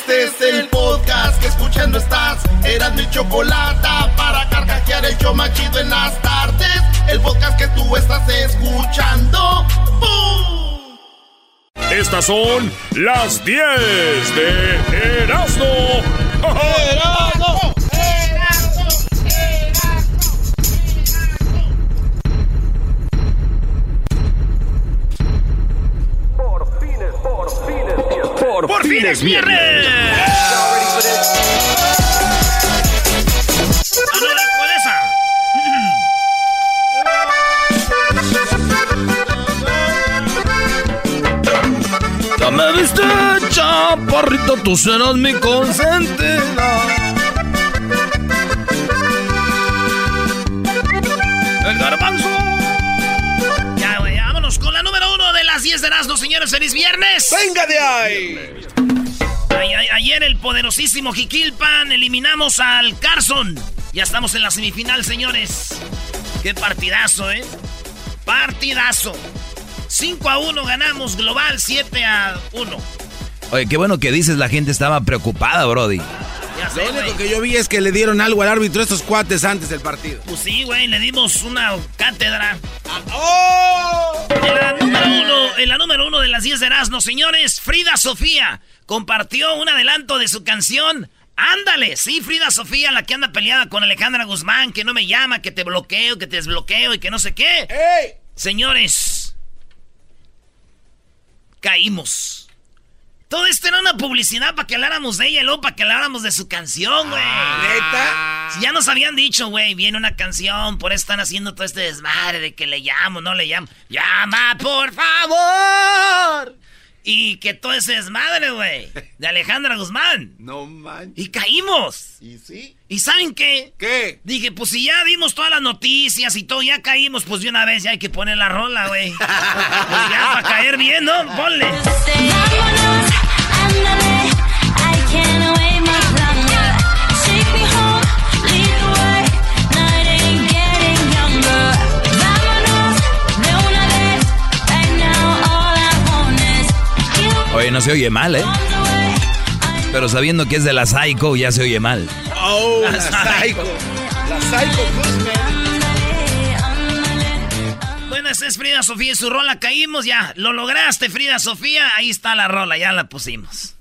Este es el podcast que escuchando estás. Eran mi chocolate para carcajear el yo machido en las tardes. El podcast que tú estás escuchando. ¡Bum! Estas son las 10 de Erasmo. ¡Erasmo! Por, fin es viernes. Ya me viste, chaparrito, tú serás mi consentida. El garbanzo. ¡Feliz viernes! ¡Venga de ahí! Ay, ay, ayer el poderosísimo Jiquilpan eliminamos al Carson. Ya estamos en la semifinal, señores. Qué partidazo, ¿eh? Partidazo. 5 a 1 ganamos global, 7 a 1. Oye, qué bueno que dices, la gente estaba preocupada, Brody. Ya sé, Lo único que yo vi es que le dieron algo al árbitro estos cuates antes del partido. Pues sí, güey, le dimos una cátedra. ¡Oh! En la número uno, en la número uno de las 10 de Erasmo, señores, Frida Sofía compartió un adelanto de su canción. Ándale, sí, Frida Sofía, la que anda peleada con Alejandra Guzmán, que no me llama, que te bloqueo, que te desbloqueo y que no sé qué. ¡Ey! Señores, caímos. Todo esto era una publicidad para que habláramos de ella y luego para que habláramos de su canción, güey. ¿Neta? Si ya nos habían dicho, güey, viene una canción, por eso están haciendo todo este desmadre de que le llamo, no le llamo. ¡Llama, por favor! Y que todo ese desmadre, güey, de Alejandra Guzmán. No manches. Y caímos. ¿Y sí? ¿Y saben qué? ¿Qué? Dije, pues si ya vimos todas las noticias y todo, ya caímos, pues de una vez ya hay que poner la rola, güey. pues ya, para caer bien, ¿no? Ponle. Vámonos, Oye, no se oye mal, ¿eh? Pero sabiendo que es de la Psycho, ya se oye mal. ¡Oh, la Psycho! La Psycho Guzmán. Es Frida Sofía y su rola. Caímos ya. Lo lograste, Frida Sofía. Ahí está la rola, ya la pusimos.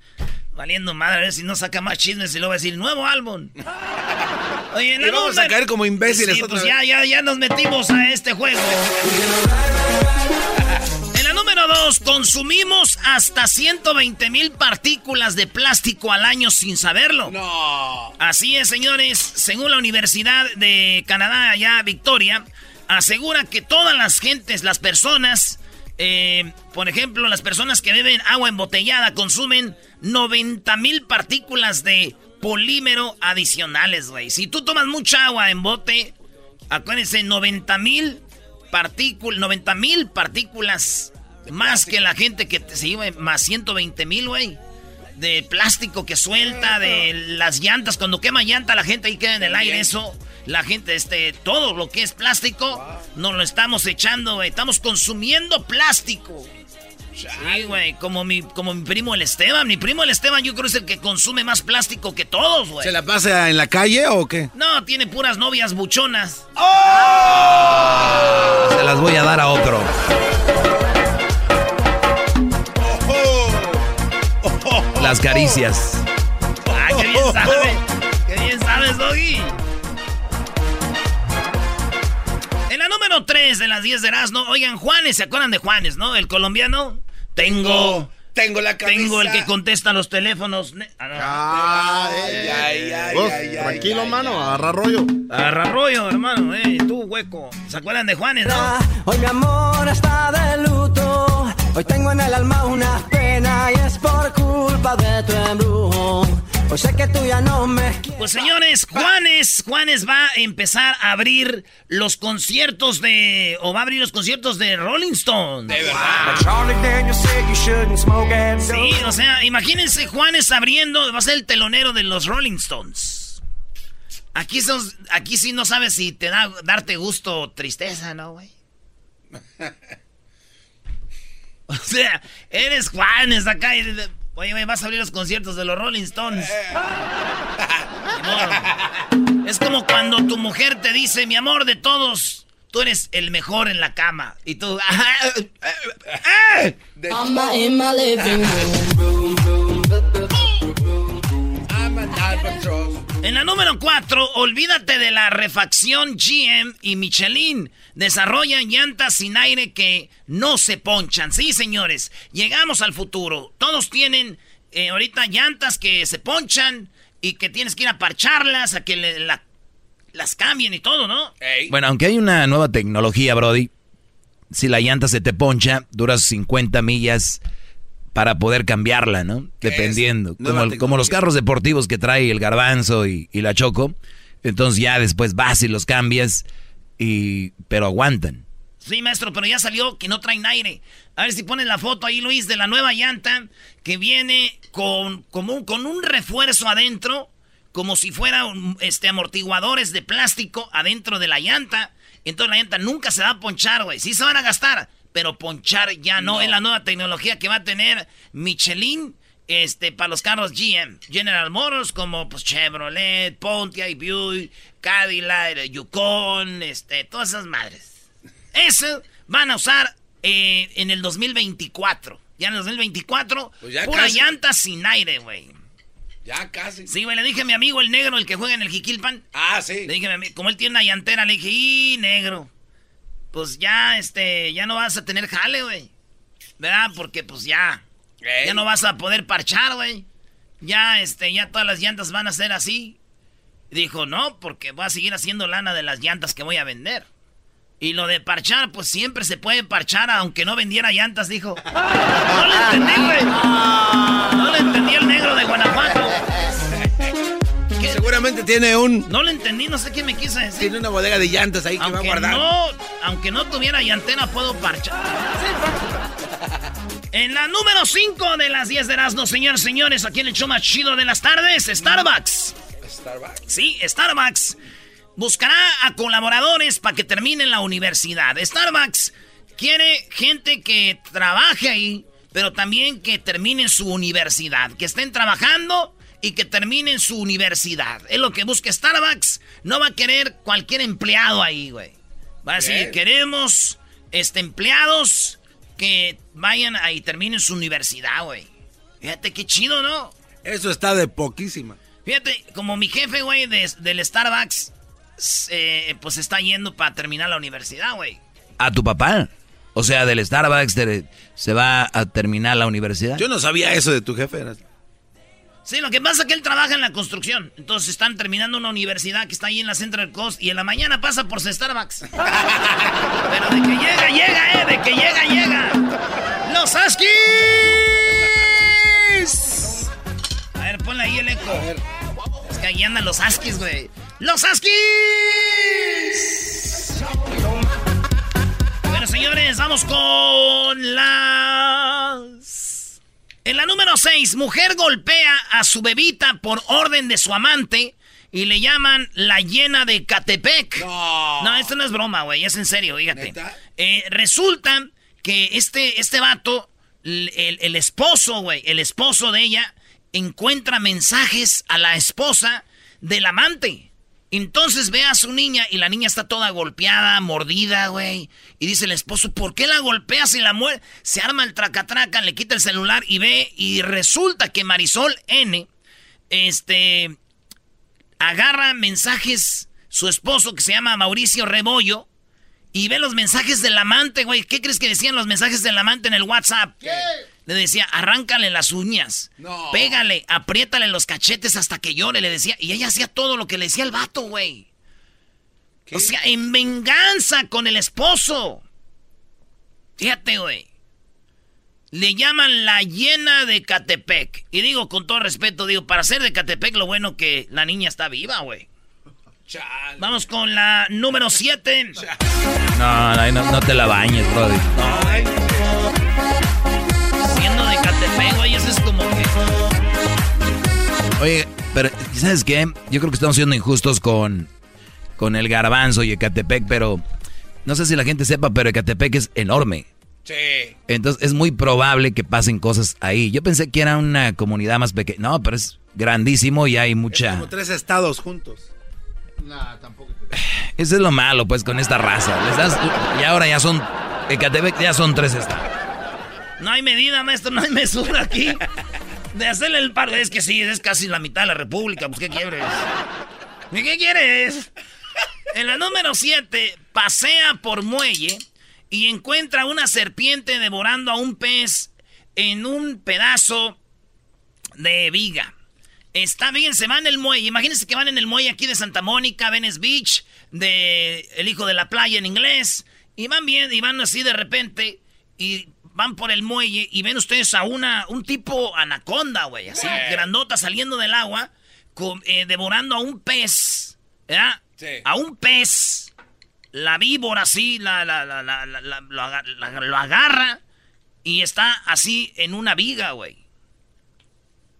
Valiendo madre, a ver si no saca más chismes y luego va a decir nuevo álbum. Oye, Y vamos a número- caer como imbéciles Sí, otra pues vez. ya, ya, ya nos metimos a este juego. En la número dos, consumimos hasta 120 mil partículas de plástico al año sin saberlo. No. Así es, señores. Según la Universidad de Canadá, allá Victoria, asegura que todas las gentes, las personas, eh, por ejemplo, las personas que beben agua embotellada consumen 90 mil partículas de polímero adicionales, güey. Si tú tomas mucha agua en bote, acuérdense, 90 mil partículas, 90 mil partículas más que la gente que se lleva, más 120 mil, güey de plástico que suelta, de las llantas, cuando quema llanta la gente ahí queda en el aire eso, la gente, este, todo lo que es plástico, nos lo estamos echando, güey, estamos consumiendo plástico. Sí, güey, como mi, como mi primo el Esteban, mi primo el Esteban yo creo que es el que consume más plástico que todos, güey. ¿Se la pasa en la calle o qué? No, tiene puras novias buchonas. Se las voy a dar a otro. Las caricias. Ah, qué bien sabe. Qué bien sabes, Doggy. En la número 3 de las 10 de Erasmo, oigan, Juanes, ¿se acuerdan de Juanes, no? El colombiano. Tengo. Tengo la cabeza. Tengo el que contesta los teléfonos. Ah, no. Ay, ay, ay, Vos, ay, ay, tranquilo, ay, mano, agarra rollo. Agarra rollo, hermano, eh, tú, hueco. ¿Se acuerdan de Juanes, no? Hoy mi amor está de luto. Hoy tengo en el alma una pena y es por culpa de tu embrujo. Hoy sé que tú ya no me quieres. Pues señores, Juanes, Juanes va a empezar a abrir los conciertos de. o va a abrir los conciertos de Rolling Stones. De Sí, o sea, imagínense Juanes abriendo, va a ser el telonero de los Rolling Stones. Aquí, son, aquí sí no sabes si te da darte gusto o tristeza, ¿no, güey? O sea, eres Juanes acá y Oye, güey, vas a abrir los conciertos de los Rolling Stones. No. Es como cuando tu mujer te dice, mi amor de todos, tú eres el mejor en la cama. Y tú... En la número 4, olvídate de la refacción GM y Michelin. Desarrollan llantas sin aire que no se ponchan. Sí, señores, llegamos al futuro. Todos tienen eh, ahorita llantas que se ponchan y que tienes que ir a parcharlas, a que le- la- las cambien y todo, ¿no? Bueno, aunque hay una nueva tecnología, Brody, si la llanta se te poncha, duras 50 millas para poder cambiarla, ¿no? Dependiendo. Como, como los carros deportivos que trae el garbanzo y, y la choco. Entonces ya después vas y los cambias, y pero aguantan. Sí, maestro, pero ya salió que no traen aire. A ver si pones la foto ahí, Luis, de la nueva llanta que viene con, como un- con un refuerzo adentro, como si fueran este, amortiguadores de plástico adentro de la llanta. Entonces la llanta nunca se va a ponchar, güey. Sí se van a gastar, pero ponchar ya no. Es la nueva tecnología que va a tener Michelin este, para los carros GM. General Motors como pues, Chevrolet, Pontiac, Buick, Cadillac, Yukon, este, todas esas madres. Eso van a usar eh, en el 2024. Ya en el 2024, Pues ya pura casi. llanta sin aire, güey. Ya casi. Sí, güey, le dije a mi amigo el negro, el que juega en el Jiquilpan. Ah, sí. Le dije, a mi ami- como él tiene una llantera, le dije, y negro, pues ya, este, ya no vas a tener jale, güey. ¿Verdad? Porque pues ya, ya no vas a poder parchar, güey. Ya, este, ya todas las llantas van a ser así. Dijo, no, porque voy a seguir haciendo lana de las llantas que voy a vender. Y lo de parchar, pues siempre se puede parchar aunque no vendiera llantas, dijo. No le entendí, güey. No le entendí el negro de Guanajuato. Tiene un No le entendí, no sé qué me quiso decir. tiene una bodega de llantas ahí que va a guardar. no, aunque no tuviera llantera, puedo parchar. En la número 5 de las 10 de Erasmo, señores, señores, aquí en el show más chido de las tardes, Starbucks. Starbucks. Sí, Starbucks buscará a colaboradores para que terminen la universidad. Starbucks quiere gente que trabaje ahí, pero también que terminen su universidad, que estén trabajando y que terminen su universidad. Es lo que busca Starbucks. No va a querer cualquier empleado ahí, güey. Va a decir, Bien. queremos este, empleados que vayan ahí y terminen su universidad, güey. Fíjate qué chido, ¿no? Eso está de poquísima. Fíjate, como mi jefe, güey, de- del Starbucks, eh, pues está yendo para terminar la universidad, güey. ¿A tu papá? O sea, del Starbucks de- se va a terminar la universidad. Yo no sabía eso de tu jefe. Sí, lo que pasa es que él trabaja en la construcción. Entonces están terminando una universidad que está ahí en la Central Coast y en la mañana pasa por Starbucks. Pero de que llega, llega, eh, de que llega, llega. ¡Los Huskies! A ver, ponle ahí el eco. Es que ahí andan los Huskies, güey. ¡Los Huskies! Bueno, señores, vamos con las... En la número 6, mujer golpea a su bebita por orden de su amante y le llaman la llena de Catepec. No. No, esto no es broma, güey, es en serio, fíjate. Eh, resulta que este, este vato, el, el- el esposo, güey, el esposo de ella, encuentra mensajes a la esposa del amante. Entonces ve a su niña y la niña está toda golpeada, mordida, güey. Y dice el esposo, ¿por qué la golpeas y la muere? Se arma el tracatraca, le quita el celular y ve y resulta que Marisol N, este, agarra mensajes, su esposo que se llama Mauricio Rebollo, y ve los mensajes del amante, güey. ¿Qué crees que decían los mensajes del amante en el WhatsApp? Le decía, arráncale las uñas. No. Pégale, apriétale los cachetes hasta que llore, le decía. Y ella hacía todo lo que le decía el vato, güey. O sea, en venganza con el esposo. Fíjate, güey. Le llaman la llena de Catepec. Y digo con todo respeto, digo, para ser de Catepec, lo bueno que la niña está viva, güey. Vamos con la número 7. No, no, no, no te la bañes, Brody. Siendo de Catepec, güey, eso es como que. Oye, pero ¿sabes qué? Yo creo que estamos siendo injustos con, con el garbanzo y Ecatepec, pero no sé si la gente sepa, pero Ecatepec es enorme. Sí. Entonces es muy probable que pasen cosas ahí. Yo pensé que era una comunidad más pequeña. No, pero es grandísimo y hay mucha... Como tres estados juntos. Eso es lo malo, pues, con esta raza. Les das... Y ahora ya son... Ecatepec ya son tres estados. No hay medida, maestro, no hay mesura aquí. De hacerle el paro. Es que sí, es casi la mitad de la república. Pues, ¿qué quieres? ¿Y qué quieres? En la número 7, pasea por muelle y encuentra una serpiente devorando a un pez en un pedazo de viga. Está bien, se van en el muelle. Imagínense que van en el muelle aquí de Santa Mónica, Venice Beach, de El Hijo de la Playa en inglés. Y van bien, y van así de repente, y van por el muelle, y ven ustedes a una, un tipo anaconda, güey, así, grandota saliendo del agua, con- eh, devorando a un pez, ¿verdad? Sí. A un pez. La víbora así, la, la, la, la- la- la- lo, aga- la- lo agarra, y está así en una viga, güey.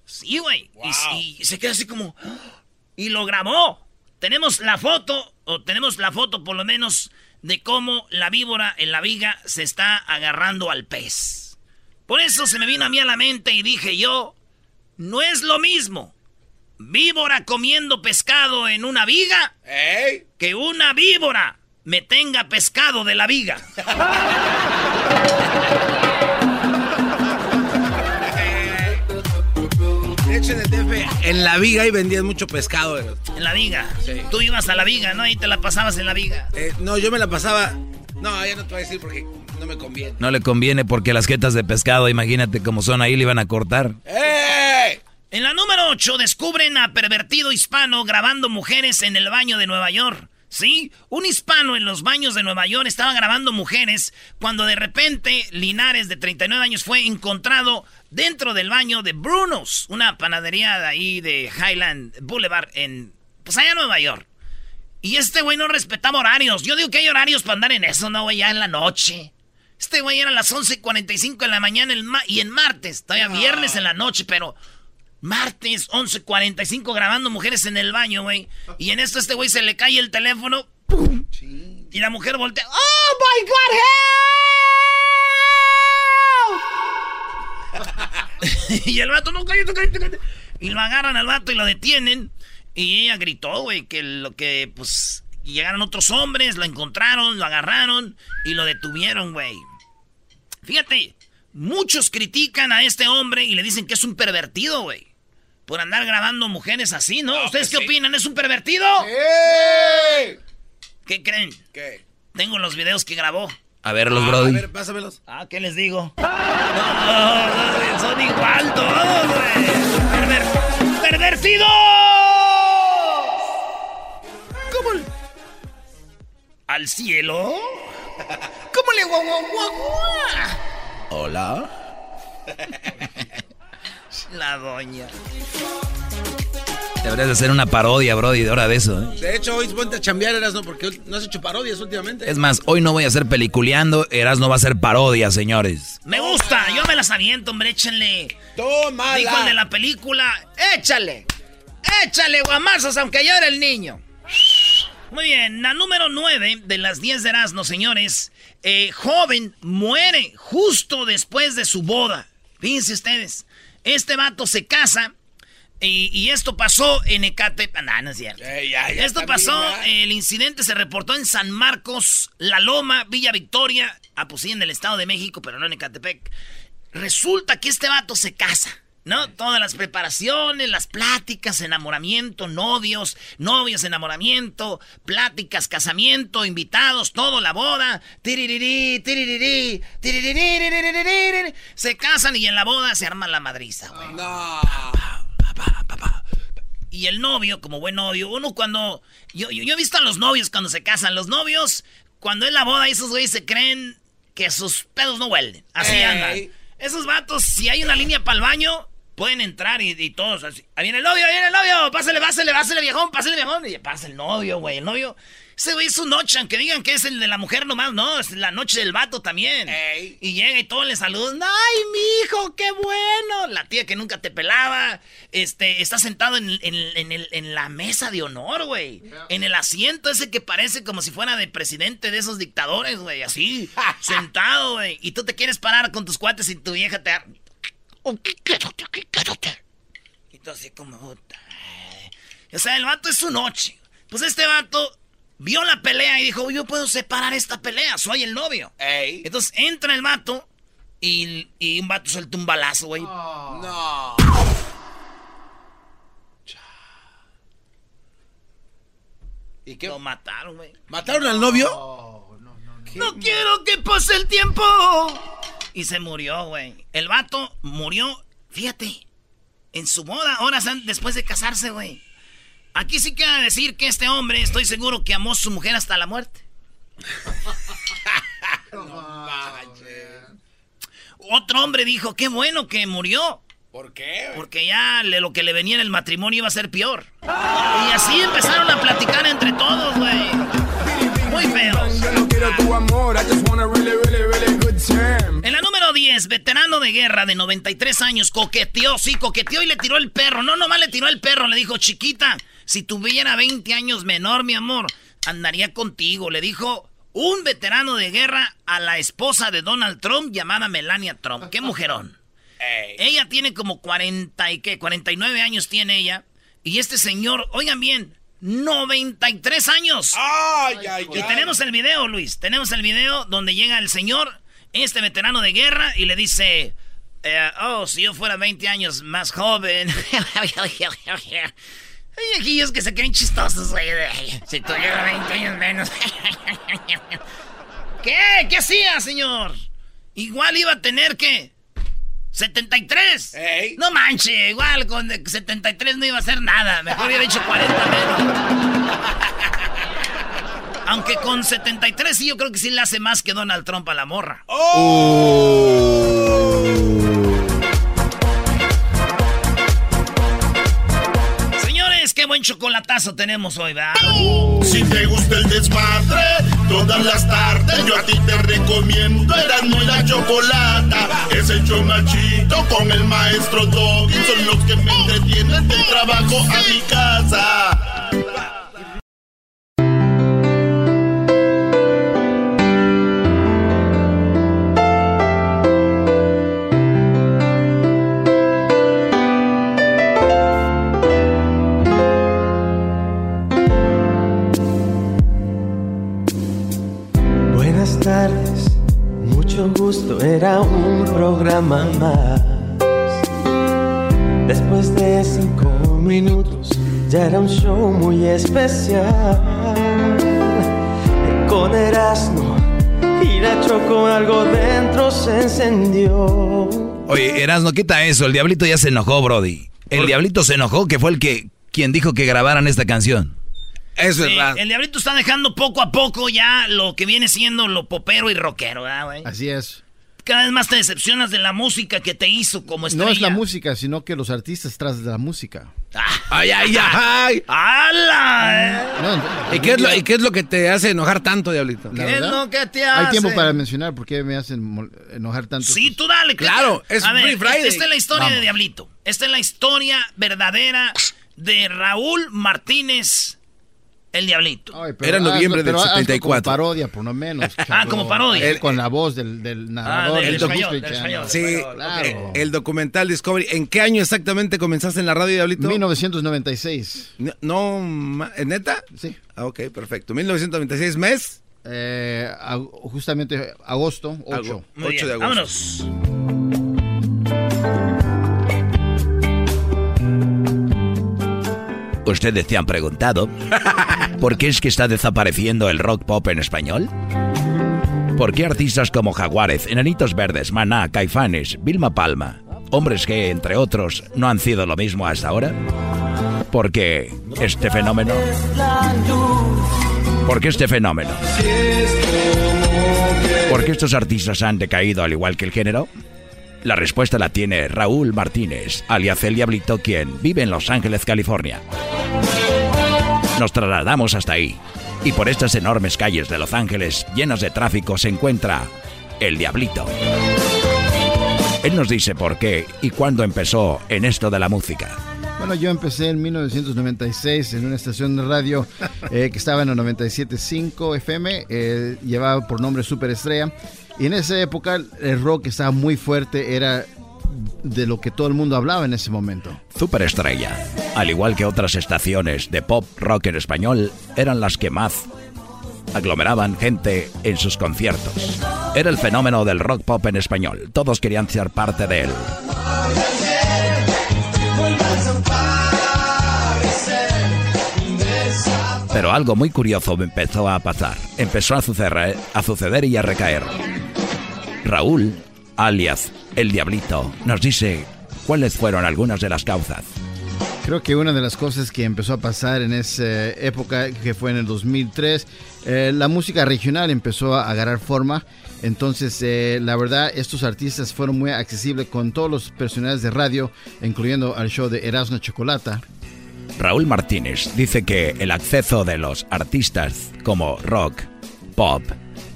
Sí, güey. Y- Wow. Y, se queda así como... Y lo grabó. Tenemos la foto, o tenemos la foto por lo menos, de cómo la víbora en la viga se está agarrando al pez. Por eso se me vino a mí a la mente y dije yo, no es lo mismo víbora comiendo pescado en una viga ¡Ey! que una víbora me tenga pescado de la viga. En el DF, en la viga y vendían mucho pescado. eh. En la viga. Sí. Tú ibas a la viga, ¿no? Y te la pasabas en la viga. Eh, no, yo me la pasaba. No, ya no te voy a decir porque no me conviene. No le conviene porque las jetas de pescado, imagínate cómo son ahí, le iban a cortar. ¡Ey! En la número 8 descubren a pervertido hispano grabando mujeres en el baño de Nueva York. ¿Sí? Un hispano en los baños de Nueva York estaba grabando mujeres cuando de repente Linares de 39 años fue encontrado dentro del baño de Bruno's, una panadería de ahí de Highland Boulevard en pues allá en Nueva York. Y este güey no respetaba horarios. Yo digo que hay horarios para andar en eso, no, güey, ya en la noche. Este güey era a las 11.45 de la mañana el ma- y en martes, todavía viernes en la noche, pero martes 11.45 grabando mujeres en el baño, güey. Y en esto este güey se le cae el teléfono. ¡pum! Y la mujer voltea. ¡Oh, my God, help! y el vato, no, cállate, cállate, cállate. Y lo agarran al vato y lo detienen. Y ella gritó, güey, que lo que, pues, llegaron otros hombres, lo encontraron, lo agarraron y lo detuvieron, güey. Fíjate, muchos critican a este hombre y le dicen que es un pervertido, güey. Por andar grabando mujeres así, ¿no? ¿Ustedes qué opinan? ¿Es un pervertido? ¡Ey! ¿Qué creen? ¿Qué? Tengo los videos que grabó. A ver, los Ah, Brody. A ver, pásamelos. Ah, ¿qué les digo? No, son igual todos, güey. Perver- ¡Pervertidos! ¿Cómo? le- ¿Al cielo? ¿Cómo le guau, guau, guau? Hola. La doña. Deberías de hacer una parodia, Brody, de hora de eso. ¿eh? De hecho, hoy ponte a chambear, Erasno, porque no has hecho parodias últimamente. Es más, hoy no voy a hacer peliculeando, Erasno va a hacer parodia, señores. Me gusta, yo me las aviento, hombre, échenle. ¡Tómala! Dijo el de la película, échale, échale guamazos aunque llore el niño. Muy bien, la número 9 de las 10 de Erasmo, señores. Eh, joven muere justo después de su boda. Fíjense ustedes, este vato se casa y, y esto pasó en Ecatepec. No, no es cierto. Ey, ya, ya Esto pasó, el incidente se reportó en San Marcos, La Loma, Villa Victoria, ah, pues sí, en el Estado de México, pero no en Ecatepec. Resulta que este vato se casa, ¿no? Todas las preparaciones, las pláticas, enamoramiento, novios, novios, enamoramiento, pláticas, casamiento, invitados, todo, la boda. Tiririrí, tiririrí, tiririrí, Se casan y en la boda se arma la madriza, güey. No. Y el novio, como buen novio, uno cuando... Yo, yo, yo he visto a los novios cuando se casan. Los novios, cuando es la boda, esos güeyes se creen que sus pedos no huelen. Así Ey. andan. Esos vatos, si hay una línea para el baño, pueden entrar y, y todos así. Ahí viene el novio, ahí viene el novio. Pásale, pásale, pásale, viejón, pásale, viejón. Y pasa el novio, güey. El novio. Ese güey es su noche, aunque digan que es el de la mujer nomás. No, es la noche del vato también. Y llega y todos le saludan. ¡Ay, mi hijo, qué bueno! La tía que nunca te pelaba. Este, está sentado en, en- en el- en la mesa de honor, güey. En el asiento ese que parece como si fuera de presidente de esos dictadores, güey. Así, sentado, güey. Y tú te quieres parar con tus cuates y tu vieja te... Y tú así como... puta. O sea, el vato es su noche. Pues este vato vio la pelea y dijo, yo puedo separar esta pelea, soy el novio. Entonces entra el vato y, y un vato suelta un balazo, güey. No. ¿Y qué? Lo mataron, güey. ¿Mataron al novio? No quiero que pase el tiempo. Y se murió, güey. El vato murió, fíjate, en su boda, horas después de casarse, güey. Aquí sí queda decir que este hombre, estoy seguro que amó a su mujer hasta la muerte. Otro hombre dijo, qué bueno que murió. ¿Por qué? Porque ya le- lo que le venía en el matrimonio iba a ser peor. Y así empezaron a platicar entre todos, güey. Muy feos. En la número 10, veterano de guerra de 93 años, coqueteó, sí, coqueteó y le tiró el perro. No, nomás le tiró el perro, le dijo, chiquita, si tuviera 20 años menor, mi amor, andaría contigo. Le dijo un veterano de guerra a la esposa de Donald Trump llamada Melania Trump. ¡Qué mujerón! Ella tiene como 40 y qué, 49 años tiene ella. Y este señor, oigan bien, 93 años. Ay, ay, Y tenemos el video, Luis. Tenemos el video donde llega el señor, este veterano de guerra, y le dice: eh, Oh, si yo fuera 20 años más joven. Hay aquellos que se creen chistosos, güey. Si tuviera 20 años menos. ¿Qué? ¿Qué hacía, señor? Igual iba a tener que. 73. Ey. No manche, igual con 73 no iba a hacer nada. Mejor hubiera hecho 40 menos. Aunque con 73 sí, yo creo que sí le hace más que Donald Trump a la morra. Señores, qué buen chocolatazo tenemos hoy, ¿verdad? Si te gusta el desmadre, todas las tardes yo a ti te recomiendo Erasmo y la Chocolata. Es el show machito con el maestro Doggy. Son los que me entretienen del trabajo a mi casa. Programa más. Después de cinco minutos, ya era un show muy especial. Con Erasmo y la Choco, algo dentro se encendió. Oye, Erasno, quita eso. El diablito ya se enojó, Brody. El diablito se enojó que fue el que quien dijo que grabaran esta canción. Eso Sí, es raro. el diablito está dejando poco a poco ya lo que viene siendo lo popero y rockero, ¿verdad, güey? Así es. Cada vez más te decepcionas de la música que te hizo como estrella. No es la música, sino que los artistas tras de la música. Ay, ay, ay. ¡Hala! eh! No, ¿Y qué, es lo, ¿Y qué es lo que te hace enojar tanto, Diablito? ¿Qué es lo que te hace? Hay tiempo para mencionar por qué me hacen enojar tanto. Sí, tú dale. ¿qué Claro, es A ver, Free Friday. Esta es la historia de. Diablito. Esta es la historia verdadera de Raúl Martínez, el Diablito. Ay, Era noviembre del pero hazlo 74. Como parodia, por lo menos. Ah, como parodia. Así Con la voz del, del narrador. Ah, del del español, del español. Sí, Claro. el documental Discovery. ¿En qué año exactamente comenzaste en la radio, Diablito? 1996. No, no, ma- ¿eh, ¿neta? Sí. Ah, ok, perfecto. 1996, mes. Eh, justamente agosto 8. Ago- Muy 8 bien, de agosto. Vámonos. ¿Ustedes te han preguntado por qué es que está desapareciendo el rock pop en español? ¿Por qué artistas como Jaguares, Enanitos Verdes, Maná, Caifanes, Vilma Palma, hombres que, entre otros, no han sido lo mismo hasta ahora? Porque este fenómeno... ¿Por qué este fenómeno? ¿Por qué estos artistas han decaído al igual que el género? La respuesta la tiene Raúl Martínez, alias El Diablito, quien vive en Los Ángeles, California. Nos trasladamos hasta ahí, y por estas enormes calles de Los Ángeles, llenas de tráfico, se encuentra El Diablito. Él nos dice por qué y cuándo empezó en esto de la música. Bueno, yo empecé en 1996 en una estación de radio eh, que estaba en el 97.5 FM, eh, llevaba por nombre Superestrella. Y en esa época el rock estaba muy fuerte, era de lo que todo el mundo hablaba en ese momento. Superestrella, al igual que otras estaciones de pop rock en español, eran las que más aglomeraban gente en sus conciertos. Era el fenómeno del rock pop en español. Todos querían ser parte de él. Pero algo muy curioso empezó a pasar. Empezó a suceder, a suceder y a recaer. Raúl, alias El Diablito, nos dice cuáles fueron algunas de las causas. Creo que una de las cosas que empezó a pasar en esa época, que fue en el 2003, eh, la música regional empezó a agarrar forma. Entonces, eh, la verdad, estos artistas fueron muy accesibles con todos los personajes de radio, incluyendo al show de Erasmo Chocolata. Raúl Martínez dice que el acceso de los artistas como rock, pop,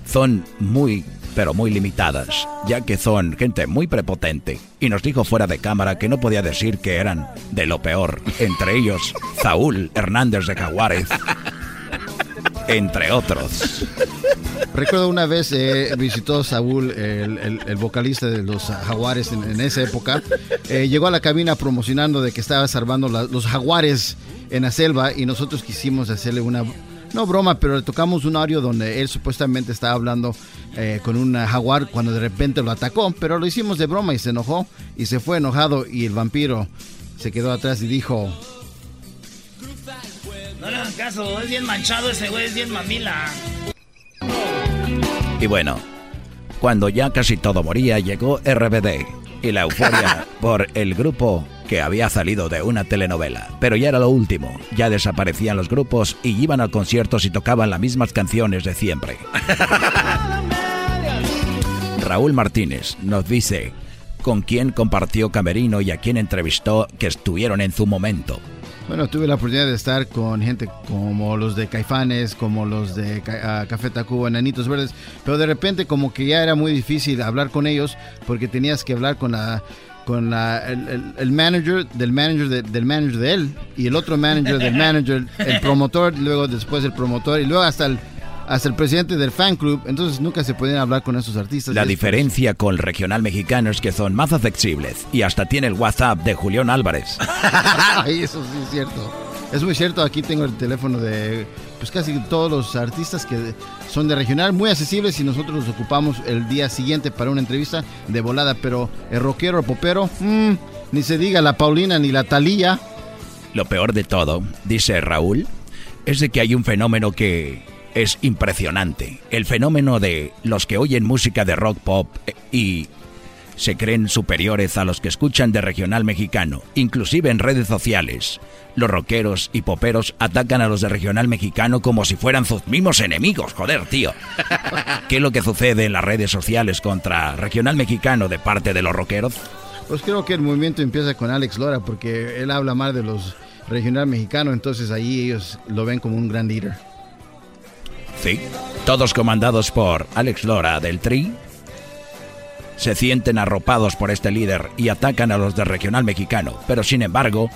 son muy, pero muy limitadas, ya que son gente muy prepotente. Y nos dijo fuera de cámara que no podía decir que eran de lo peor, entre ellos Saúl Hernández de Jaguares, entre otros. Recuerdo una vez eh, visitó Saúl, el, vocalista de los Jaguares en, esa época. Eh, llegó a la cabina promocionando de que estaba salvando los Jaguares en la selva y nosotros quisimos hacerle una, no broma, pero le tocamos un audio donde él supuestamente estaba hablando eh, con un jaguar cuando de repente lo atacó, pero lo hicimos de broma y se enojó y se fue enojado y el vampiro se quedó atrás y dijo, No le hagan caso, es bien manchado ese güey, es bien mamila. Y bueno, cuando ya casi todo moría, llegó RBD y la euforia por el grupo que había salido de una telenovela. Pero ya era lo último, ya desaparecían los grupos y iban a conciertos y tocaban las mismas canciones de siempre. Raúl Martínez nos dice con quién compartió Camerino y a quién entrevistó que estuvieron en su momento. Bueno, tuve la oportunidad de estar con gente como los de Caifanes, como los de ah, Café Tacuba, Enanitos Verdes, pero de repente como que ya era muy difícil hablar con ellos porque tenías que hablar con la con la, el, el- el manager del manager de- del manager de él y el otro manager del manager, el promotor, luego después el promotor y luego hasta el hasta el presidente del fan club, entonces nunca se podían hablar con esos artistas. La diferencia con el regional mexicano es que son más accesibles y hasta tiene el WhatsApp de Julián Álvarez. Ay, eso sí es cierto. Es muy cierto, aquí tengo el teléfono de pues casi todos los artistas que son de regional, muy accesibles y nosotros los ocupamos el día siguiente para una entrevista de volada, pero el rockero, el popero, mm, ni se diga la Paulina ni la Talía. Lo peor de todo, dice Raúl, es de que hay un fenómeno que es impresionante. El fenómeno de los que oyen música de rock pop eh, y se creen superiores a los que escuchan de regional mexicano, inclusive en redes sociales. Los rockeros y poperos atacan a los de regional mexicano como si fueran sus mismos enemigos, joder, tío. ¿Qué es lo que sucede en las redes sociales contra regional mexicano de parte de los rockeros? Pues creo que el movimiento empieza con Alex Lora porque él habla más de los regional mexicanos, entonces ahí ellos lo ven como un gran líder. Sí. Todos comandados por Alex Lora del Tri. Se sienten arropados por este líder y atacan a los del regional mexicano. Pero sin embargo,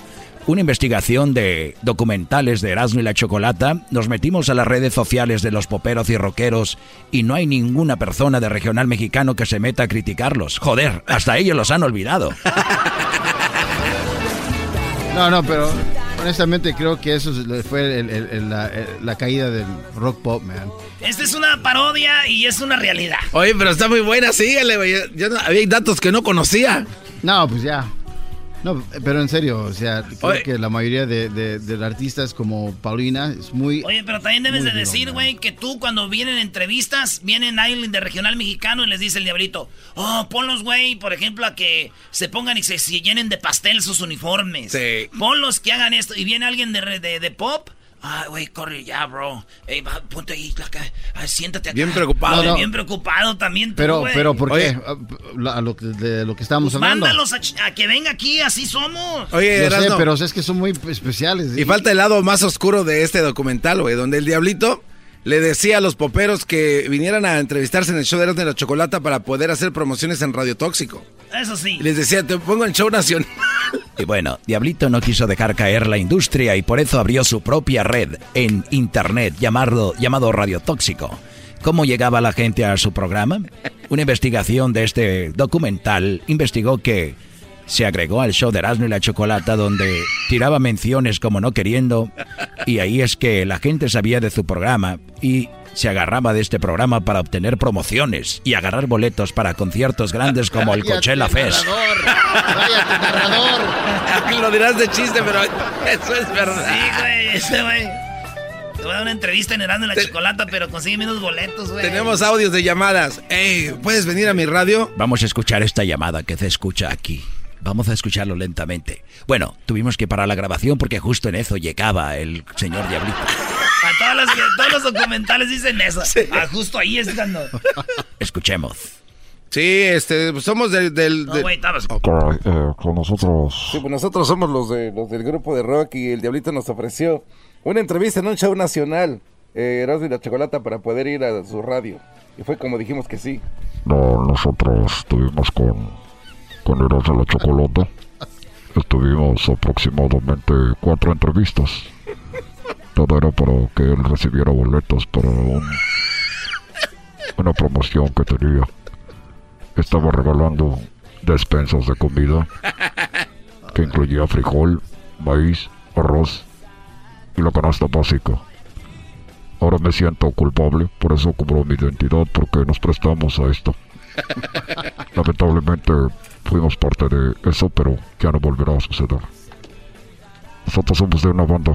una investigación de documentales de Erasmo y la Chocolata, nos metimos a las redes sociales de los poperos y rockeros y no hay ninguna persona de regional mexicano que se meta a criticarlos. Joder, hasta ellos los han olvidado. No, no, pero honestamente creo que eso fue el- el- el- la, la caída del rock pop, man. Esta es una parodia y es una realidad. Oye, pero está muy buena, síguele, güey. Había datos que no conocía. No, pues ya. No, pero en serio, o sea, creo Oye. que la mayoría de, de- de artistas como Paulina es muy... Oye, pero también debes de decir, güey, que tú cuando vienen entrevistas, vienen alguien de regional mexicano y les dice el diablito, oh, ponlos, güey, por ejemplo, a que se pongan y se, se llenen de pastel sus uniformes. Sí. Ponlos que hagan esto. Y viene alguien de, re- de, de pop, Ah, güey, corre ya, bro. Ey, va, ponte ahí, acá. Ay, siéntate acá. Bien preocupado. No, no. Bien preocupado también tú, Pero, pero, ¿por Oye. qué? Ah, la- A lo que, de lo que estábamos Pues hablando. mándalos a, ch- a que venga aquí, así somos. Oye, Yo sé, pero es que son muy especiales. y falta el lado más oscuro de este documental, güey, donde el diablito le decía a los poperos que vinieran a entrevistarse en el show de Erasmo de la Chocolata para poder hacer promociones en Radio Tóxico. Eso sí. Y les decía, te pongo en show nacional. Y bueno, Diablito no quiso dejar caer la industria y por eso abrió su propia red en internet llamado, llamado Radio Tóxico. ¿Cómo llegaba la gente a su programa? Una investigación de este documental investigó que se agregó al show de Erasmo y la Chocolata donde tiraba menciones como no queriendo y ahí es que la gente sabía de su programa y se agarraba de este programa para obtener promociones y agarrar boletos para conciertos grandes como el Coachella Fest. narrador. Narrador. Lo dirás de chiste, pero eso es verdad. Sí, güey, ese güey. Te voy a dar una entrevista en Herando la Chocolata, pero consigue menos boletos, güey. Tenemos audios de llamadas. Ey, ¿puedes venir a mi radio? Vamos a escuchar esta llamada que se escucha aquí. Vamos a escucharlo lentamente. Bueno, tuvimos que parar la grabación porque justo en eso llegaba el señor Diablito. A todas las- todos los documentales dicen eso. Ah, justo ahí es cuando. Escuchemos. Sí, este, somos del... del No, eh, con nosotros. Sí, pues nosotros somos los, de, los del grupo de rock y el Diablito nos ofreció una entrevista en un show nacional, eh, Erasmo y la Chocolata, para poder ir a su radio. Y fue como dijimos que sí. No, nosotros estuvimos con, con Eras de la Chocolata. Estuvimos aproximadamente cuatro entrevistas. Todo era para que él recibiera boletos para un, una promoción que tenía. Estaba regalando despensas de comida que incluía frijol, maíz, arroz y la canasta básica. Ahora me siento culpable, por eso cubro mi identidad, porque nos prestamos a esto. Lamentablemente fuimos parte de eso, pero ya no volverá a suceder. Nosotros somos de una banda,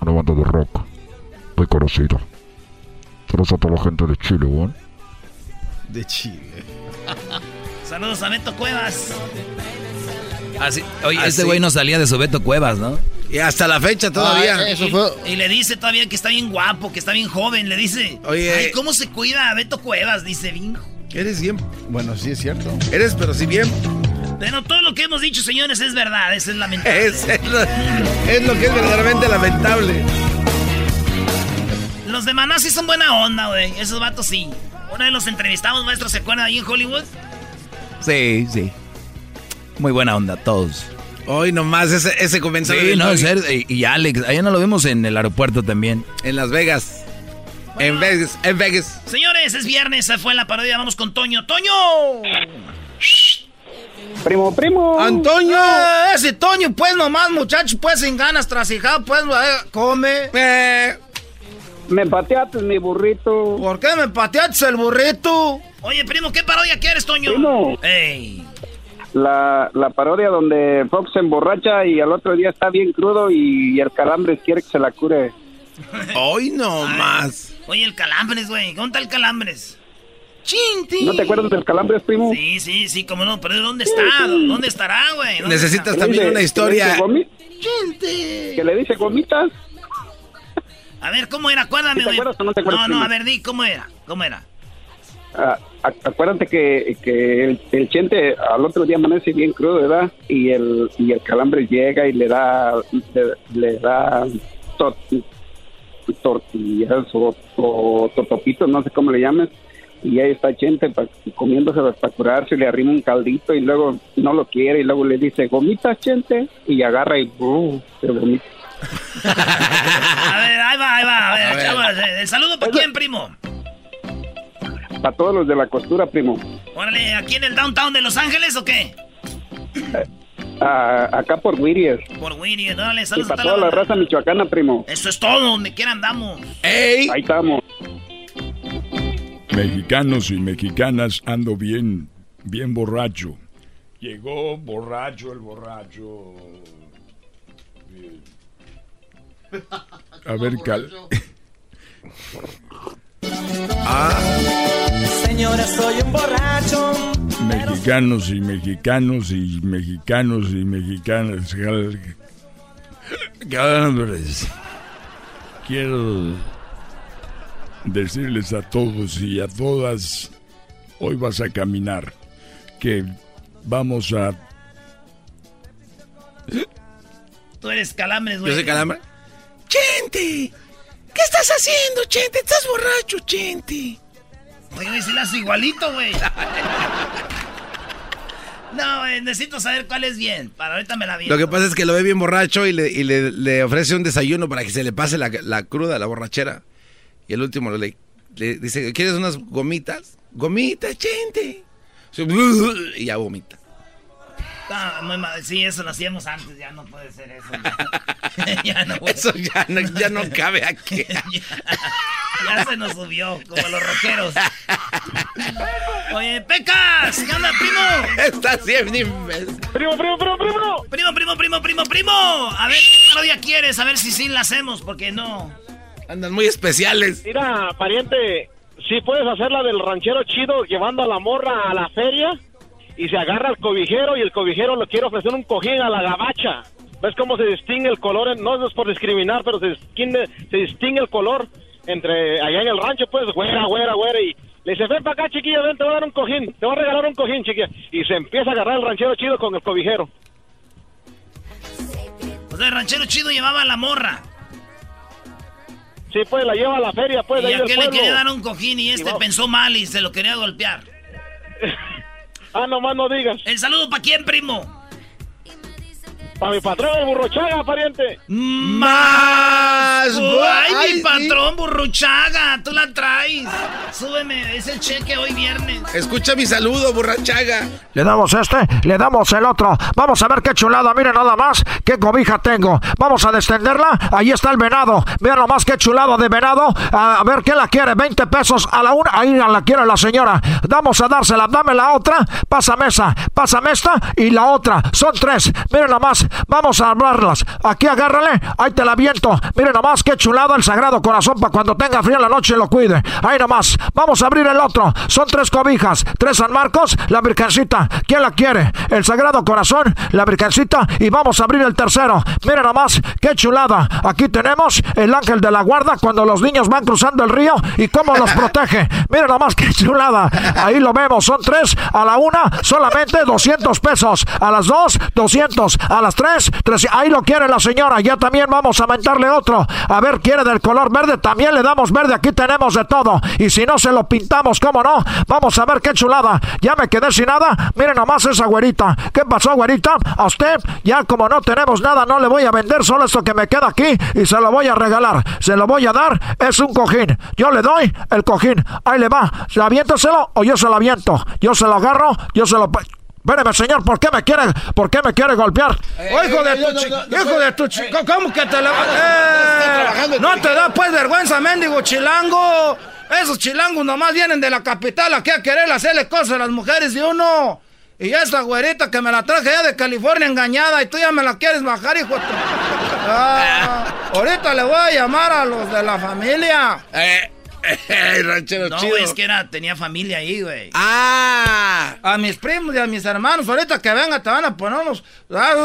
una banda de rock, muy conocida. Saludos a toda la gente de Chile, ¿bueno? De Chile. Saludos a Beto Cuevas. Así, oye, Ah, este güey no salía de su Beto Cuevas, ¿no? Y hasta la fecha todavía. Ah, eso y, fue. y le dice todavía que está bien guapo, que está bien joven. Le dice. Oye. Ay, ¿cómo se cuida a Beto Cuevas? Dice bien. Eres bien. Bueno, sí es cierto. Eres, pero sí bien. Pero todo lo que hemos dicho, señores, es verdad. Eso es lamentable. Es, es lo, es lo que es verdaderamente lamentable. Los de Maná sí son buena onda, güey. Esos vatos sí. Una vez los entrevistamos, maestro, ¿se acuerdan ahí en Hollywood? Sí, sí. Muy buena onda, todos. Hoy nomás ese, ese comentario. Sí, no. Y, y Alex, allá no lo vemos en el aeropuerto también. En Las Vegas. En Vegas. En Vegas. Señores, es viernes, esa fue la parodia. Vamos con Toño. ¡Toño! Primo, primo. Antonio. Ah, ese Toño, pues nomás, muchacho, pues sin ganas, trasijado, pues eh, come. Eh, Me pateaste mi burrito. ¿Por qué me pateaste el burrito? Oye, primo, ¿qué parodia quieres, Toño? Primo. ¡Ey! La, la parodia donde Fox se emborracha y al otro día está bien crudo y el calambre quiere que se la cure. Hoy nomás. Oye, el Calambres, güey. ¿Dónde está el Calambres? ¡Chinti! ¿No te acuerdas del calambre, primo? Sí, sí, sí, cómo no. Pero ¿dónde está? ¿Dónde estará, güey? ¿Dónde Necesitas está? también una historia. Que le dice, ¡Chinti! que le dice gomitas. A ver, ¿cómo era? Acuérdame, ¿Sí te güey. acuerdas o no te acuerdas, No, no, a ver, di, ¿cómo era? ¿Cómo era? Ah, ac- acuérdate que, que el, el chente al otro día amanece bien crudo, ¿verdad? Y el, y el calambre llega y le da, le, le da tor- tortillas o, o totopitos, no sé cómo le llames. Y ahí está chente pa- comiéndose para curarse, le arrima un caldito y luego no lo quiere y luego le dice, gomitas, chente, y agarra y uh, se vomita. A ver, ahí va, ahí va. A ver, A ver. chavos, eh, ¿El saludo para quién, primo? Para todos los de la costura, primo. Órale, ¿aquí en el downtown de Los Ángeles o qué? Acá por Whittier. Por Winnie, dale, Y saludos a para toda toda la raza michoacana, primo. Eso es todo, donde quiera andamos. ¡Ey! Ahí estamos. Mexicanos y mexicanas, ando bien, bien borracho. Llegó borracho el borracho. Bien. A ver, cal. Señora, soy un borracho. Mexicanos y mexicanos y mexicanos y mexicanas. quiero decirles a todos y a todas, hoy vas a caminar, que vamos a... Tú eres calambres, güey. Yo soy calambre. Chente, ¿qué estás haciendo, Chente? Estás borracho, Chente. Oye, güey, si haces igualito, güey. No, güey, necesito saber cuál es bien. Para ahorita me la vi. Lo que pasa es que lo ve bien borracho y le, y le, le ofrece un desayuno para que se le pase la, la cruda, la borrachera. Y el último le, le dice, ¿quieres unas gomitas? Gomitas, gente. Y ya vomita. Ah, muy mal. Sí, eso lo hacíamos antes, ya no puede ser eso. Ya, Ya no. Eso ya no, ya no cabe aquí. Ya se nos subió, como los rockeros. Oye, Pecas, ¿qué onda, primo? Estás bien Primo, primo, primo, primo. Primo, primo, primo, primo, primo. A ver, ¿qué parodia quieres? A ver si sí la hacemos, porque no. Andan muy especiales. Mira, pariente, si puedes hacer la del ranchero chido llevando a la morra a la feria y se agarra al cobijero y el cobijero le quiere ofrecer un cojín a la gabacha. ¿Ves cómo se distingue el color? No es por discriminar, pero se distingue, se distingue el color entre allá en el rancho, pues, güera, güera, güera, y le dice, ven para acá, chiquilla, ven, te voy a dar un cojín, te voy a regalar un cojín, chiquilla. Y se empieza a agarrar el ranchero chido con el cobijero. O sea, el ranchero chido llevaba a la morra. Sí, pues, la lleva a la feria, pues, de y ahí del aquel le pueblo. quería dar un cojín y este pensó mal y se lo quería golpear. Ah, nomás no digas. ¿El saludo para quién, primo? Para mi patrón, el burrochaga, pariente. ¡Más! ¡Ay, Ay, mi sí. patrón, burruchaga! ¡Tú la traes! Súbeme, es el cheque hoy viernes. Escucha mi saludo, borrachaga. Le damos este, le damos el otro. Vamos a ver qué chulada, miren nada más qué cobija tengo. Vamos a descenderla. Ahí está el venado. Vean nomás qué chulada de venado. A, a ver qué la quiere. 20 pesos a la una. Ahí la quiere la señora. Vamos a dársela. Dame la otra. Pásame esa. Pásame esta y la otra. Son tres. Miren nomás. Vamos a hablarlas. Aquí agárrale. Ahí te la viento. Miren nomás qué chulada el sagrado corazón para cuando tenga frío en la noche lo cuide. Ahí nomás. Vamos a abrir el otro. Son tres cobijas. Tres San Marcos. La Virgencita. ¿Quién la quiere? El sagrado corazón. La Virgencita. Y vamos a abrir el tercero. Miren nomás qué chulada. Aquí tenemos el ángel de la guarda cuando los niños van cruzando el río y cómo los protege. Miren nomás qué chulada. Ahí lo vemos. Son tres. A la una solamente 200 pesos. A las dos 200. A las tres 300. Ahí lo quiere la señora. Ya también vamos a aumentarle otro. A ver, quiere del color verde. También le damos verde. Aquí tenemos de todo. Y si no se lo pintamos, ¿cómo no? Vamos a ver qué chulada. Ya me quedé sin nada. Miren nomás esa güerita. ¿Qué pasó, güerita? A usted, ya como no tenemos nada, no le voy a vender solo esto que me queda aquí y se lo voy a regalar. Se lo voy a dar. Es un cojín. Yo le doy el cojín. Ahí le va. ¿Aviénteselo o yo se lo aviento? Yo se lo agarro. Yo se lo. Espéreme, señor, ¿por qué me quiere, por qué me quiere golpear? Oh, hijo de tu chi- hijo de tu chi- ¿Cómo que te la... Eh, no te da pues vergüenza, mendigo chilango. Esos chilangos nomás vienen de la capital aquí a querer hacerle cosas a las mujeres de uno. Y esa güerita que me la traje ya de California engañada y tú ya me la quieres bajar, hijo de tu- Ah, ahorita le voy a llamar a los de la familia. Eh, eh, ranchero No, chido. güey, es que era, tenía familia ahí, güey. Ah, a mis primos y a mis hermanos, ahorita que venga te van a poner unos... Ah,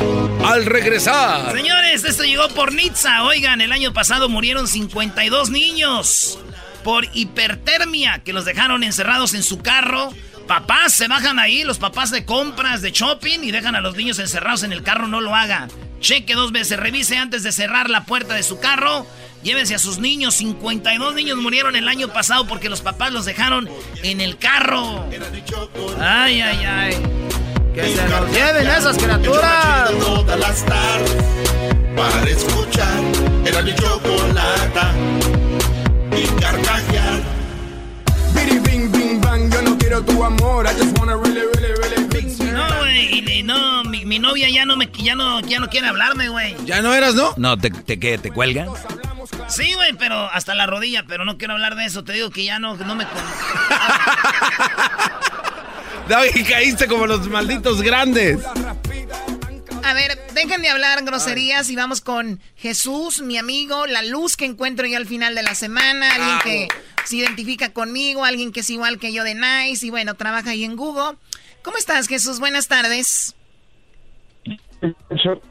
uh. Al regresar. Señores, esto llegó por Nitza. Oigan, el año pasado murieron 52 niños por hipertermia que los dejaron encerrados en su carro. Papás se bajan ahí, los papás de compras, de shopping y dejan a los niños encerrados en el carro. No lo hagan. Cheque dos veces, revise antes de cerrar la puerta de su carro. Llévense a sus niños. 52 niños murieron el año pasado porque los papás los dejaron en el carro. Ay, ay, ay. Que se los lleven esas criaturas. Todas las tardes para escuchar era mi chocolata y carcajear. Bidi bing bing bang, yo no quiero tu amor, I just wanna really really really bing No, güey, y- y no, mi, mi novia ya no me ya no, ya no quiere hablarme, güey. ¿Ya no eras, no? No, ¿te, te, qué, te cuelgan? Sí, güey, pero hasta la rodilla, pero no quiero hablar de eso. Te digo que ya no, no me... y caíste como los malditos grandes. A ver, dejen de hablar groserías y vamos con Jesús, mi amigo, la luz que encuentro yo al final de la semana, alguien que se identifica conmigo, alguien que es igual que yo de Nice y bueno, trabaja ahí en Google. ¿Cómo estás, Jesús? Buenas tardes.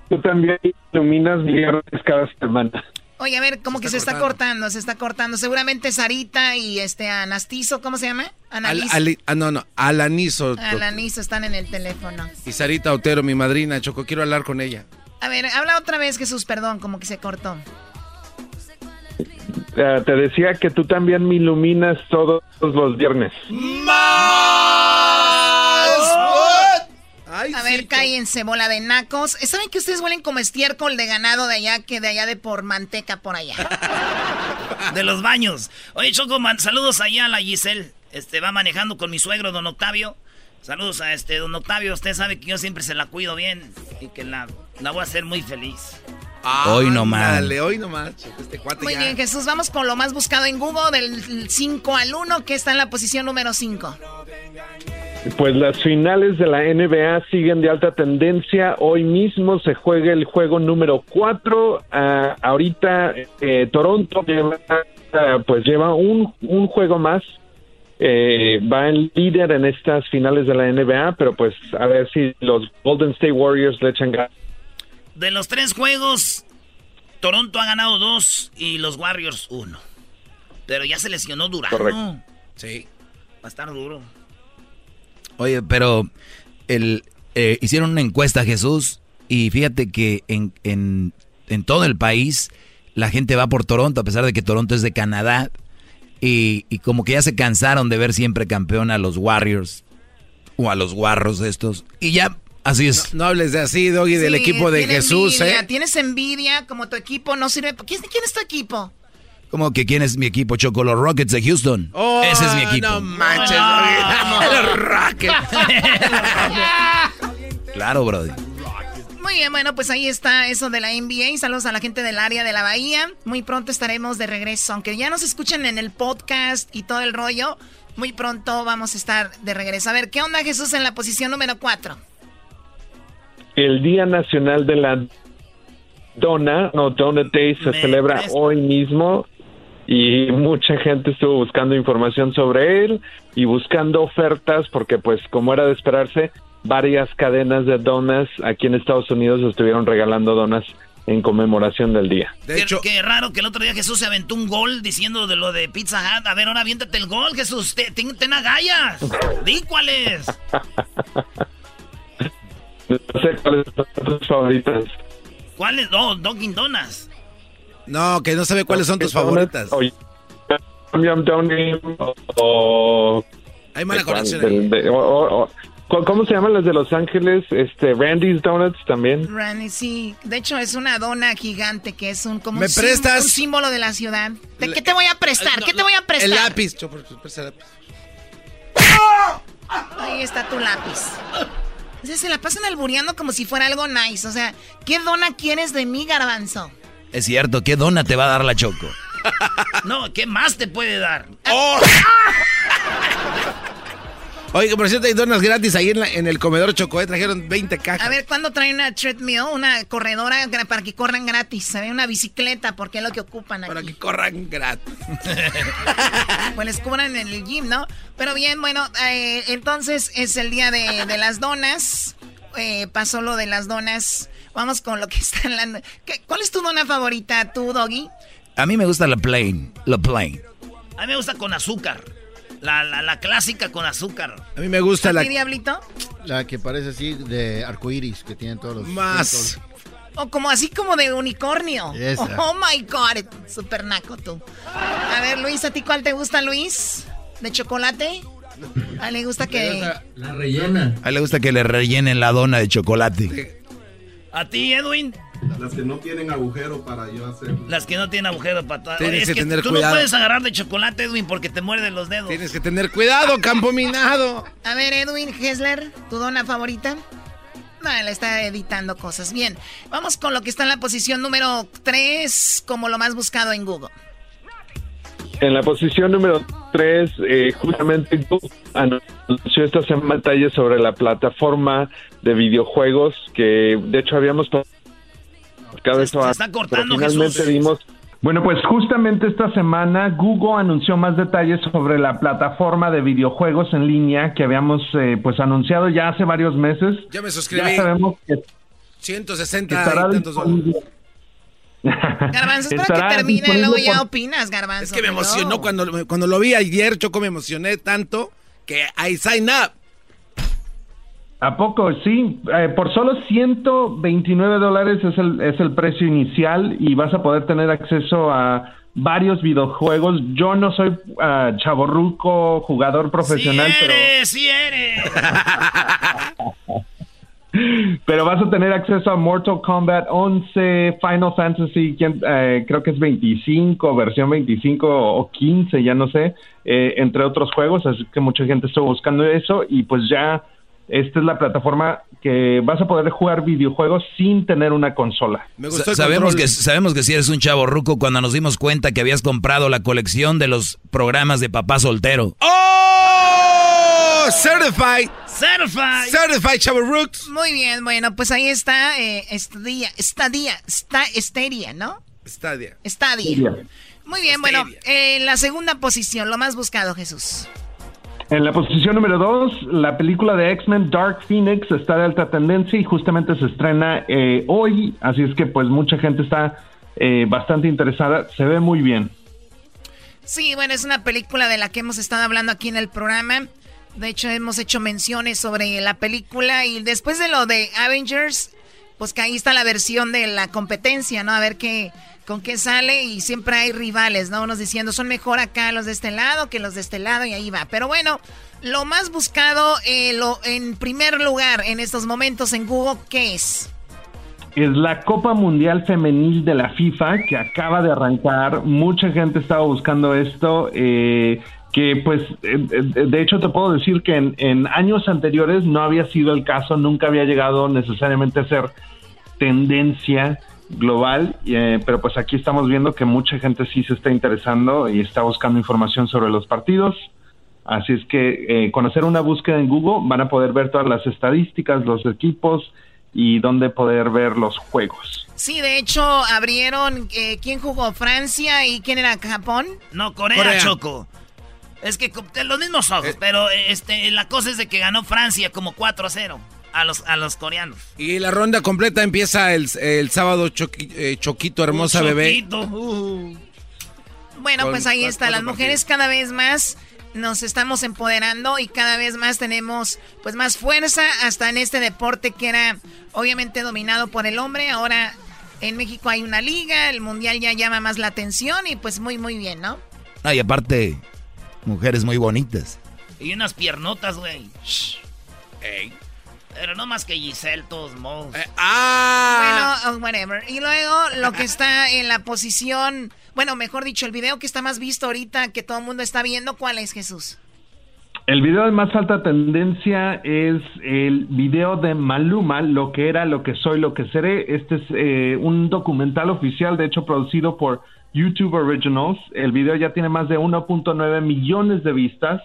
tú también iluminas viernes cada semana. Oye, a ver, ¿cómo que se está cortando? Se está cortando. Seguramente Sarita y este Anastizo, ¿cómo se llama? Al- Analiz. Ali- ah, no, no, Alanizo. Alanizo están en el teléfono. Y Sarita Otero, mi madrina, Choco, quiero hablar con ella. A ver, habla otra vez, Jesús, perdón, como que se cortó. Eh, te decía que tú también me iluminas todos los viernes. A ver, cállense, bola de nacos. ¿Saben que ustedes huelen como estiércol de ganado de allá que de allá de por manteca por allá? De los baños. Oye, Choco, man, saludos allá a la Giselle. Este, va manejando con mi suegro, don Octavio. Saludos a este, don Octavio. Usted sabe que yo siempre se la cuido bien y que la, la voy a hacer muy feliz. Hoy nomás. Dale, hoy nomás, este cuate Muy ya. bien, Jesús, vamos con lo más buscado en Google del 5 al 1, que está en la posición número 5. Pues las finales de la NBA siguen de alta tendencia. Hoy mismo se juega el juego número 4. ahorita eh, Toronto lleva, ah, pues lleva un, un juego más. Eh, va en líder en estas finales de la NBA, pero pues a ver si los Golden State Warriors le echan ganas. De los tres juegos, Toronto ha ganado dos y los Warriors uno. Pero ya se lesionó Durano. Correcto. Sí. Va a estar duro. Oye, pero el, eh, hicieron una encuesta, Jesús, y fíjate que en, en, en todo el país la gente va por Toronto, a pesar de que Toronto es de Canadá, y, y como que ya se cansaron de ver siempre campeón a los Warriors, o a los Guarros estos, y ya, así es. No hables de así, Doggy, del Sí, equipo de Jesús, envidia, ¿eh? Tienes envidia, como tu equipo no sirve. ¿Quién, quién es tu equipo? Como que quién es mi equipo, Choco, los Rockets de Houston. Oh, Ese es mi equipo. No manches, Doggy. Los Rockets. Claro, Brody. Muy bien, bueno, pues ahí está eso de la NBA. Saludos a la gente del área de la Bahía. Muy pronto estaremos de regreso. Aunque ya nos escuchen en el podcast y todo el rollo, muy pronto vamos a estar de regreso. A ver, ¿qué onda Jesús en la posición número 4? El Día Nacional de la Dona, no, Donut Day, se celebra hoy mismo y mucha gente estuvo buscando información sobre él y buscando ofertas porque pues como era de esperarse, varias cadenas de donas aquí en Estados Unidos estuvieron regalando donas en conmemoración del día. qué, qué raro que el otro día Jesús se aventó un gol diciendo de lo de Pizza Hut. A ver, ahora aviéntate el gol, Jesús. Te- Ten, ten agallas. Di cuál es. No sé cuáles son tus favoritas. ¿Cuál es? No, Dunkin' Donuts. No, que no sabe cuáles son tus favoritas. O Yum Yum Donut o... Hay mala conexión de- o- o- o- ¿cu- ¿Cómo se llaman las de Los Ángeles? Este, Randy's Donuts también. Randy, sí. De hecho, es una dona gigante que es un, como ¿Me un, prestas? un símbolo de la ciudad. ¿De qué te voy a prestar? ¿Qué te voy a prestar? Lápiz, el lápiz. Ahí está tu lápiz. O sea, se la pasan albureando como si fuera algo nice. O sea, ¿qué dona quieres de mí, garbanzo? Es cierto, ¿qué dona te va a dar la Choco? No, ¿qué más te puede dar? Oye, por cierto hay donas gratis ahí en, la- en el comedor Choco, ¿eh? trajeron 20 cajas. A ver, ¿cuándo traen una treadmill? Una corredora para que corran gratis. ¿Sabe? Una bicicleta, porque es lo que ocupan aquí. Para que corran gratis. Pues les cubran en el gym, ¿no? Pero bien, bueno, eh, entonces es el día de, de las donas. Eh, pasó lo de las donas. Vamos con lo que está en la... ¿Qué- ¿Cuál es tu dona favorita, tú, Doggy? A mí me gusta la plain, la plain. A mí me gusta con azúcar. La, la, la clásica con azúcar. A mí me gusta la... ¿Y Diablito? La que parece así de arcoíris que tienen todos los. Más. O como así como de unicornio. Esa. Oh my God, super naco tú. A ver, Luis, ¿a ti cuál te gusta, Luis? ¿De chocolate? A él le gusta que... La rellena. A él le gusta que le rellenen la dona de chocolate. ¿A ti, Edwin? Las que no tienen agujero para yo hacer. Las que no tienen agujero para todas. Tienes Es que que tener tú cuidado. no puedes agarrar de chocolate, Edwin, porque te muerden los dedos. Tienes que tener cuidado, campo minado. A ver, Edwin Hessler, ¿tu dona favorita? No, él está editando cosas. Bien, vamos con lo que está en la posición número 3 como lo más buscado en Google. En la posición número 3, justamente Google anunció esta semana detalles sobre la plataforma de videojuegos que de hecho habíamos eso se está cortando, Jesús. vimos Bueno, pues justamente esta semana Google anunció más detalles sobre la plataforma de videojuegos en línea que habíamos eh, pues anunciado ya hace varios meses. Ya me suscribí. Ya sabemos que 160 Estará y tantos dólares. disponible. Garbanzo, espera Estará que termine, luego ya por- opinas, Garbanzo. Es que me emocionó cuando, cuando lo vi ayer, Choco, me emocioné tanto que I sign up. ¿A poco? Sí, Eh, por solo 129 dólares es el, es el precio inicial y vas a poder tener acceso a varios videojuegos. Yo no soy uh, chaborruco, jugador profesional, pero... eres, sí eres. Pero vas a tener acceso a Mortal Kombat 11, Final Fantasy, eh, creo que es 25, versión 25 o 15, ya no sé, eh, entre otros juegos, así que mucha gente estuvo buscando eso y pues ya esta es la plataforma que vas a poder jugar videojuegos sin tener una consola. Sa- sabemos que sabemos que si eres un chavo ruco cuando nos dimos cuenta que habías comprado la colección de los programas de papá soltero. ¡Oh! Certified. Certified. Certified Chavo Rooks. Muy bien, bueno, pues ahí está eh, Stadia, Stadia, está Stadia, ¿no? Stadia. Stadia. Muy bien, bueno, en la segunda posición, lo más buscado, Jesús. En la posición número 2, la película de X-Men Dark Phoenix está de alta tendencia y justamente se estrena eh, hoy, así es que pues mucha gente está eh, bastante interesada, se ve muy bien. Sí, bueno, es una película de la que hemos estado hablando aquí en el programa. De hecho, hemos hecho menciones sobre la película y después de lo de Avengers, pues que ahí está la versión de la competencia, ¿no? A ver qué, con qué sale y siempre hay rivales, ¿no? Unos diciendo son mejor acá los de este lado que los de este lado y ahí va. Pero bueno, lo más buscado eh, lo, en primer lugar en estos momentos en Google, ¿qué es? Es la Copa Mundial Femenil de la FIFA que acaba de arrancar. Mucha gente estaba buscando esto. eh, que pues eh, eh, de hecho te puedo decir que en, en años anteriores no había sido el caso, nunca había llegado necesariamente a ser tendencia global, eh, pero pues aquí estamos viendo que mucha gente sí se está interesando y está buscando información sobre los partidos. Así es que eh, con hacer una búsqueda en Google van a poder ver todas las estadísticas, los equipos y dónde poder ver los juegos. Sí, de hecho abrieron, eh, ¿quién jugó? Francia y quién era Japón? No, Corea, Corea. Choco. Es que los mismos ojos, pero eh, este, la cosa es de que ganó Francia como 4 a 0 a los, a los coreanos. Y la ronda completa empieza el, el sábado, Choqui- eh, Choquito, hermosa bebé. choquito, uh. Bueno, Con pues ahí está. Las mujeres cada vez más nos estamos empoderando y cada vez más tenemos pues más fuerza hasta en este deporte que era obviamente dominado por el hombre. Ahora en México hay una liga, el mundial ya llama más la atención y pues muy muy bien, ¿no? Ah, y aparte, mujeres muy bonitas. Y unas piernotas, güey. Ey. Pero no más que Giselle, todos modos. ah. Bueno, oh, whatever. Y luego lo que está en la posición, bueno, mejor dicho, el video que está más visto ahorita que todo el mundo está viendo, ¿cuál es Jesús? El video de más alta tendencia es el video de Maluma, Lo que era, lo que soy, lo que seré. Este es eh, un documental oficial, de hecho producido por YouTube Originals. El video ya tiene más de 1.9 millones de vistas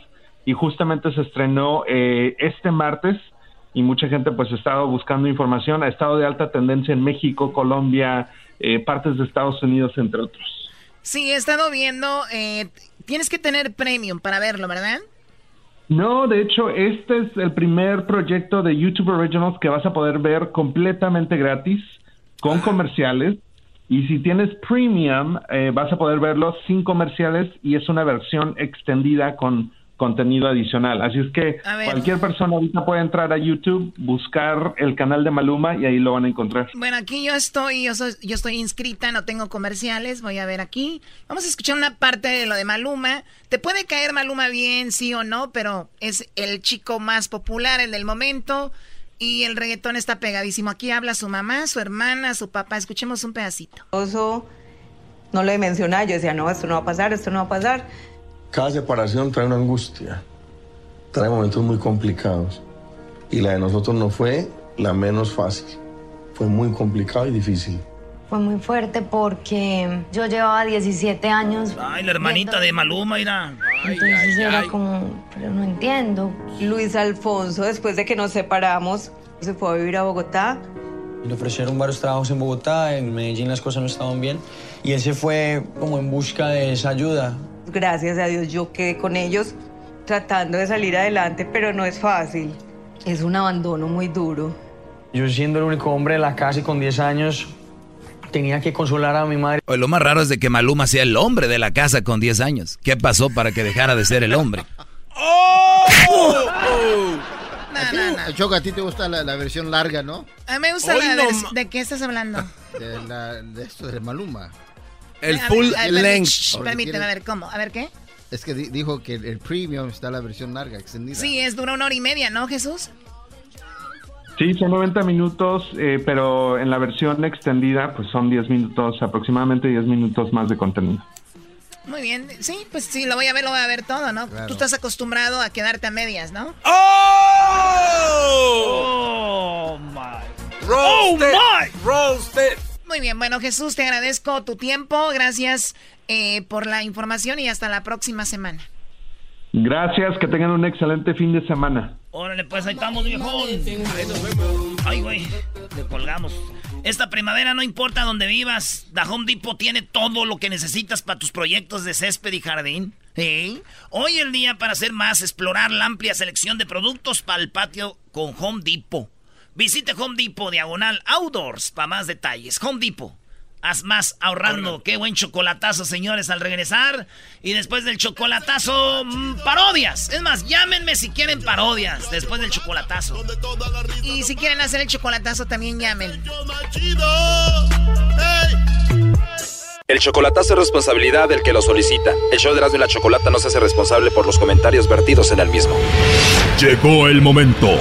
y justamente se estrenó eh, este martes y mucha gente pues ha estado buscando información. Ha estado de alta tendencia en México, Colombia, eh, partes de Estados Unidos, entre otros. Sí, he estado viendo, eh, tienes que tener premium para verlo, ¿verdad? No, de hecho, este es el primer proyecto de YouTube Originals que vas a poder ver completamente gratis, con comerciales. Y si tienes premium, eh, vas a poder verlo sin comerciales y es una versión extendida con contenido adicional. Así es que cualquier persona ahorita puede entrar a YouTube, buscar el canal de Maluma y ahí lo van a encontrar. Bueno, aquí yo estoy, yo, soy- yo estoy inscrita, no tengo comerciales, voy a ver aquí. Vamos a escuchar una parte de lo de Maluma. Te puede caer Maluma bien, sí o no, pero es el chico más popular, el del momento. Y el reggaetón está pegadísimo. Aquí habla su mamá, su hermana, su papá. Escuchemos un pedacito. Eso no lo mencionaba, yo decía, no, esto no va a pasar, esto no va a pasar. Cada separación trae una angustia, trae momentos muy complicados. Y la de nosotros no fue la menos fácil. Fue muy complicado y difícil. Fue muy fuerte porque yo llevaba 17 años. Ay, la hermanita de Maluma, mira. Entonces era como, pero no entiendo. Luis Alfonso, después de que nos separamos, se fue a vivir a Bogotá. Le ofrecieron varios trabajos en Bogotá, en Medellín las cosas no estaban bien y él se fue como en busca de esa ayuda. Gracias a Dios yo quedé con ellos tratando de salir adelante, pero no es fácil. Es un abandono muy duro. Yo siendo el único hombre de la casa y con 10 años, tenía que consolar a mi madre. Oye, lo más raro es de que Maluma sea el hombre de la casa con 10 años. ¿Qué pasó para que dejara de ser el hombre? ¡Oh! Choco, a ti te gusta la, versión larga, ¿no? A mí me gusta la versión... ¿De qué estás hablando? De, la, de esto de Maluma. El full length. permíteme, a ver, ¿cómo? A ver, ¿qué? Es que dijo que el, premium está la versión larga, extendida. Sí, es dura una hora y media, ¿no, Jesús? Sí, son 90 minutos, eh, pero en la versión extendida pues son 10 minutos, aproximadamente 10 minutos más de contenido. Muy bien, sí, pues sí, lo voy a ver, lo voy a ver todo, ¿no? Tú estás acostumbrado a quedarte a medias, ¿no? ¡Oh! oh my. Oh my. Roasted. Muy bien, bueno Jesús, te agradezco tu tiempo, gracias eh, por la información y hasta la próxima semana. Gracias, que tengan un excelente fin de semana. Órale, pues ahí estamos, viejón. Ay, güey, le colgamos. Esta primavera no importa dónde vivas, The Home Depot tiene todo lo que necesitas para tus proyectos de césped y jardín. Hoy el día para hacer más, explorar la amplia selección de productos para el patio con Home Depot. Visite Home Depot Diagonal Outdoors para más detalles. Home Depot. Haz más ahorrando. Qué buen chocolatazo, señores, al regresar. Y después del chocolatazo, mm, parodias. Es más, llámenme si quieren parodias después del chocolatazo. Y si quieren hacer el chocolatazo, también llamen. El chocolatazo es responsabilidad del que lo solicita. El show de Erasmo y la Chocolata no se hace responsable por los comentarios vertidos en el mismo. Llegó el momento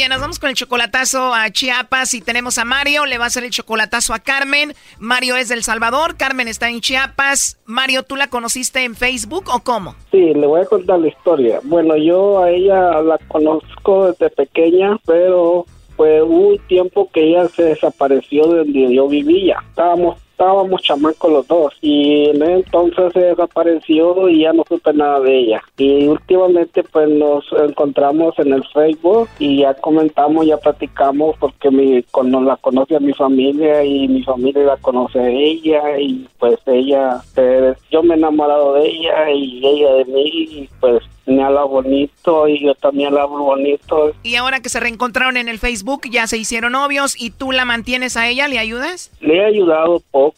Bien, nos vamos con el chocolatazo a Chiapas y tenemos a Mario, le va a hacer el chocolatazo a Carmen. Mario es del Salvador, Carmen está en Chiapas. Mario, ¿tú la conociste en Facebook o cómo? Sí, le voy a contar la historia. Bueno, yo a ella la conozco desde pequeña, pero fue un tiempo que ella se desapareció de donde yo vivía. Estábamos estábamos chamacos los dos y en entonces se desapareció y ya no supe nada de ella. Y últimamente pues nos encontramos en el Facebook y ya comentamos, ya platicamos porque mi, con, la conoce a mi familia y mi familia la conoce a ella y pues ella, pues, yo me he enamorado de ella y ella de mí y pues me habla bonito y yo también la hablo bonito. Y ahora que se reencontraron en el Facebook, ya se hicieron novios y tú la mantienes a ella, ¿le ayudas? Le he ayudado poco.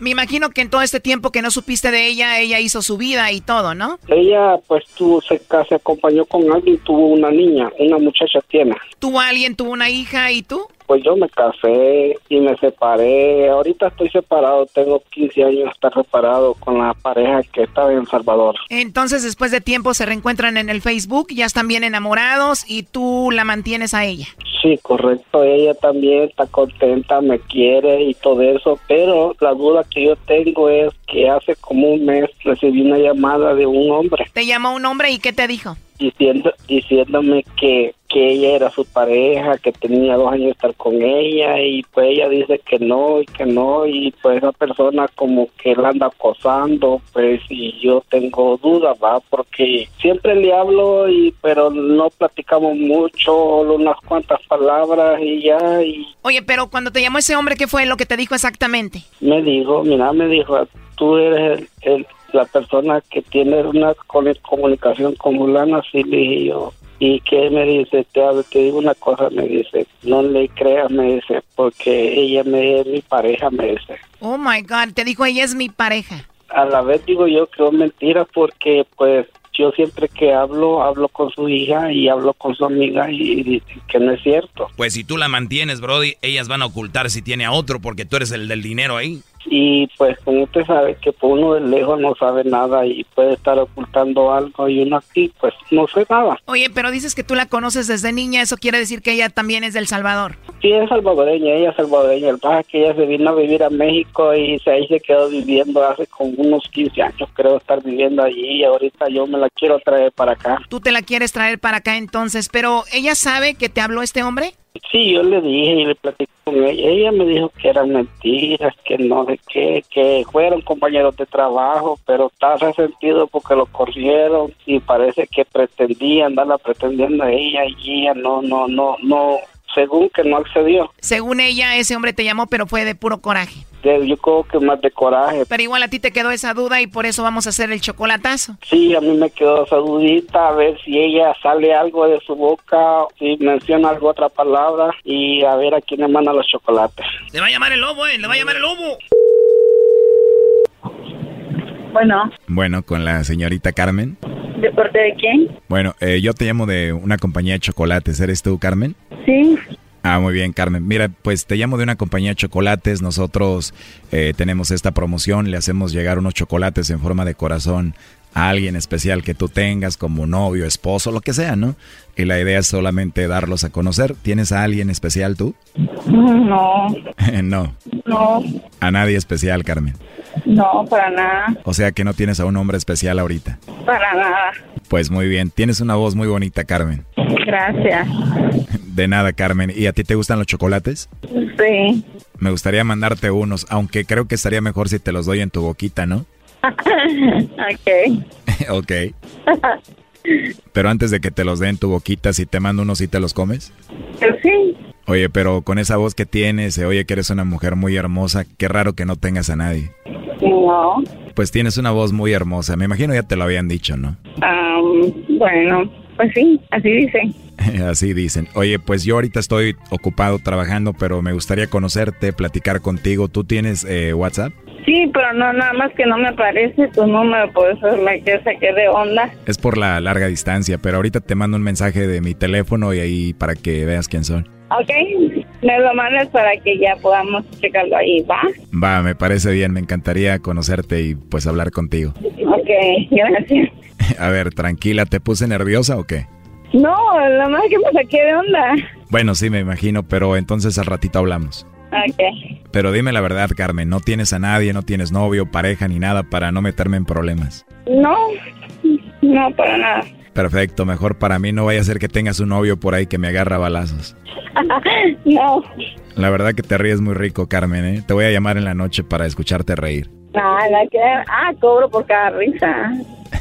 Me imagino que en todo este tiempo que no supiste de ella, ella hizo su vida y todo, ¿no? Ella pues tuvo, se, se acompañó con alguien, tuvo una niña, una muchacha tiene. ¿Tuvo alguien, tuvo una hija y tú? Pues yo me casé y me separé. Ahorita estoy separado, tengo 15 años estar separado con la pareja que estaba en Salvador. Entonces, después de tiempo se reencuentran en el Facebook, ya están bien enamorados y tú la mantienes a ella. Sí, correcto. Ella también está contenta, me quiere y todo eso, pero la duda que yo tengo es que hace como un mes recibí una llamada de un hombre. ¿Te llamó un hombre y qué te dijo? Diciendo diciéndome que, que ella era su pareja, que tenía dos años de estar con ella y pues ella dice que no y que no y pues esa persona como que la anda acosando pues y yo tengo dudas va porque siempre le hablo y pero no platicamos mucho, unas cuantas palabras y ya y... Oye, pero cuando te llamó ese hombre, ¿qué fue lo que te dijo exactamente? Me dijo, mira, me dijo, tú eres el la persona que tiene una comunicación con Mulana, sí le yo. Y que me dice, te, te digo una cosa, me dice, no le creas, me dice, porque ella me, es mi pareja, me dice. Oh my God, te dijo ella es mi pareja. A la vez digo yo que es mentira porque pues yo siempre que hablo, hablo con su hija y hablo con su amiga y, y, que no es cierto. Pues si tú la mantienes, Brody, ellas van a ocultar si tiene a otro porque tú eres el del dinero ahí y pues como usted sabe que por uno de lejos no sabe nada y puede estar ocultando algo y uno aquí pues no sé nada. Oye, pero dices que tú la conoces desde niña, eso quiere decir que ella también es del Salvador. Sí, es salvadoreña, ella es salvadoreña, el pasa que ella se vino a vivir a México y se, ahí se quedó viviendo hace como unos 15 años, creo estar viviendo allí y ahorita yo me la quiero traer para acá. Tú te la quieres traer para acá entonces, pero ella sabe que te habló este hombre? Sí, yo le dije y le platicé con ella. Ella me dijo que eran mentiras, que no sé qué, que fueron compañeros de trabajo, pero está resentido porque lo corrieron y parece que pretendía andarla pretendiendo a ella y ella no, no, no, no, según que no accedió. Según ella, ese hombre te llamó, pero fue de puro coraje. yo creo que más de coraje. Pero igual a ti te quedó esa duda y por eso vamos a hacer el chocolatazo. Sí, a mí me quedó esa dudita, a ver si ella sale algo de su boca, si menciona algo otra palabra y a ver a quién le manda los chocolates. Le va a llamar el lobo, eh, le va a llamar el lobo. Bueno. Bueno, con la señorita Carmen. ¿De parte de quién? Bueno, eh, yo te llamo de una compañía de chocolates. ¿Eres tú, Carmen? Sí. Ah, muy bien, Carmen. Mira, pues te llamo de una compañía de chocolates. Nosotros eh, tenemos esta promoción. Le hacemos llegar unos chocolates en forma de corazón a alguien especial que tú tengas, como novio, esposo, lo que sea, ¿no? Y la idea es solamente darlos a conocer. ¿Tienes a alguien especial tú? No. no. No. A nadie especial, Carmen. No, para nada. O sea que no tienes a un hombre especial ahorita. Para nada. Pues muy bien. Tienes una voz muy bonita, Carmen. Gracias. De nada, Carmen. ¿Y a ti te gustan los chocolates? Sí. Me gustaría mandarte unos, aunque creo que estaría mejor si te los doy en tu boquita, ¿no? ok. ok. Pero antes de que te los dé en tu boquita, si te mando unos, ¿sí te los comes? Sí. Oye, pero con esa voz que tienes, se oye que eres una mujer muy hermosa. Qué raro que no tengas a nadie. No. Pues tienes una voz muy hermosa. Me imagino ya te lo habían dicho, ¿no? bueno, pues sí, así dicen. así dicen. Oye, pues yo ahorita estoy ocupado trabajando, pero me gustaría conocerte, platicar contigo. ¿Tú tienes eh, WhatsApp? Sí, pero no, nada más que no me aparece tu número, por eso me que saqué de onda. Es por la larga distancia, pero ahorita te mando un mensaje de mi teléfono y ahí para que veas quién son. Ok, me lo mandas para que ya podamos checarlo ahí, ¿va? Va, me parece bien, me encantaría conocerte y pues hablar contigo. Ok, gracias. A ver, tranquila, ¿te puse nerviosa o qué? No, la más que me saqué de onda. Bueno, sí, me imagino, pero entonces al ratito hablamos. Ok. Pero dime la verdad, Carmen, no tienes a nadie, no tienes novio, pareja ni nada para no meterme en problemas. No, no, para nada. Perfecto, mejor para mí no vaya a ser que tengas un novio por ahí que me agarra balazos. no. La verdad que te ríes muy rico, Carmen, ¿eh? Te voy a llamar en la noche para escucharte reír. Nada, que... Ah, cobro por cada risa.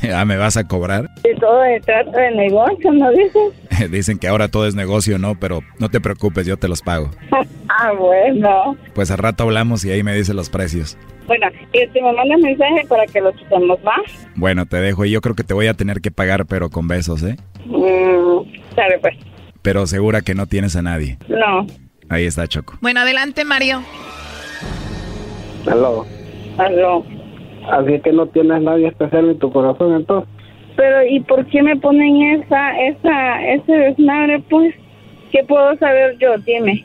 ah, ¿me vas a cobrar? De todo se trata de negocio, ¿no dices? Dicen que ahora todo es negocio, ¿no? Pero no te preocupes, yo te los pago. ah, bueno. Pues al rato hablamos y ahí me dices los precios. Bueno, y te me mandas mensaje para que lo chutemos más. Bueno, te dejo y yo creo que te voy a tener que pagar, pero con besos, ¿eh? Mm, sabe pues. Pero segura que no tienes a nadie. No. Ahí está, Choco. Bueno, adelante, Mario. Aló. Aló. Así que no tienes nadie especial en tu corazón, entonces. Pero, ¿y por qué me ponen esa, esa, ese desmadre, pues? ¿Qué puedo saber yo? Dime.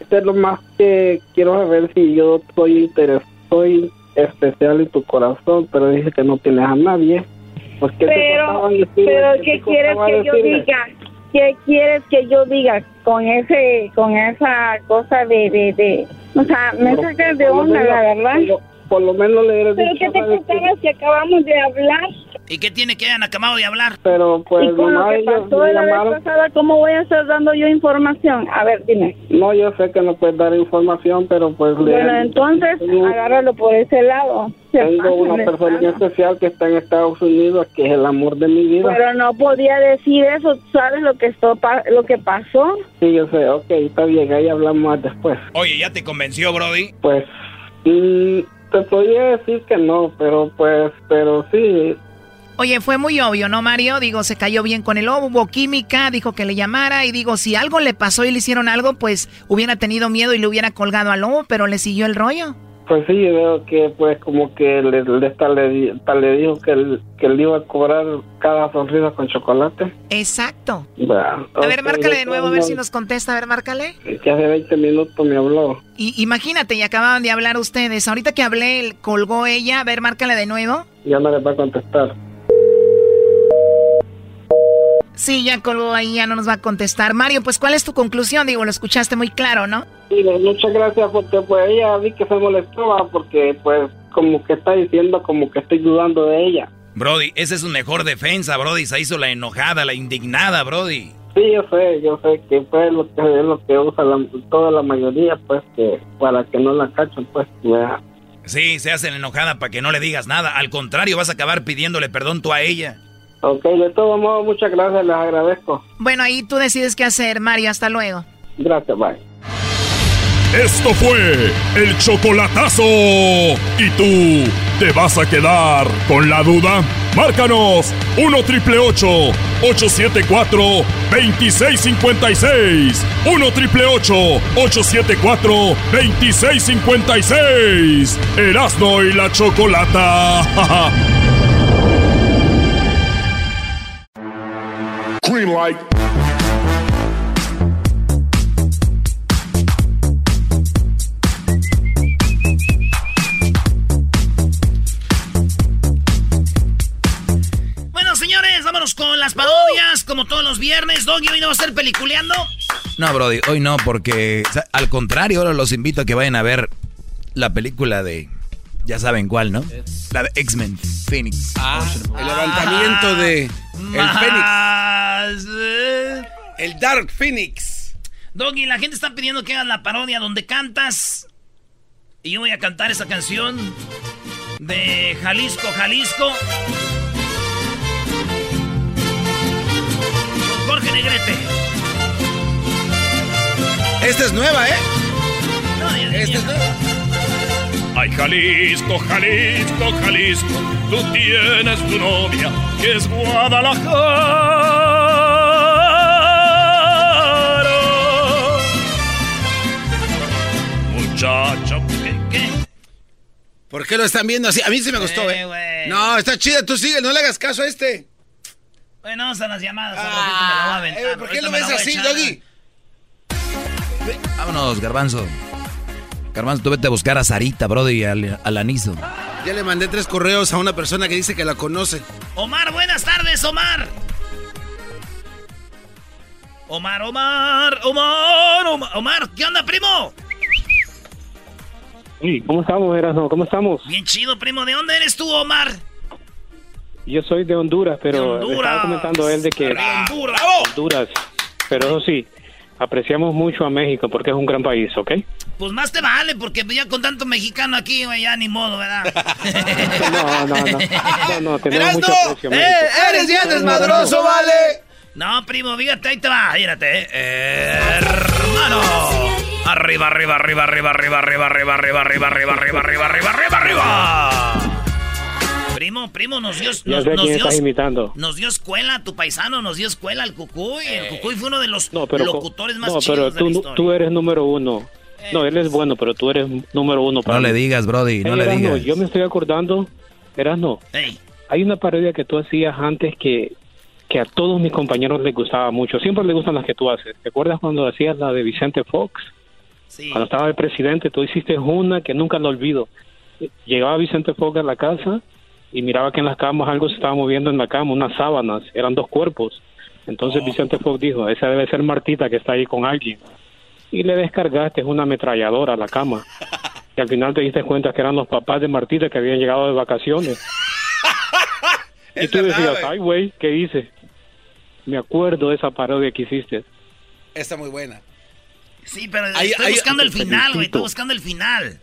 Esto es lo más que quiero saber si yo interesado, soy especial en tu corazón, pero dice que no tienes a nadie. Pues, ¿qué pero, pero ¿qué quieres que yo diga? ¿Qué quieres que yo diga con ese, con esa cosa de, de, de o sea, me sacas de onda, la verdad? Por lo menos le eres ¿Pero qué te costaba si acabamos de hablar? ¿Y qué tiene que hayan acabado de hablar? Pero pues ¿Y con lo que pasó la vez pasada, ¿cómo voy a estar dando yo información? A ver, dime. No, yo sé que no puedes dar información, pero pues... Bueno, entonces, agárralo por ese lado. Tengo una persona especial que está en Estados Unidos, que es el amor de mi vida. Pero no podía decir eso, ¿sabes lo que, esto, lo que pasó? Sí, yo sé, ok, está bien, ahí hablamos más después. Oye, ¿ya te convenció, Brody? Pues... Mm, te decir que no, pero pues, pero sí, Oye, fue muy obvio, ¿no, Mario? Digo, se cayó bien con el lobo, hubo química, dijo que le llamara y digo, si algo le pasó y le hicieron algo, pues hubiera tenido miedo y le hubiera colgado al lobo, pero le siguió el rollo. Pues sí, veo que pues como que le, le, le, le dijo que, que le iba a cobrar cada sonrisa con chocolate. Exacto. Bueno, a ver, márcale de nuevo, a ver si nos contesta. A ver, márcale. Que hace 20 minutos me habló. Y imagínate, y acababan de hablar ustedes. Ahorita que hablé, colgó ella. A ver, márcale de nuevo. Ya no le va a contestar. Sí, ya colgó ahí, ya no nos va a contestar. Mario, pues, ¿cuál es tu conclusión? Digo, lo escuchaste muy claro, ¿no? Sí, muchas gracias porque pues ella vi que se molestaba porque pues como que está diciendo como que estoy dudando de ella. Brody, esa es su mejor defensa, Brody. Se hizo la enojada, la indignada, Brody. Sí, yo sé, yo sé que pues lo que es lo que usa la, toda la mayoría, pues que para que no la cachen, pues. Ya. Sí, se hacen enojada para que no le digas nada. Al contrario, vas a acabar pidiéndole perdón tú a ella. Ok, de todo modo, muchas gracias, les agradezco. Bueno, ahí tú decides qué hacer, Mario. Hasta luego. Gracias, bye. Esto fue el chocolatazo. ¿Y tú te vas a quedar con la duda? Márcanos 1 triple 874 2656. 1 triple 874 2656. Erasno y la chocolata. Green light. Bueno, señores, vámonos con las parodias, como todos los viernes. Doggy, hoy no va a estar peliculeando. No, Brody, hoy no, porque o sea, al contrario, ahora los invito a que vayan a ver la película de. Ya saben cuál, ¿no? La de X-Men Phoenix. Ah, el levantamiento de. El Phoenix. El Dark Phoenix. Doggy, la gente está pidiendo que hagas la parodia donde cantas. Y yo voy a cantar esa canción de Jalisco, Jalisco. Jorge Negrete. Esta es nueva, ¿eh? No, ya- Esta ya- es nueva. Ay, Jalisco, Jalisco, Jalisco, tú tienes tu novia, que es Guadalajara. Muchacha, ¿Qué? ¿Por qué lo están viendo así? A mí sí me gustó, Eh, ¿eh? güey. No, está chida, tú sigue, no le hagas caso a este. Bueno, vamos a las llamadas. la voy a aventar, eh, ¿Por qué ahorita lo ves la así. Doggy? Vámonos, Garbanzo. Garbanzo, tú vete a buscar a Sarita, Brody, y al, al Aniso. Ya le mandé tres correos a una persona que dice que la conoce. Omar, buenas tardes, Omar. Omar, Omar, Omar, Omar, Omar, ¿qué onda, primo? Sí, ¿cómo estamos, Erasmo? ¿Cómo estamos? Bien chido, primo. ¿De dónde eres tú, Omar? Yo soy de Honduras, pero De Honduras. estaba comentando a él de que Honduras. Honduras, pero eso sí, apreciamos mucho a México porque es un gran país, ¿ok? Pues más te vale, porque ya con tanto mexicano aquí, güey, ya ni modo, ¿verdad? No, no, no, no, no, tenemos mucho aprecio a eh, eres bien desmadroso, vale. No, primo, fíjate, ahí te va, fíjate, eh. hermano. Arriba, arriba, arriba, arriba, arriba, arriba, arriba, arriba, arriba, arriba, arriba, arriba, arriba, arriba, arriba. Primo, primo, nos dio, Ya nos, sé nos quién dio, estás imitando. nos dio escuela, tu paisano nos dio escuela, el Cucuy. El Cucuy fue uno de los No, pero, locutores más no, chidos pero de la tú, historia. tú eres número uno. No, él es bueno, pero tú eres número uno para No le digas, Brody, no Ey, le digas. Yo me estoy acordando, Erasmo, Ey. hay una parodia que tú hacías antes que, que a todos mis compañeros les gustaba mucho. Siempre les gustan las que tú haces. ¿Te acuerdas cuando hacías la de Vicente Fox? Sí. Cuando estaba el presidente, tú hiciste una que nunca lo olvido. Llegaba Vicente Fox a la casa y miraba que en las camas algo se estaba moviendo en la cama, unas sábanas, eran dos cuerpos. Entonces Vicente Fox dijo, esa debe ser Martita que está ahí con alguien. Y le descargaste una ametralladora a la cama. Y al final te diste cuenta que eran los papás de Martita que habían llegado de vacaciones. y tú decías, ay güey, ¿qué hice? Me acuerdo de esa parodia que hiciste. Está muy buena. Sí, pero Ahí- estoy ahí- buscando el final, güey. Estoy buscando el final.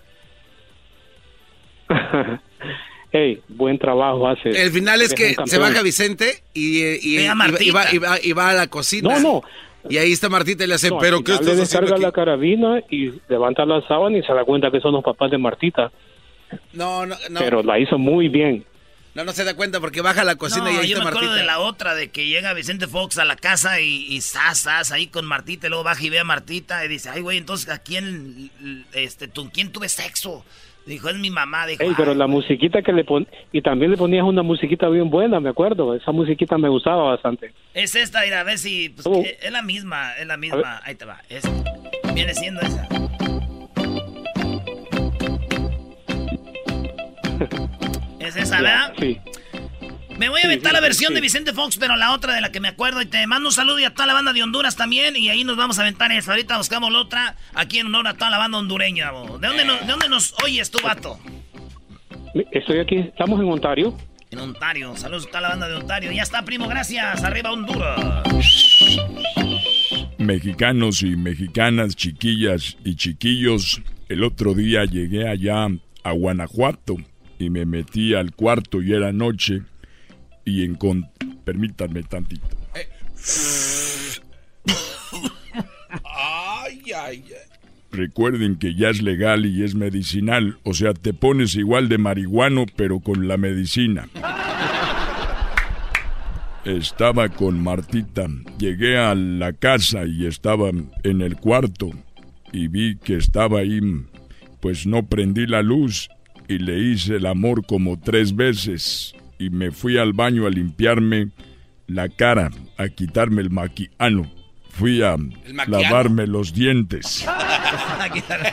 Hey, buen trabajo haces. El final es que se baja Vicente y, eh, y, y y va, y va- y va a la cocina. No, no. Y ahí está Martita y le hace, No, pero ¿qué le descarga aquí? la carabina y levanta la sábana y se da cuenta que son los papás de Martita. No, no, no. Pero la hizo muy bien. No, no se da cuenta porque baja a la cocina No, y ahí yo está me acuerdo Martita. de la otra, de que llega Vicente Fox a la casa y, y sas, sas, ahí con Martita, y luego baja y ve a Martita y dice, ay, güey, entonces, ¿a quién, este, tú, quién tuve sexo? Dijo, es mi mamá, dijo, Ey, pero la musiquita que le pon y también le ponías una musiquita bien buena, me acuerdo. Esa musiquita me gustaba bastante. es esta, mira, a ver si, pues, Oh. que es la misma, es la misma, ahí te va, es, viene siendo esa. Es esa, ¿verdad? Sí. Me voy a aventar sí, la versión sí. de Vicente Fox, pero la otra de la que me acuerdo. Y te mando un saludo y a toda la banda de Honduras también. Y ahí nos vamos a aventar eso. Ahorita buscamos la otra aquí en honor a toda la banda hondureña. bo. ¿De dónde, nos, ¿De dónde nos oyes tú, vato? Estoy aquí, estamos en Ontario. En Ontario. Saludos a toda la banda de Ontario. Ya está, primo. Gracias. Arriba Honduras. Mexicanos y mexicanas, chiquillas y chiquillos, el otro día llegué allá a Guanajuato y me metí al cuarto y era noche y en permítanme tantito. ay, ay, ay. Recuerden que ya es legal y es medicinal, o sea, te pones igual de marihuano pero con la medicina. Estaba con Martita. Llegué a la casa y estaba en el cuarto y vi que estaba ahí. Pues no prendí la luz y le hice el amor como tres veces y me fui al baño a limpiarme la cara, a quitarme el maquiano. Fui a lavarme los dientes.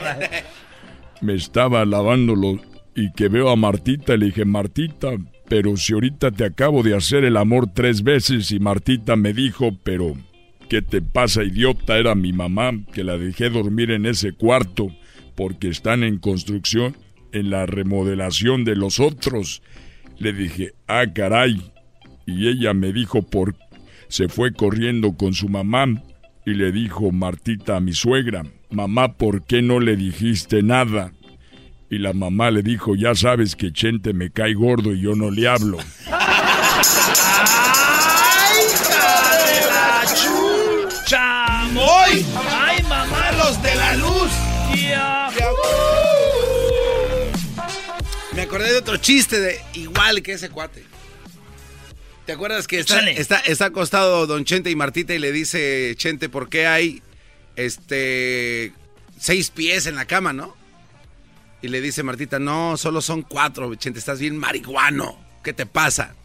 me estaba lavándolo y que veo a Martita le dije, Martita, pero si ahorita te acabo de hacer el amor tres veces y Martita me dijo, pero ¿qué te pasa, idiota? Era mi mamá que la dejé dormir en ese cuarto porque están en construcción, en la remodelación de los otros. Le dije, ah, caray. Y ella me dijo por... Se fue corriendo con su mamá y le dijo Martita a mi suegra, mamá, ¿por qué no le dijiste nada? Y la mamá le dijo, ya sabes que Chente me cae gordo y yo no le hablo. ¡Ay, acordé de otro chiste de igual que ese cuate. ¿Te acuerdas que está, está, está, acostado don Chente y Martita y le dice Chente por qué hay este seis pies en la cama, ¿no? Y le dice Martita, no, solo son cuatro, Chente, estás bien marihuano. ¿Qué te pasa?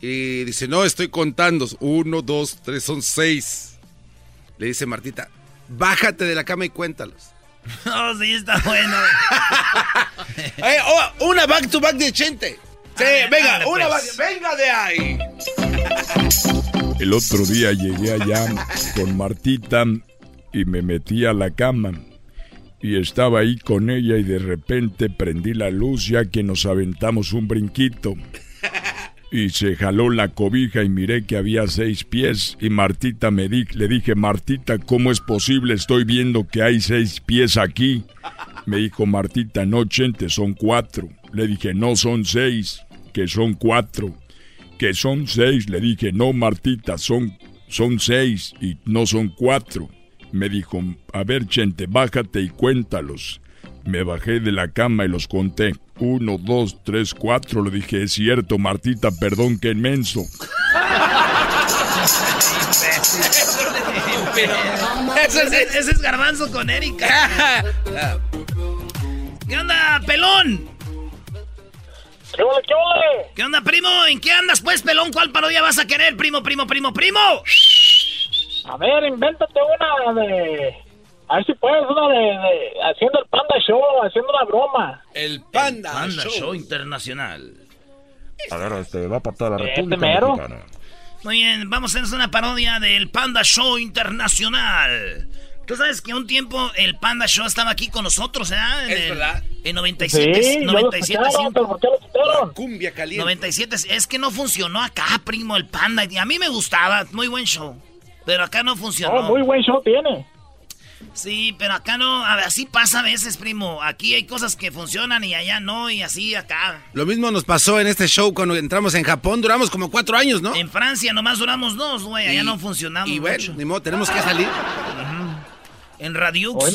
Y dice, no, estoy contando. Uno, dos, tres, son seis. Le dice Martita, bájate de la cama y cuéntalos. Oh, sí, está bueno. Eh, oh, una back to back de Chente. Sí, venga, una pues. back, venga de ahí. El otro día llegué allá con Martita y me metí a la cama y estaba ahí con ella y de repente prendí la luz ya que nos aventamos un brinquito. Y se jaló la cobija y miré que había seis pies y Martita me di, le dije, Martita, ¿cómo es posible? Estoy viendo que hay seis pies aquí. Me dijo Martita, no, Chente, son cuatro. Le dije, no son seis, que son cuatro. Que son seis. Le dije, no, Martita, son, son seis y no son cuatro. Me dijo, a ver, Chente, bájate y cuéntalos. Me bajé de la cama y los conté. Uno, dos, tres, cuatro. Le dije, es cierto, Martita, perdón, qué inmenso. ese, es garbanzo con Erika. ¿Qué onda, pelón? ¿Qué onda, qué onda? ¿Qué onda, primo? ¿En qué andas, pues, pelón? ¿Cuál parodia vas a querer, primo, primo, primo, primo? A ver, invéntate una de. A ver si puedes, una de, haciendo el Panda Show, haciendo una broma. El Panda, Panda Show. Internacional. A ver, este va para toda la ¿Este República Mexicana. Muy bien, vamos a hacer una parodia del Panda Show Internacional. Tú sabes que un tiempo el Panda Show estaba aquí con nosotros, ¿eh? En es verdad. En 97, sí, 97, lo cumbia caliente. 97, es que no funcionó acá, primo, el Panda. Y a mí me gustaba, muy buen show. Pero acá no funcionó. muy buen show tiene. Sí, pero acá no, así pasa a veces, primo. Aquí hay cosas que funcionan y allá no, y así acá. Lo mismo nos pasó en este show cuando entramos en Japón, duramos como cuatro años, ¿no? En Francia nomás duramos dos, güey, allá no funcionamos Y bueno, ni modo, tenemos que salir. En Radiux.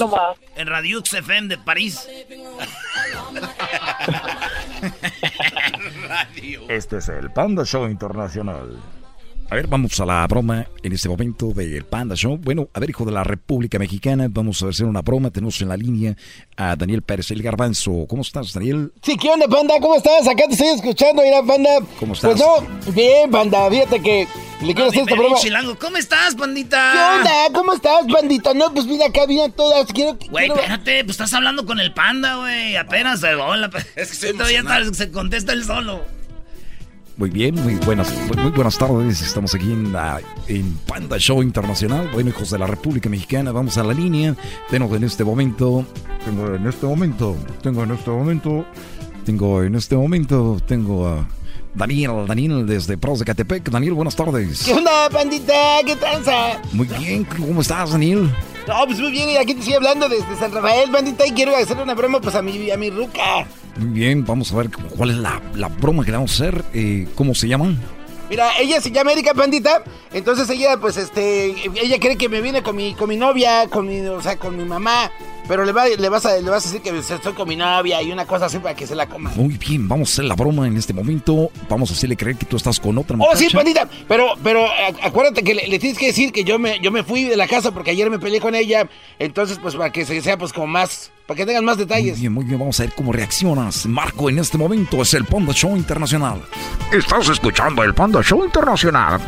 En Radiux FM de París. este es el Panda Show Internacional. A ver, vamos a la broma en este momento del Panda Show. Bueno, a ver, hijo de la República Mexicana, vamos a hacer una broma. Tenemos en la línea a Daniel Pérez, el garbanzo. ¿Cómo estás, Daniel? Sí, ¿qué onda, Panda? ¿Cómo estás? Acá te estoy escuchando, mira, Panda. ¿Cómo estás? Pues no, bien, Panda, fíjate que le quiero hacer esta broma. Chilango. ¿Cómo estás, pandita? ¿Qué onda? ¿Cómo estás, pandita? No, pues mira, acá vienen todas. Quiero. Güey, espérate, pues estás hablando con el panda, güey. Apenas se hola. Es que todavía se contesta el solo. Muy bien, muy buenas, muy, buenas tardes. Estamos aquí en, la, en Panda Show Internacional. Bueno, hijos de la República Mexicana, vamos a la línea. Tengo en este momento, tengo en este momento, tengo en este momento, tengo en este momento, tengo a Daniel, Daniel desde Pros de Catepec. Daniel, buenas tardes. ¿Qué onda, pandita? ¿Qué tranza? Muy bien, ¿cómo estás, Daniel? No, pues muy bien, y aquí te estoy hablando desde San Rafael, bandita, y quiero hacer una broma pues a mi, a mi ruca. Muy bien, vamos a ver cuál es la, la broma que le vamos a hacer. Eh, ¿Cómo se llaman? Mira, ella se llama Erika Pandita, entonces ella, pues, este, ella cree que me viene con mi, con mi novia, con mi, o sea, con mi mamá, pero le, va, le, vas a, le vas a decir que estoy con mi novia y una cosa así para que se la coma. Muy bien, vamos a hacer la broma en este momento, vamos a hacerle creer que tú estás con otra muchacha. Oh, sí, Pandita, pero, pero acuérdate que le, tienes que decir que yo me, yo me fui de la casa porque ayer me peleé con ella, entonces, pues, para que sea, pues, como más para que tengan más detalles. Muy bien, muy bien, vamos a ver cómo reaccionas. Marco, en este momento es el Panda Show Internacional. Estás escuchando el Panda Show Internacional.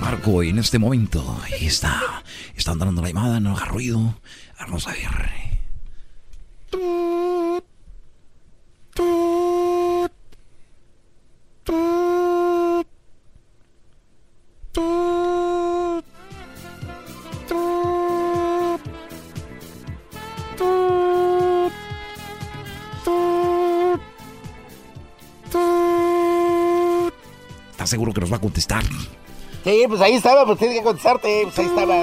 Marco, en este momento, ahí está. Están dando la llamada, no haga ruido. Vamos a ver. ¿Estás seguro que nos va a contestar? Sí, pues ahí estaba, pues tienes que contestarte, pues ahí estaba.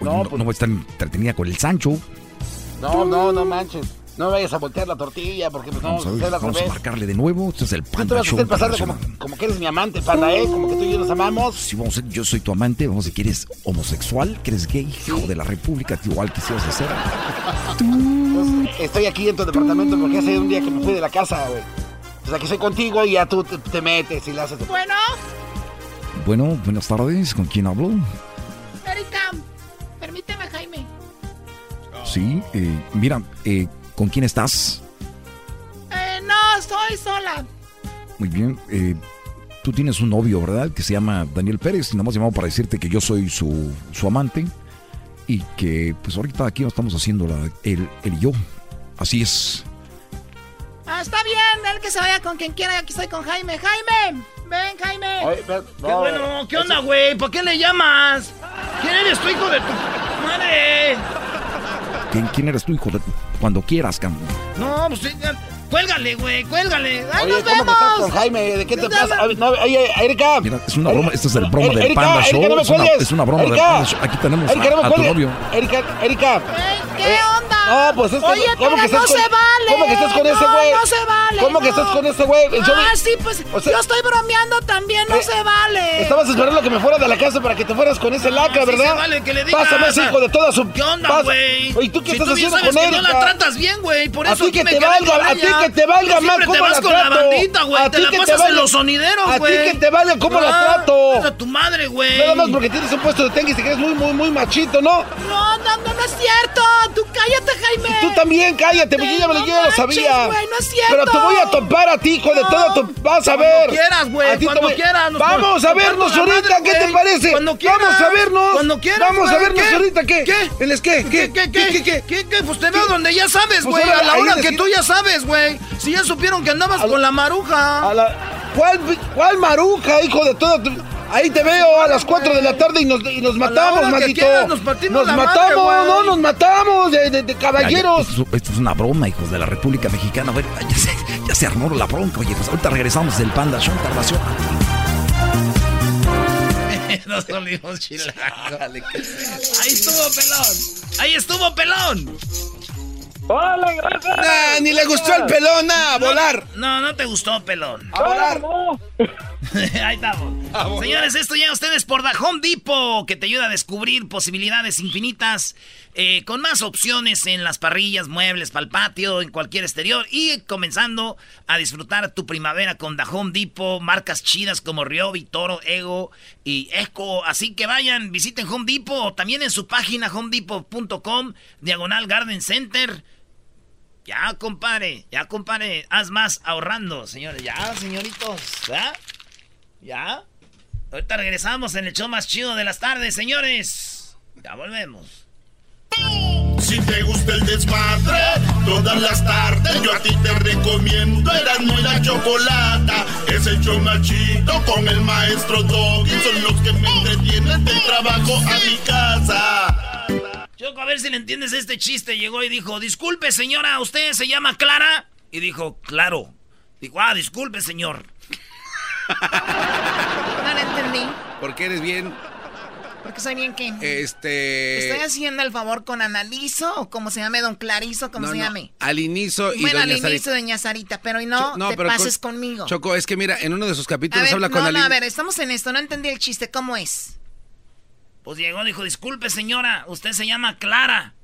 no, pues... no voy a estar entretenida con el Sancho. No, no, no manches. No vayas a voltear la tortilla porque pues vamos, no, a, ver, vamos a marcarle de nuevo. Este es el Panda. Tú vas a como, como, que eres mi amante, Panda, ¿eh? Como que tú y yo nos amamos. Sí, vamos a, yo soy tu amante. Vamos a ver, ¿quieres homosexual? ¿Quieres gay? Hijo de la república, igual quisieras hacer. Pues, estoy aquí en tu departamento porque hace un día que me fui de la casa, güey. O sea, que soy contigo y ya tú te, metes y le haces... Bueno. Bueno, buenas tardes. ¿Con quién hablo? Erika, permíteme, Jaime. Sí, eh, mira, eh, ¿con quién estás? Eh, no, estoy sola. Muy bien. Eh, tú tienes un novio, ¿verdad? Que se llama Daniel Pérez. Y nada más llamado para decirte que yo soy su, su amante. Y que, pues ahorita aquí estamos haciendo la, él, él y yo. Así es. Ah, está bien, él que se vaya con quien quiera. Aquí estoy con Jaime. Jaime, ven, Jaime. qué bueno, ¿qué onda, güey? ¿Por qué le llamas? ¿Quién eres tu hijo de tu madre? ¿Quién, quién eres tu hijo de tu... Cuando quieras, Cam. No, pues Cuélgale, güey, cuélgale. ¡Ay, Oye, nos ¿cómo vemos! Que estás con Jaime? ¿De qué te pasa? No, oye, Erika. Mira, es una broma. Esto es el broma del Erika, Panda Show. Erika, no me es, una, es una broma Erika. del Panda Show. Aquí tenemos Erika, no me a, a tu novio. Erika, Erika. ¿Qué onda? No, pues es que. Oye, ¿cómo pero que estás no con, se vale. ¿Cómo que estás con ese güey? no se vale, ¿Cómo que estás con ese güey? Yo- Ah, sí, pues o sea- yo estoy bromeando también, no Eh, se vale. Estabas esperando que me fuera de la casa para que te fueras con ese lacra, sí ¿verdad? se vale que le digas. Pásame ese hijo de toda su. ¿Qué onda, güey? Oye, ¿tú qué si estás tú haciendo sabes con que Erika? no la tratas bien, güey. Por A eso ti aquí que me te valga, a ti. Que te valga siempre cómo te vas la con la bandita, güey. A Te ti la que te en valga- los sonideros, a ti güey. que te valga cómo la Ah, trato. A tu madre, güey. Nada más porque tienes un puesto de tenis y que eres muy, muy, muy machito, ¿no? No, no, no, no es cierto. Tú cállate, Jaime. Tú también cállate, porque yo ya me lo no yo ya lo manches, sabía. güey, no es cierto. Pero te voy a topar a ti, hijo de todo tu. Vas a Cuando ver. quieras, güey, A ti te cuando voy- quieras, Vamos a vernos la ahorita, ¿qué te güey. parece? Cuando quieras. Vamos a vernos. Cuando quieras, Vamos a güey, vernos ¿qué? ahorita, ¿qué? ¿Qué? ¿En es qué? ¿Qué, qué, qué? ¿Qué, qué, qué? Pues te veo donde ya sabes, Pues güey. a la hora que tú ya sabes, güey. Si ya supieron que andabas con la maruja. A la- ¿Cuál, ¿Cuál maruja, hijo de todo? Ahí te veo a las 4 de la tarde y nos, y nos matamos, maldito. quieras, nos la matamos, no, nos matamos de, de- de Ya, ya, caballeros. esto, es- esto es una broma, hijos de la República Mexicana. A ver, ya se, ya se armó la bronca. Oye, pues ahorita regresamos del Panda Show Internacional. Nos volvimos chilangos. Ahí estuvo pelón. Ahí estuvo pelón. ¡Hola, gracias! Ni le gustó el pelón, a volar. No, no te gustó, pelón. A volar. Ahí estamos. Señores, esto ya ustedes por The Home Depot, que te ayuda a descubrir posibilidades infinitas, eh, con más opciones en las parrillas, muebles, para el patio, en cualquier exterior, y comenzando a disfrutar tu primavera con The Home Depot, marcas chidas como Ryobi, Toro, Ego y Echo. Así que vayan, visiten Home Depot, o también en su página homedepot.com, diagonal Garden Center. Ya, compadre, ya, compadre, haz más ahorrando, señores. Ya, señoritos, ¿ya? ¿Ya? Ahorita regresamos en el show más chido de las tardes, señores. Ya volvemos. Si te gusta el desmadre, todas las tardes yo a ti te recomiendo Erasmo y la Chocolata. Es el show más chido con el maestro Doggy. Son los que me entretienen del trabajo a mi casa. Choco, a ver si le entiendes este chiste. Llegó y dijo, disculpe señora, ¿usted se llama Clara? Y dijo, claro. Dijo, ah, disculpe señor. no le entendí. Porque eres bien porque soy bien que. Este. Estoy haciendo el favor con Analizo o como se llame Don Clarizo, como se llame. Al inicio y Bueno, al inicio Doña Sarita, pero no, te pases conmigo. Choco, es que mira, en uno de sus capítulos habla con No, no, a ver, estamos en esto, no entendí el chiste, ¿cómo es? Pues llegó, dijo, disculpe señora, usted se llama Clara.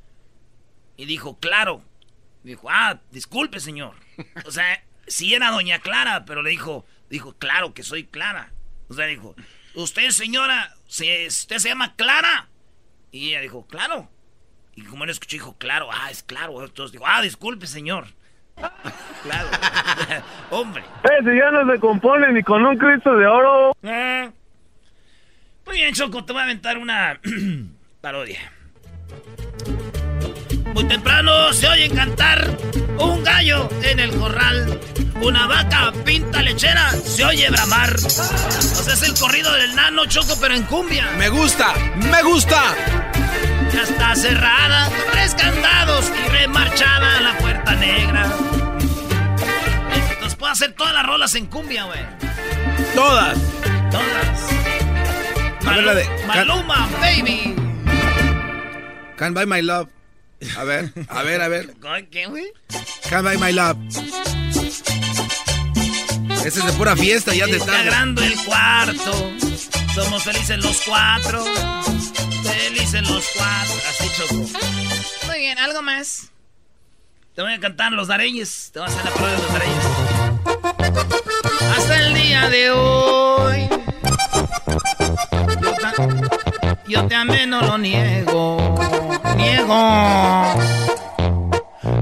Y dijo, claro. Dijo, ah, disculpe señor. O sea, sí era Doña Clara, pero le dijo, dijo, claro que soy Clara. O sea, dijo, usted señora, ¿usted se llama Clara? Y ella dijo, claro. Y como él escuchó, dijo, claro, ah, es claro. Entonces dijo, ah, disculpe, señor. claro. Hombre. Ese ya no se compone ni con un Cristo de oro. Eh. Muy bien, Choco, te voy a aventar una parodia. Muy temprano se oye cantar un gallo en el corral. Una vaca pinta lechera se oye bramar. O sea, es el corrido del nano choco, pero en cumbia. Me gusta, me gusta. Ya está cerrada, tres candados y remarchada la puerta negra. Nos puedo hacer todas las rolas en cumbia, güey. Todas. Todas. Maluma, baby. Can't buy my love. A ver, a ver, a ver. ¿Qué, güey? Can't buy my love. Ese es de pura fiesta, ya te está. grande el cuarto. Somos felices los cuatro. Felices los cuatro. Así choco. Muy bien, ¿algo más? Te voy a cantar los dareñes. Te voy a hacer la prueba de los dareñes. Hasta el día de hoy. Yo te amé, no lo niego. Niego.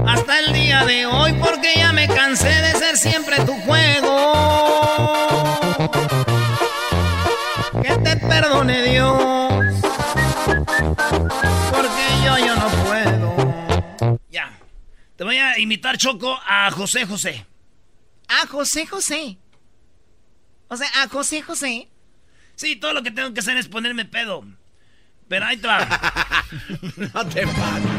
Hasta el día de hoy, porque ya me cansé de ser siempre tu juego. Que te perdone Dios. Porque yo, yo no puedo. Ya. Te voy a invitar, Choco, a José José. A José José. O sea, a José José. Sí, todo lo que tengo que hacer es ponerme pedo. Pero ahí te va. no te pases.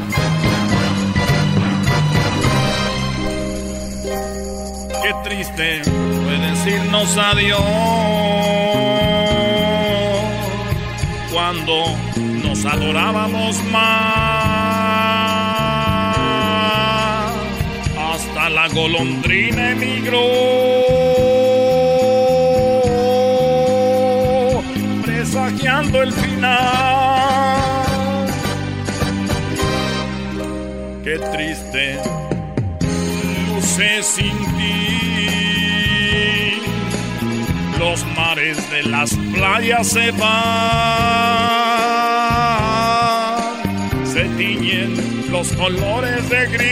Qué triste fue decirnos adiós cuando nos adorábamos más. Hasta la golondrina emigró, el final. qué triste luce sin ti. Los mares de las playas se van, se tiñen los colores de gris.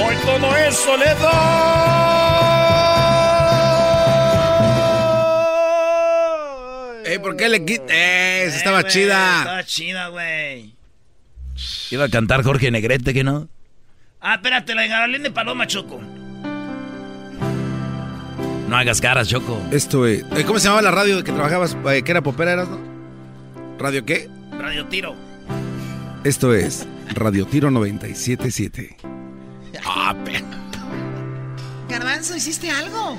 Hoy todo es soledad. ¿Por qué le quitas? estaba chida. Estaba chida, güey. Iba a cantar Jorge Negrete, ¿que no? Ah, espérate, la de Garalín de Paloma, Choco. No hagas caras, Choco. Esto es. Eh, ¿Cómo se llamaba la radio que trabajabas? Eh, ¿Que era popera, eras, no? ¿Radio qué? Radio Tiro. Esto es Radio Tiro 977. Ah, Garbanzo, ¿hiciste algo?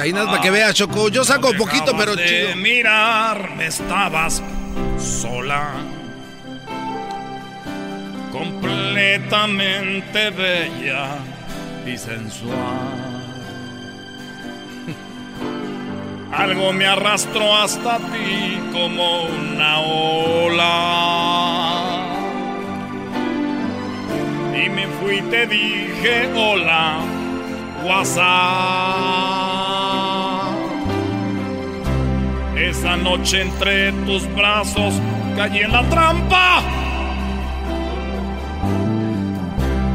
Ahí nada para que veas, Choco. Yo saco un poquito, pero de chido. mirar, estabas sola. Completamente bella y sensual. Algo me arrastró hasta ti como una ola. Y me fui y te dije hola, WhatsApp. Esa noche entre tus brazos caí en la trampa.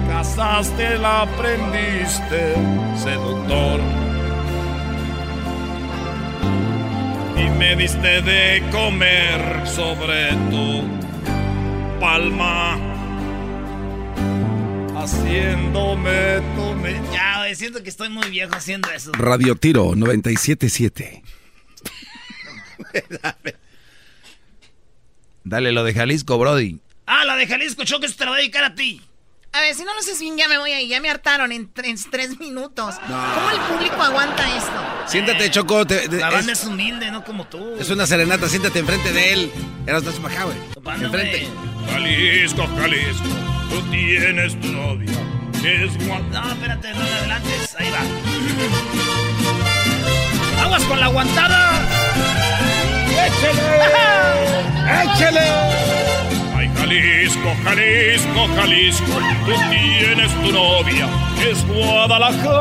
Casaste, la aprendiste, seductor. Y me diste de comer sobre tu palma. Haciéndome tu... Ya, siento que estoy muy viejo haciendo eso. Radio Tiro 977. Dale lo de Jalisco, Brody. Ah, la de Jalisco, Choco, se te la voy a dedicar a ti. A ver, si no lo haces bien, ya me voy ahí. Ya me hartaron en, tres minutos. ¿Cómo el público aguanta esto? Siéntate, Choco. la banda es, humilde, no como tú. Es una serenata, siéntate enfrente de él. Eras más para acá, güey. Enfrente. Jalisco, Jalisco, tú tienes tu novia. Es No, espérate, no me adelantes. Ahí va. ¡Aguas con la aguantada! ¡Échale! ¡Échale! Jalisco, Jalisco, Jalisco, tú tienes tu novia, es Guadalajara.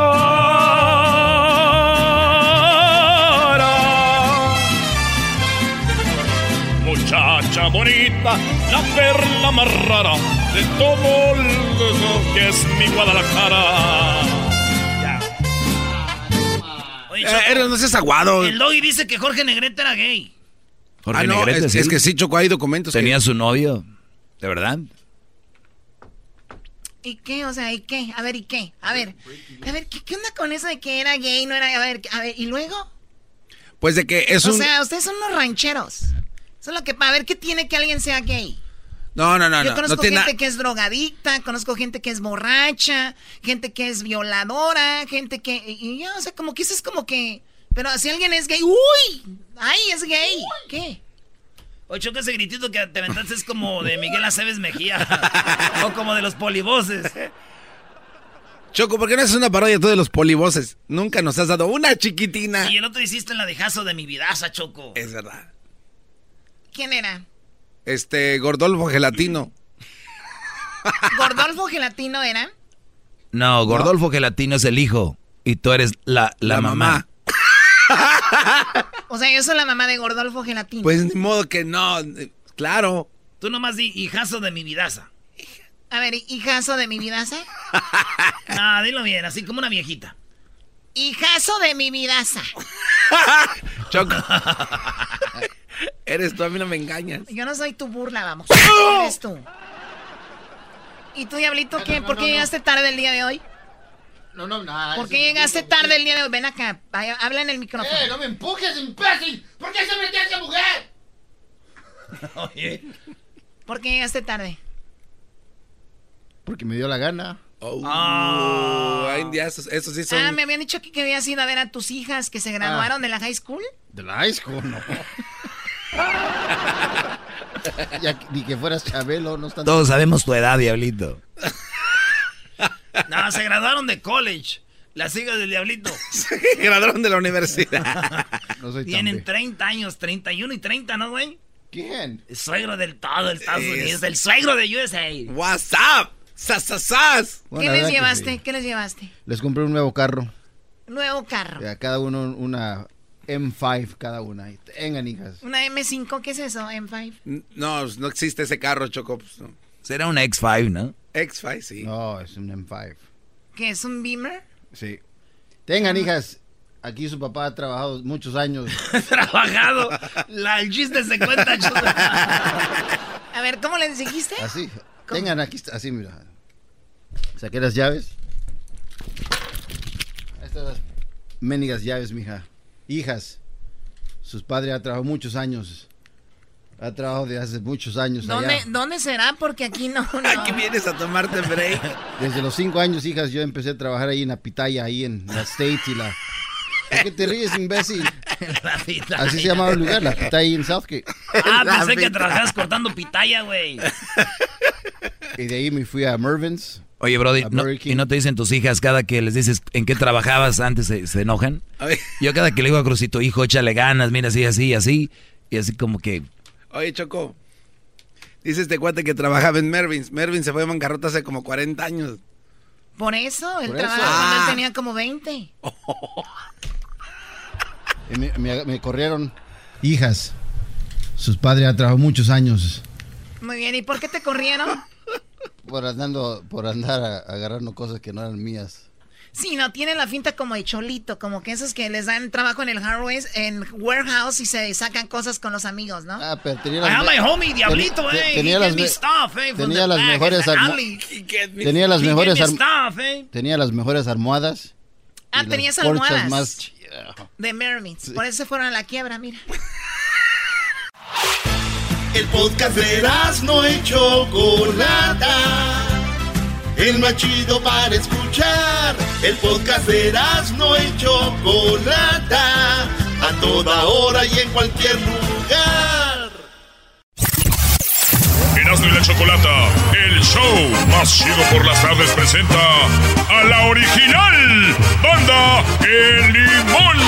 Muchacha bonita, la perla más rara de todo lo que es mi Guadalajara. Oye, eh, no seas aguado. El Doggy dice que Jorge Negrete era gay. Jorge ah, no, Negrete, es, que sí, Choco, hay documentos. Tenía su novio. ¿De verdad? ¿Y qué? O sea, ¿y qué? A ver, ¿y qué? A ver, a ver, ¿qué, onda con eso de que era gay, no era? A ver, a ver, ¿y luego? Pues de que es un... O sea, ustedes son unos rancheros. Eso es lo que... A ver, ¿qué tiene que alguien sea gay? No, no, no. Yo conozco gente que es drogadicta, conozco gente que es borracha, gente que es violadora, gente que... Y ya, o sea, como que eso es como que... Pero si alguien es gay, ¡uy! ¡Ay, es gay! ¿Qué? Oye, que ese gritito que te aventaste es como de Miguel Aceves Mejía. o como de los polivoces. Choco, ¿por qué no haces una parodia tú de los polivoces? Nunca nos has dado una chiquitina. Y el otro hiciste en la dejazo de mi vidaza, Choco. Es verdad. ¿Quién era? Este, Gordolfo Gelatino. ¿Gordolfo Gelatino era? No, Gordolfo Gelatino es el hijo. Y tú eres la, la, mamá. O sea, yo soy la mamá de Gordolfo Gelatino. Pues ni modo que no, claro. Tú nomás di hijazo de mi vidaza. A ver, hijazo de mi vidaza. no, dilo bien, así como una viejita. Hijazo de mi vidaza. Choco. Eres tú, a mí no me engañas. Yo no soy tu burla, vamos. Eres tú. ¿Y tú, Diablito, qué? ¿Por qué llegaste tarde el día de hoy? No, no, nada. ¿Por qué llegaste tarde el día de hoy? Ven acá, habla en el micrófono. ¡Eh, no me empujes, imbécil! ¿Por qué se metió esa mujer? Oye. ¿Por qué llegaste tarde? Porque me dio la gana. Oh, ah. eso, sí son... Ah, me habían dicho aquí que habías ido a ver a tus hijas que se graduaron ah. de la high school. ¿De la high school? No. ya, ni que fueras Chabelo, no están... Todos sabemos tu edad, diablito. No, se graduaron de college. Las hijas del diablito. Se graduaron de la universidad. Tienen 30 años, 31 y 30, ¿no, güey? ¿Quién? El suegro del todo, el Estados Unidos, el suegro de USA. What's up? ¡Sas, ¿Qué les llevaste? ¿Qué les llevaste? Les compré un nuevo carro. Nuevo carro. A cada uno una M5 cada una. Tengan hijas. ¿Una M5? ¿Qué es eso, M5? No, no existe ese carro, Choco. Pues, Será una X5, ¿no? X5, sí. No, es un M5. ¿Qué es un Beamer? Sí. Tengan hijas. Aquí su papá ha trabajado muchos años. ¿Trabajado? La, el chiste se cuenta. A ver, ¿cómo les dijiste? Así. Tengan aquí, así, mira. Saqué las llaves. Estas ménigas llaves, mija. Hijas. Sus padres han trabajado muchos años ha trabajado de hace muchos años ¿Dónde, allá. ¿Dónde será? Porque aquí no, Aquí vienes a tomarte break. Desde los cinco años, hijas, yo empecé a trabajar ahí en la pitaya, ahí en la States y la... ¿Por qué te ríes, imbécil? Así se llamaba el lugar, la pitaya ahí en Southgate. Ah, pensé que trabajabas cortando pitaya, güey. Y de ahí me fui a Mervin's. Oye, Brody, ¿y no te dicen tus hijas cada que les dices en qué trabajabas antes se, se enojan? Yo cada que le digo a Crucito, hijo, échale ganas, mira, así, así, así. Y así como que Oye, Choco. Dice este cuate que trabajaba en Mervins. Mervin se fue de bancarrota hace como 40 años. Por eso, él trabajaba cuando él ah. tenía como 20. me, corrieron hijas. Sus padres han trabajado muchos años. Muy bien, ¿y por qué te corrieron? Por, andando, por andar agarrando cosas que no eran mías. Sí, no, tiene la finta como de cholito, como que esos que les dan trabajo en el hardware, en warehouse y se sacan cosas con los amigos, ¿no? Ah, pero tenía las... my homie, Diablito, eh. Tenía las, stuff, eh, tenía las mejores Tenía las mejores eh. Tenía las mejores almohadas. Ah, tenías almohadas. Más... De Mermaids. Por eso se fueron a la quiebra, mira. El podcast de no y Chocolata. El más chido para escuchar. El podcast de no y Chocolata. A toda hora y en cualquier lugar. Erasmo y la Chocolata, el show más chido por las tardes presenta a la original banda El Limón.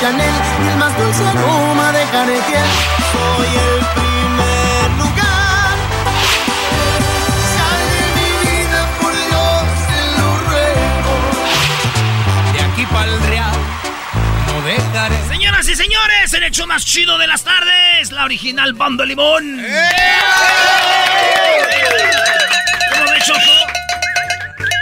Chanel, ni el más dulce aroma de Caretier. Soy el primer lugar. Sal de mi vida, por Dios, te lo ruego. De aquí para el real, no dejaré. Señoras y señores, el hecho más chido de las tardes, la original Bando Limón. ¿Cómo ves, Choco?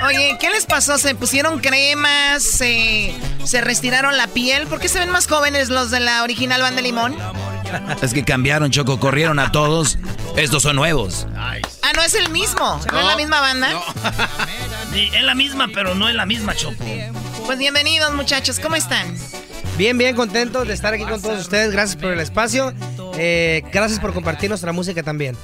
Oye, ¿qué les pasó? ¿Se pusieron cremas? ¿Se, se restiraron la piel? ¿Por qué se ven más jóvenes los de la original Banda Limón? Es que cambiaron, Choco, corrieron a todos. Estos son nuevos. Ah, no es el mismo. ¿No, es la misma banda? Sí, es la misma, pero no es la misma, Choco. Pues bienvenidos, muchachos. ¿Cómo están? Bien, bien contentos de estar aquí con todos ustedes. Gracias por el espacio. Eh, gracias por compartir nuestra música también.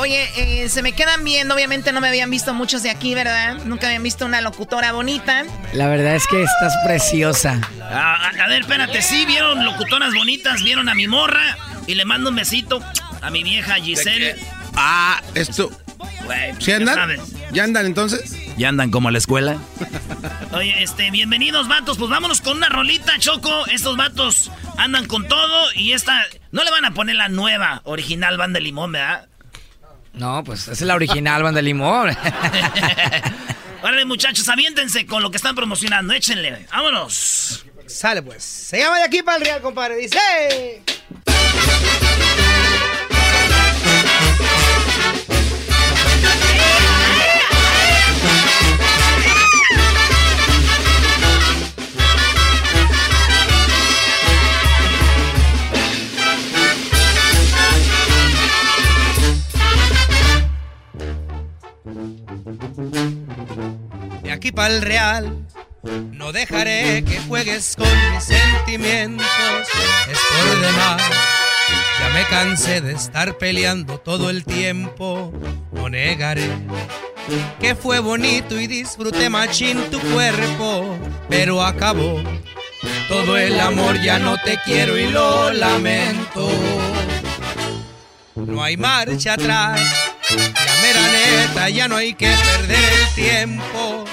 Oye, eh, se me quedan viendo. Obviamente no me habían visto muchos de aquí, ¿verdad? Nunca habían visto una locutora bonita. La verdad es que estás preciosa. Ah, a, a ver, espérate, sí, vieron locutonas bonitas, vieron a mi morra y le mando un besito a mi vieja Giselle. Ah, esto. Güey, ¿Sí ya andan? sabes. ¿Ya andan entonces? ¿Ya andan como a la escuela? Oye, este, bienvenidos, vatos. Pues vámonos con una rolita, Choco. Estos vatos andan con todo y esta. No le van a poner la nueva, original Banda Limón, ¿verdad? No, pues esa es la original banda limón. Órale, muchachos, aviéntense con lo que están promocionando. Échenle. Vámonos. Sale pues. Se llama de aquí para el real, compadre. Dice. Real, no dejaré que juegues con mis sentimientos. Es por demás. Ya me cansé de estar peleando todo el tiempo. No negaré que fue bonito y disfruté machín tu cuerpo, pero acabó. Todo el amor ya no te quiero y lo lamento. No hay marcha atrás. La mera neta, ya no hay que perder el tiempo.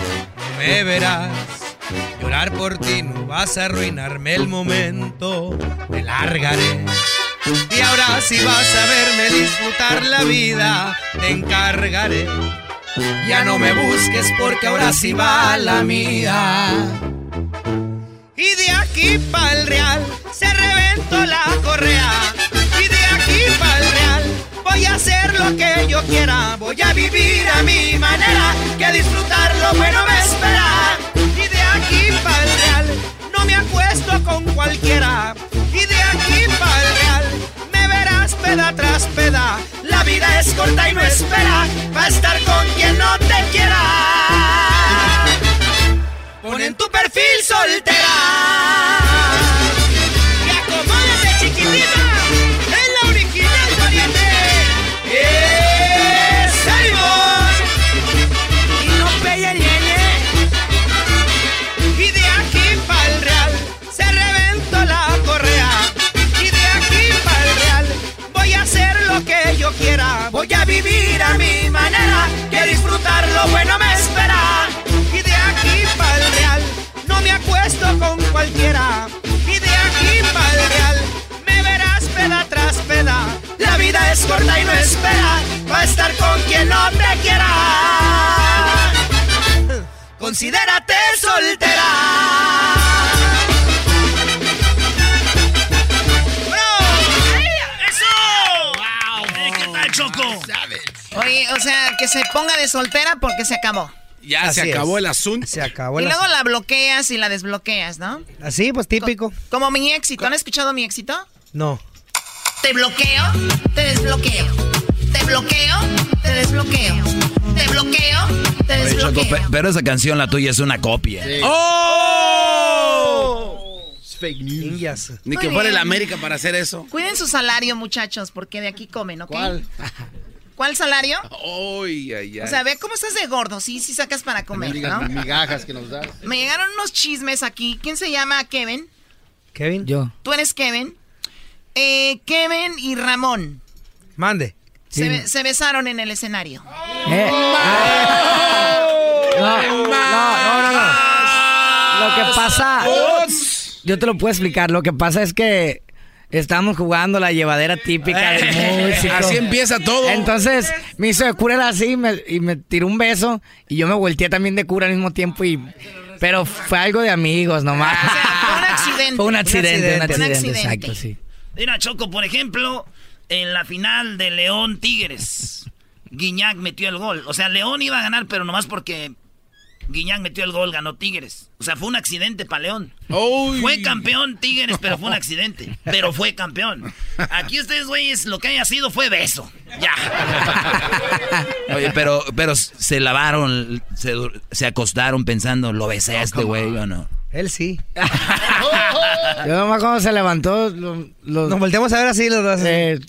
Me verás. Llorar por ti no vas a arruinarme el momento. Me largaré. Y ahora si vas a verme disfrutar la vida, te encargaré. Ya no me busques porque ahora sí va la mía. Y de aquí para el real se reventó la correa. Voy a hacer lo que yo quiera. Voy a vivir a mi manera, que disfrutar lo bueno me espera. Y de aquí para el real no me acuesto con cualquiera. Y de aquí para el real me verás peda tras peda. La vida es corta y no espera para estar con quien no te quiera. Pon en tu perfil soltera. Vivir a mi manera, que disfrutar lo bueno me espera. Y de aquí para el real no me acuesto con cualquiera. Y de aquí para el real me verás peda tras peda. La vida es corta y no espera va a estar con quien no te quiera. Considérate soltera. O sea, que se ponga de soltera porque se acabó. Ya se acabó el asunto. Se acabó y el luego asunto. la bloqueas y la desbloqueas, ¿no? Así, pues típico. Como mi éxito. ¿Han escuchado mi éxito? No. Te bloqueo, te desbloqueo. Te bloqueo, te desbloqueo. Te bloqueo, te Oye, Choco, desbloqueo. pe- pero esa canción, la tuya, es una copia. ¡Oh! fake news. Ni Muy que fuera el. América para hacer eso. Cuiden su salario, muchachos, porque de aquí comen, ¿ok? ¿Cuál? ¿Cuál salario? Ay, ay, ay. O sea, ve cómo estás de gordo, sí, sí sacas para comer, ¿no? migajas que nos das. Me llegaron unos chismes aquí. ¿Quién se llama Kevin? Kevin. Yo. ¿Tú eres Kevin? Eh, Kevin y Ramón Mande. se, be- se besaron en el escenario. Eh. No, no, no, no, no. Lo que pasa. Yo te lo puedo explicar. Lo que pasa es que estábamos jugando la llevadera típica del músico. Así empieza todo. Entonces me hizo de cura era así y me, y me tiró un beso. Y yo me volteé también de cura al mismo tiempo. y Pero fue algo de amigos nomás. Fue un accidente. Fue un accidente, un Un accidente, accidente. exacto, sí. Mira, Choco, por ejemplo, en la final de León Tigres, Guiñac metió el gol. O sea, León iba a ganar, pero nomás porque Guiñac metió el gol, ganó Tigres. O sea, fue un accidente para León. Fue campeón Tigres, pero fue un accidente. Pero fue campeón. Aquí ustedes, güeyes, lo que haya sido fue beso. Ya. Oye, pero, pero se lavaron, se, se acostaron pensando, ¿lo besé a este güey o no? Él sí. Yo nomás cuando se levantó, lo- lo- nos volteamos a ver así los dos. eh,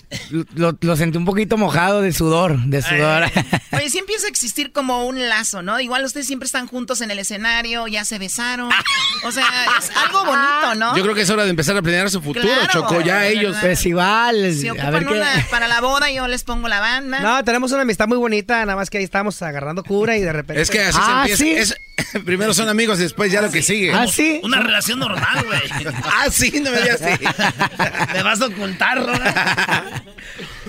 lo, lo sentí un poquito mojado de sudor, de sudor. Oye, sí empieza a existir como un lazo, ¿no? Igual ustedes siempre están juntos en el escenario, ya se besaron. O sea, es algo bonito, ¿no? Yo creo que es hora de empezar a planear su futuro, Claro, Choco. Ya ellos. Festivales. A qué. una para la boda, yo les pongo la banda. No, tenemos una amistad muy bonita, nada más que ahí estamos agarrando cura y de repente. Es que así Ah, se empieza. Es- primero son amigos y después ya lo que sigue. Ah, sí. Una relación normal, güey. ah, sí, no me digas así. Me vas a ocultar, ¿verdad?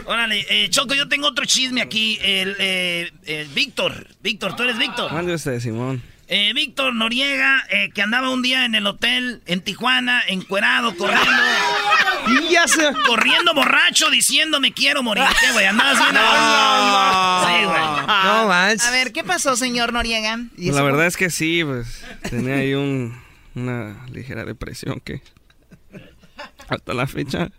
Órale, eh, Choco, yo tengo otro chisme aquí. El, eh, el Víctor. Víctor, tú eres Víctor. Mande usted, Simón. Eh, Víctor Noriega, eh, que andaba un día en el hotel en Tijuana, encuerado, corriendo. Y ya se... Corriendo borracho, diciendo me quiero morir. ¿Qué, güey? Andabas bien. Sí, güey. No manches. A ver, ¿qué pasó, señor Noriega? Pues la verdad es que sí, pues tenía ahí un, una ligera depresión que hasta la fecha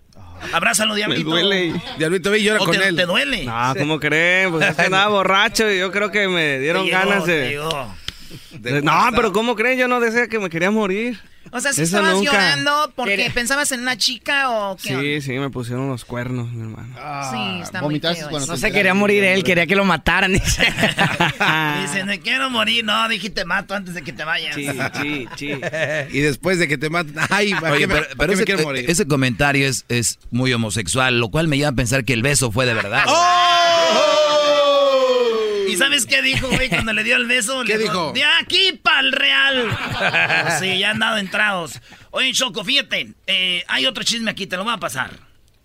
Abrázalo, me Diablito. duele. y- Diablito, y llora ¿O con te, él. te duele? No, ¿cómo creen? Pues es que andaba borracho y yo creo que me dieron Te llegó, ganas te de... llegó. de- No, pero ¿cómo creen? Yo no decía que me quería morir. O sea, si Eso estabas nunca. llorando porque pensabas en una chica o qué. onda? Sí, sí, me pusieron los cuernos, mi hermano. sí, está muy ¿Vomitaste feo. No se quería morir él, quería que lo mataran. dice. Dice, me quiero morir. No, dije te mato antes de que te vayas. Sí, sí, sí. Y después de que te maten. Ay, ¿para Oye, qué pero, pero me ese, quiero morir? ese comentario es, es muy homosexual, lo cual me lleva a pensar que el beso fue de verdad. ¿Y sabes qué dijo, güey, cuando le dio el beso? ¿Qué Le dijo? De aquí pa'l real. sí, ya han dado entrados. Oye, Choco, fíjate. eh, hay otro chisme aquí, te lo voy a pasar.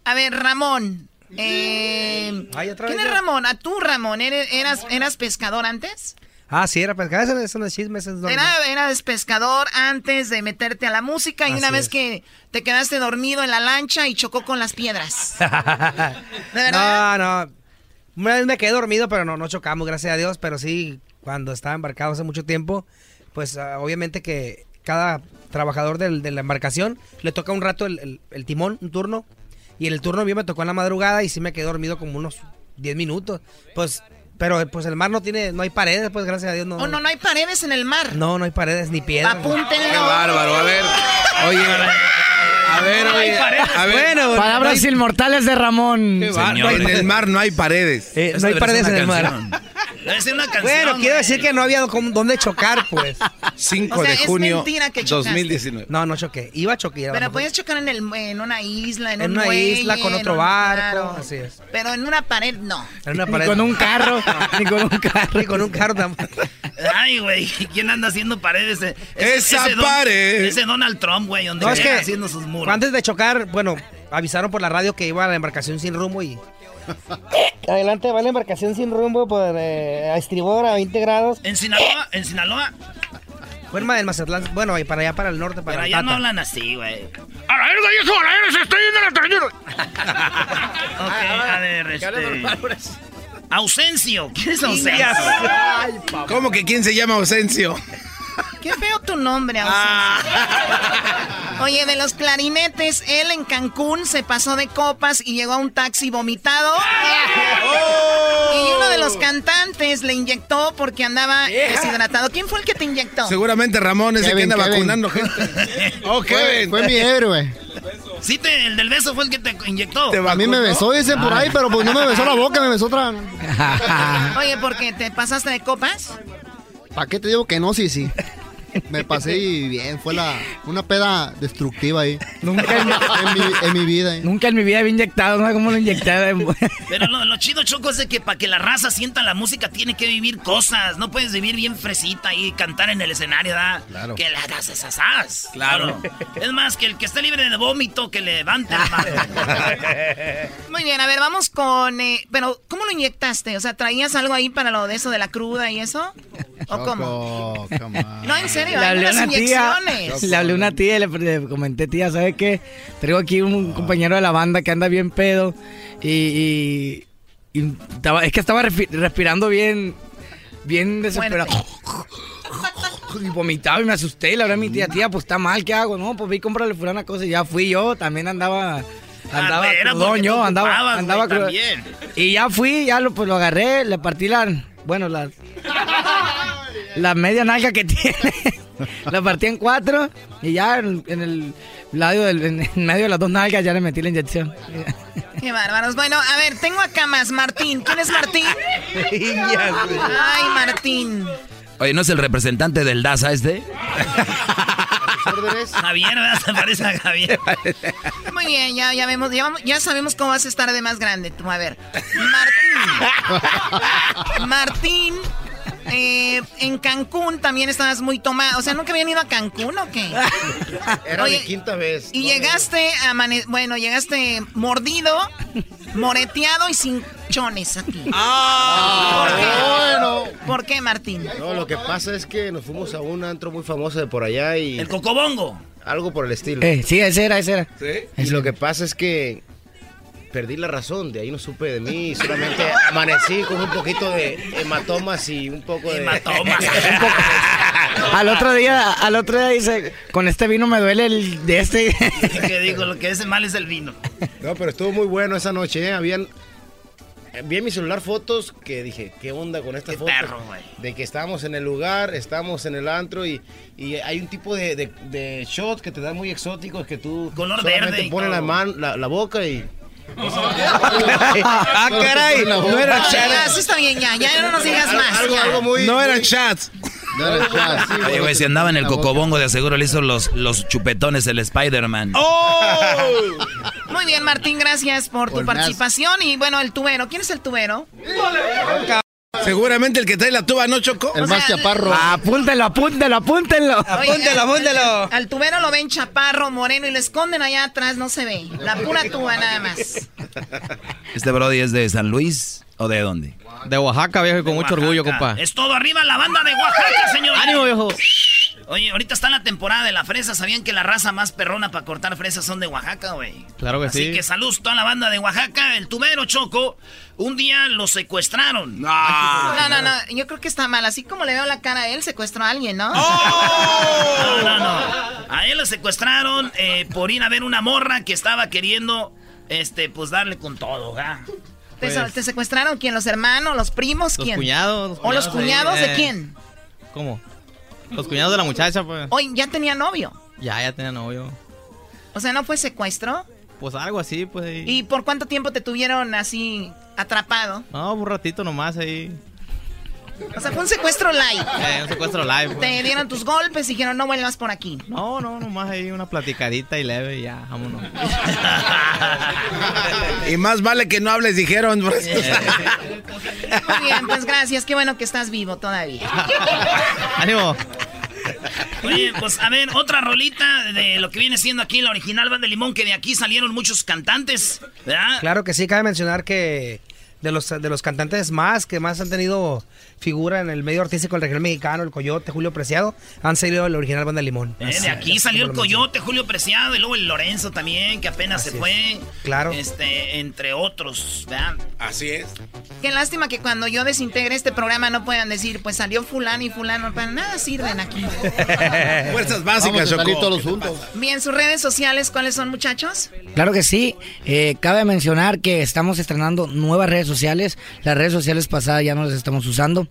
A ver, Ramón. Eh, Ay, otra ¿Quién es ya. Ramón? ¿A tú, Ramón? ¿Eres, eras, ¿Eras pescador antes? Ah, sí, era pescado. Eso, eso no es chisme, eso es normal. Era, eras pescador antes de meterte a la música y Así una vez es. que te quedaste dormido en la lancha y chocó con las piedras. ¿De verdad? No, no. Una vez me quedé dormido, pero no, no chocamos, gracias a Dios. Pero sí, cuando estaba embarcado hace mucho tiempo, pues ah, obviamente que cada trabajador del- de la embarcación le toca un rato el, el- el timón, un turno. Y el turno mío me tocó en la madrugada y sí me quedé dormido como unos 10 minutos. Pues, pero pues el mar no tiene, no hay paredes, pues gracias a Dios no. Oh, no, no hay paredes en el mar. No, no hay paredes ni piedras. Apúntenlo. Qué bárbaro. A ver. Oye. A ver, oye. A ver. Bueno, Palabras no hay- inmortales de Ramón. En el mar no hay paredes. Eh, no hay paredes en el mar. Una canción. Bueno, quiero decir que no había dónde chocar, pues. 5 O sea, de es junio mentira que chocaste. 2019. No, no choqué. Iba a chocar. Pero puedes chocar en, el, en una isla, en, en un una muelle, isla con otro un- barco. Así es. Pero en una pared, no. En una Ni pared. con un carro, ni con un carro. Ni con un carro tampoco. Ay, güey, ¿quién anda haciendo paredes? Ese- Esa ese Don- pared. Ese Donald Trump, güey, donde No, es llega que haciendo sus muros. antes de chocar, bueno, avisaron por la radio que iba a la embarcación sin rumbo y... Adelante va la embarcación sin rumbo por eh, a estribor a 20 grados. En Sinaloa, en Sinaloa, Forma del Mazatlán, bueno, y para allá para el norte, para pero el allá no hablan así, güey. ¡A la verga, viejo! ¡A la verga! ¡Se está yendo la trañera! Ok, a ver, este... Ausencio. ¿Quién es Ausencio? ¿Cómo que quién se llama Ausencio? Qué feo tu nombre, ah. Oye, de los clarinetes, él en Cancún se pasó de copas y llegó a un taxi vomitado. Oh. Y uno de los cantantes le inyectó porque andaba deshidratado. ¿Quién fue el que te inyectó? Seguramente Ramón, ese que anda vacunando gente. oh, Fue, fue mi héroe. Sí, te, el del beso fue el que te inyectó. a mí me besó, dice por ahí, pero pues no me besó la boca, me besó otra. Oye, ¿por qué? ¿Te pasaste de copas? ¿Para qué te digo que no? Sí, sí. Me pasé y bien, fue la, una peda destructiva ahí. Nunca en, mi, vida. Nunca en mi vida había inyectado, no sé cómo lo inyecté. Pero lo, chido, Choco, es de que para que la raza sienta la música tiene que vivir cosas. No puedes vivir bien fresita y cantar en el escenario, ¿da? Claro. Que la das esas as. Claro. Es más, que el que esté libre de vómito, que levante la mano. Muy bien, a ver, vamos con... Eh, pero, ¿cómo lo inyectaste? O sea, ¿traías algo ahí para lo de eso de la cruda y eso? ¿O cómo? No, en serio, le hablé, una tía, le hablé a una tía y le, comenté, tía, ¿sabes qué? Traigo aquí un compañero de la banda que anda bien pedo y, es que estaba respirando bien, bien desesperado. y vomitaba y me asusté. Y le hablé a mi tía, tía, pues está mal, ¿qué hago? No, pues vi a comprarle una cosa y ya fui yo, también andaba... Andaba ah, andaba, andaba Y ya fui, ya lo, pues lo agarré, le partí la, bueno, la, la media nalga que tiene. la partí en cuatro y ya en, el lado del, en medio de las dos nalgas ya le metí la inyección. Qué bárbaros. Bueno, a ver, tengo acá más Martín. ¿Quién es Martín? Ay, Martín. Oye, ¿no es el representante del DASA este? Javier, Se parece a Javier. Muy bien, ya, ya, vemos, ya, sabemos cómo vas a estar de más grande. Tú, a ver. Martín. Martín eh, en Cancún también estabas muy tomado. O sea, ¿nunca habían ido a Cancún o qué? Era mi quinta vez. Y llegaste a bueno, llegaste mordido, moreteado y sin chones aquí. Ah, ¿Por qué? Bueno. ¿Por qué, Martín? No, lo que pasa es que nos fuimos a un antro muy famoso de por allá y. El Cocobongo. Algo por el estilo. Eh, sí, ese era, ese era. ¿Sí? Y lo que pasa es que perdí la razón, de ahí no supe de mí, solamente amanecí con un poquito de hematomas y un poco de... Hematomas. al otro día, al otro día dice, con este vino me duele el de este. ¿Qué digo? Lo que es mal es el vino. No, pero estuvo muy bueno esa noche, ¿eh? Habían vi en mi celular fotos que dije, ¿qué onda con esta foto? de que estábamos en el lugar, estamos en el antro y, y hay un tipo de, de, shot que te dan muy exóticos que tú Color solamente verde pones la, mano, la boca y ah, caray. No eran chats. Sí está bien, ya. Ya no nos digas más. Algo, muy, no eran chats. No eran chats. Oye, güey, si andaba en el cocobongo, de aseguro le hizo los, los chupetones el Spider-Man. ¡Oh! Muy bien, Martín, gracias por tu participación. Y bueno, el tubero. ¿Quién es el tubero? Seguramente el que trae la tuba, ¿no, Choco? El más chaparro. apúntelo, apúntelo, apúntenlo. apúntelo, apúntelo. Al tubero lo ven chaparro, moreno y lo esconden allá atrás, no se ve. La pura tuba nada más. ¿Este Brody es de San Luis o de dónde? De Oaxaca, viejo, y con mucho orgullo, compa. Es todo arriba la banda de Oaxaca, señor. ¡Ánimo, viejo! Oye, ahorita está la temporada de la fresa. ¿Sabían que la raza más perrona para cortar fresas son de Oaxaca, güey? Claro que sí. Así que saludos a toda la banda de Oaxaca. El tubero Choco, un día lo secuestraron. No. no, no, no. Yo creo que está mal. Así como le veo la cara a él, secuestró a alguien, ¿no? ¡Oh! no, no, no. A él lo secuestraron eh, por ir a ver una morra que estaba queriendo, este, pues darle con todo, ¿verdad? ¿Te, pues secuestraron quién? ¿Los hermanos? ¿Los primos? ¿Quién? Los cuñados. ¿O los cuñados de quién? ¿Cómo? Los cuñados de la muchacha, pues. Oye, ¿ya tenía novio? Ya, ya tenía novio. O sea, ¿no fue secuestro? Pues algo así, pues. ¿Y por cuánto tiempo te tuvieron así atrapado? No, un ratito nomás ahí. O sea, fue un secuestro live. Eh, un secuestro live. Pues. Te dieron tus golpes y dijeron, no vuelvas por aquí. No, no, nomás ahí una platicadita y leve y ya, vámonos. y más vale que no hables, dijeron. Pues. Muy bien, pues gracias. Qué bueno que estás vivo todavía. Ánimo. Oye, pues a ver, otra rolita de lo que viene siendo aquí la original Banda de Limón, que de aquí salieron muchos cantantes, ¿verdad? Claro que sí, cabe mencionar que de los, de los cantantes más que más han tenido figura en el medio artístico del regional mexicano, el Coyote, Julio Preciado, han salido la original banda Limón. Eh, de aquí salió el Coyote, Julio Preciado, y luego el Lorenzo también, que apenas se fue. Claro. Este, entre otros, ¿verdad? Así es. Qué lástima que cuando yo desintegre este programa no puedan decir, pues salió fulano y fulano. Para nada sirven aquí. Fuerzas básicas, Vamos todos juntos. Bien, sus redes sociales, ¿cuáles son, muchachos? Claro que sí. Eh, cabe mencionar que estamos estrenando nuevas redes sociales. Las redes sociales pasadas ya no las estamos usando.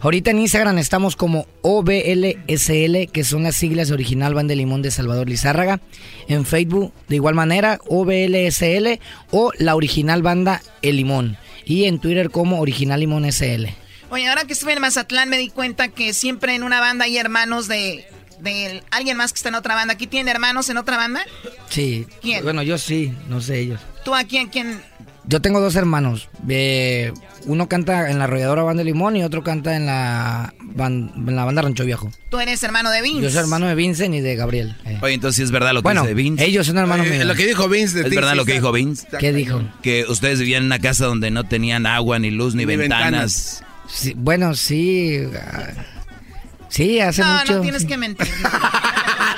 Ahorita en Instagram estamos como OBLSL, que son las siglas de Original Banda de Limón de Salvador Lizárraga. En Facebook, de igual manera, OBLSL o la Original Banda El Limón. Y en Twitter como Original Limón SL. Oye, ahora que estuve en Mazatlán me di cuenta que siempre en una banda hay hermanos de, de alguien más que está en otra banda. ¿Aquí tiene hermanos en otra banda? Sí. ¿Quién? Bueno, yo sí, no sé ellos. ¿Tú a quién? quién? Yo tengo dos hermanos. Eh, uno canta en la arrolladora Banda de Limón y otro canta en la, ban- en la banda Rancho Viejo. Tú eres hermano de Vince. Yo soy hermano de Vincent y de Gabriel. eh. Oye, entonces sí es verdad lo que Bueno, dice Vince. ellos son hermanos míos. Lo que dijo Vince de ¿Es ti, verdad sí lo que dijo Vince? ¿Qué dijo? Que ustedes vivían en una casa donde no tenían agua, ni luz, ni, Ni ventanas. Sí, bueno, sí. ah, Sí, hace no, mucho. no tienes que mentir.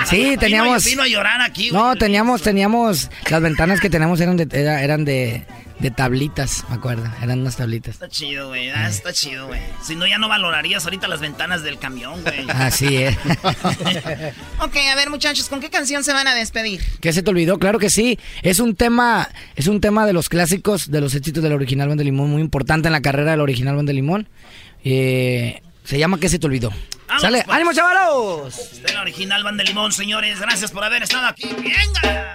Sí, teníamos. Vino, vino a llorar aquí. No, teníamos, teníamos. Las ventanas que teníamos eran de, era- eran de, de tablitas, me acuerdo. Eran unas tablitas. Está chido, güey. ah, está chido, güey. Si no, ya no valorarías ahorita las ventanas del camión, güey. Así es. ok, a ver, muchachos, ¿con qué canción se van a despedir? ¿Qué se te olvidó? Claro que sí. Es un tema, es un tema de los clásicos, de los éxitos del original Banda de Limón, muy importante en la carrera del original de Limón. Eh, se llama ¿Qué se te olvidó? Vamos, ¡Sale! pues. ¡Ánimo, chavalos! Este es el original Van de Limón, señores. Gracias por haber estado aquí. ¡Venga!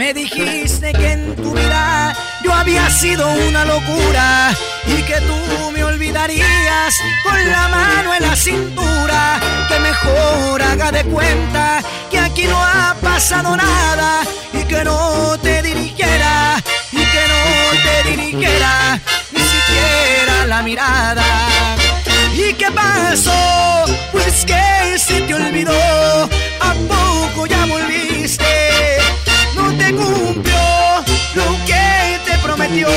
Me dijiste había sido una locura y que tú me olvidarías con la mano en la cintura. Que mejor haga de cuenta que aquí no ha pasado nada y que no te dirigiera y que no te dirigiera ni siquiera la mirada. ¿Y qué pasó? Pues que se te olvidó, ¿a poco ya volviste? No te que prometió,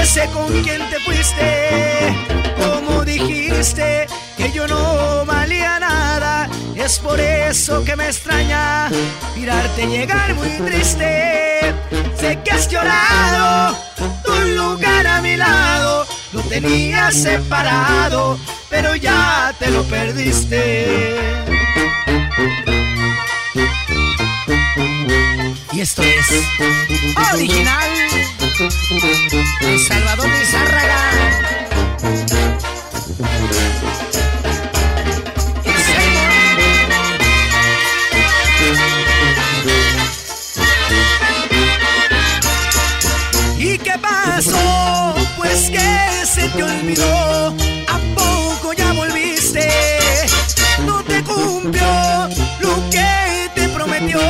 ese con quien te fuiste, como dijiste que yo no valía nada, es por eso que me extraña mirarte llegar muy triste. Sé que has llorado, tu lugar a mi lado lo tenías separado, pero ya te lo perdiste. Y esto es original Salvador de Zárraga. ¿Y qué pasó? Pues que se te olvidó. ¿A poco ya volviste? No te cumplió lo que te prometió.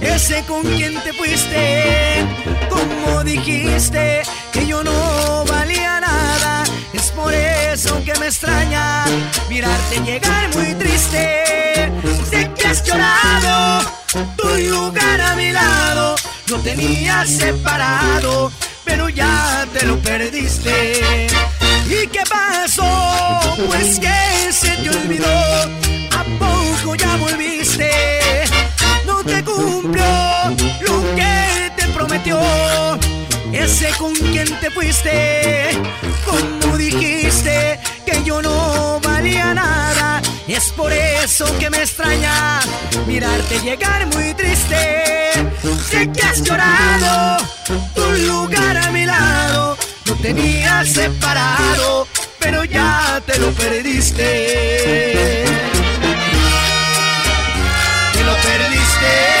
Ese con quien te fuiste. Dijiste que yo no valía nada. Es por eso que me extraña mirarte llegar muy triste. Sé que has llorado, tu lugar a mi lado lo tenías separado, pero ya te lo perdiste. ¿Y qué pasó? Pues que se te olvidó, ¿a poco ya volviste? No te cumplió lo que Ese con quien te fuiste, como dijiste que yo no valía nada. Es por eso que me extraña mirarte llegar muy triste. Sé que has llorado, tu lugar a mi lado lo tenías separado, pero ya te lo perdiste. Te lo perdiste.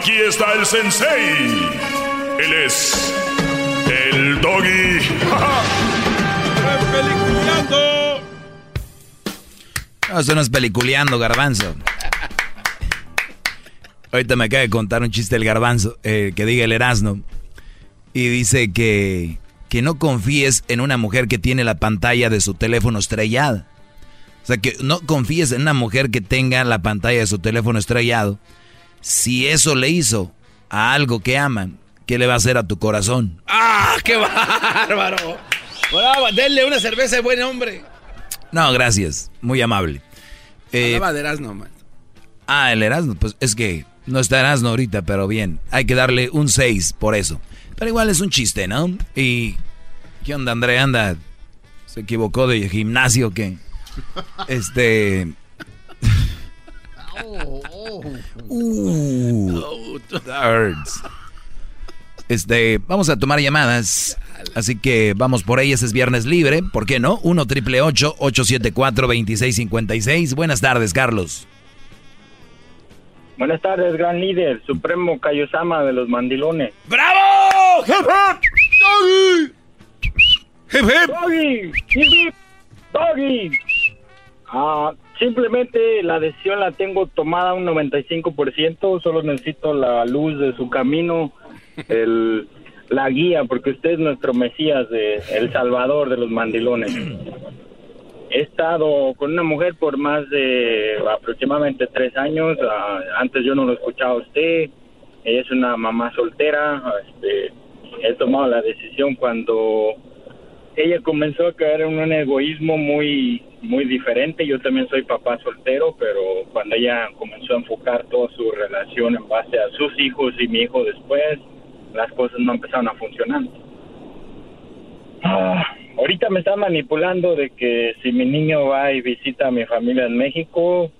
Aquí está el sensei. Él es el doggy. ¡Peliculeando! No, eso no es peliculeando, garbanzo. Ahorita me acaba de contar un chiste el garbanzo, eh, que diga el Erasmo. Y dice que, que no confíes en una mujer que tiene la pantalla de su teléfono estrellada. O sea, que no confíes en una mujer que tenga la pantalla de su teléfono estrellado. Si eso le hizo a algo que aman, ¿qué le va a hacer a tu corazón? ¡Ah, qué bárbaro! Bravo, denle una cerveza de buen hombre. No, gracias. Muy amable. Eh, Hablaba de Erasmo, man. Ah, el Erasmo. Pues es que no está Erasmo ahorita, pero bien. Hay que darle un 6 por eso. Pero igual es un chiste, ¿no? Y... ¿Qué onda, Andrea? Anda... ¿Se equivocó de gimnasio qué? Este... Uh, Este, vamos a tomar llamadas. Así que vamos por ellas, es viernes libre. ¿Por qué no? 1 triple 874 2656. Buenas tardes, Carlos. Buenas tardes, gran líder, supremo Kayosama de los mandilones. ¡Bravo! ¡Hip hip! ¡Doggy! ¡Hip hip! ¡Doggy! ¡Hip hip! ¡Doggy! Ah, simplemente la decisión la tengo tomada un 95%, solo necesito la luz de su camino, el, la guía, porque usted es nuestro Mesías, de, el Salvador de los mandilones. He estado con una mujer por más de aproximadamente tres años. Ah, antes yo no lo escuchaba a usted. Ella es una mamá soltera. Este, he tomado la decisión cuando ella comenzó a caer en un egoísmo muy muy diferente. Yo también soy papá soltero, pero cuando ella comenzó a enfocar toda su relación en base a sus hijos y mi hijo después, las cosas no empezaron a funcionar. Ah, ahorita me está manipulando de que si mi niño va y visita a mi familia en México,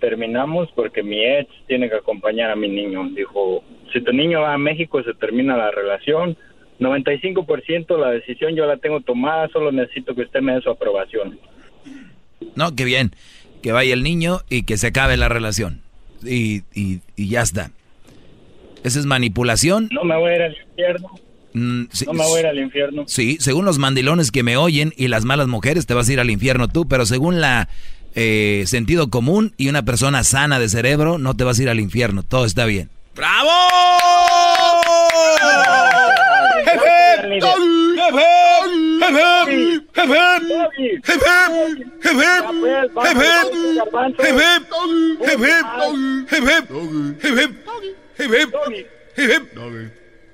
terminamos porque mi ex tiene que acompañar a mi niño. Dijo, si tu niño va a México se termina la relación. 95% la decisión yo la tengo tomada, solo necesito que usted me dé su aprobación. No, qué bien. Que vaya el niño y que se acabe la relación. Y, y, y ya está. ¿Esa es manipulación? No me voy a ir al infierno. Mm, sí, no me voy a ir al infierno. Sí, según los mandilones que me oyen y las malas mujeres, te vas a ir al infierno tú, pero según la eh, sentido común y una persona sana de cerebro, no te vas a ir al infierno. Todo está bien. ¡Bravo!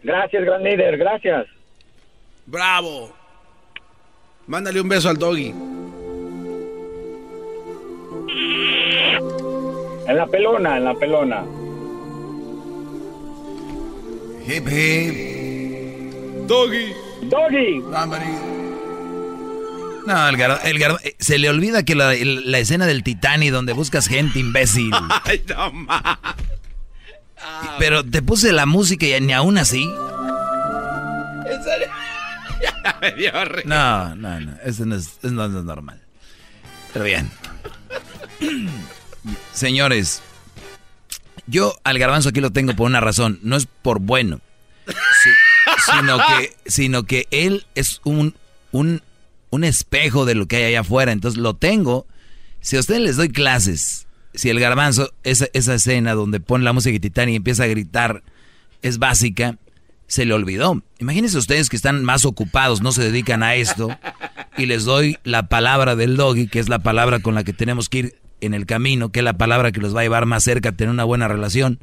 Gracias, gran líder, gracias. Bravo. Mándale un beso al doggy. En la pelona, en la pelona. Hip hip. Doggy. Doggy. No, el gar, el gar, se le olvida que la, la, escena del Titanic donde buscas gente imbécil. Ay, no más. Pero te puse la música y ni aún así. ¿En serio? ya me dio risa. No, no, no. Eso no es, eso no es normal. Pero bien. Señores, yo al garbanzo aquí lo tengo por una razón. No es por bueno. Sino, que, sino que él es un, un, un espejo de lo que hay allá afuera. Entonces lo tengo. Si a ustedes les doy clases si el garbanzo, esa, esa escena donde pone la música titán y empieza a gritar, es básica, se le olvidó. Imagínense ustedes que están más ocupados, no se dedican a esto, y les doy la palabra del doggy, que es la palabra con la que tenemos que ir en el camino, que es la palabra que los va a llevar más cerca a tener una buena relación.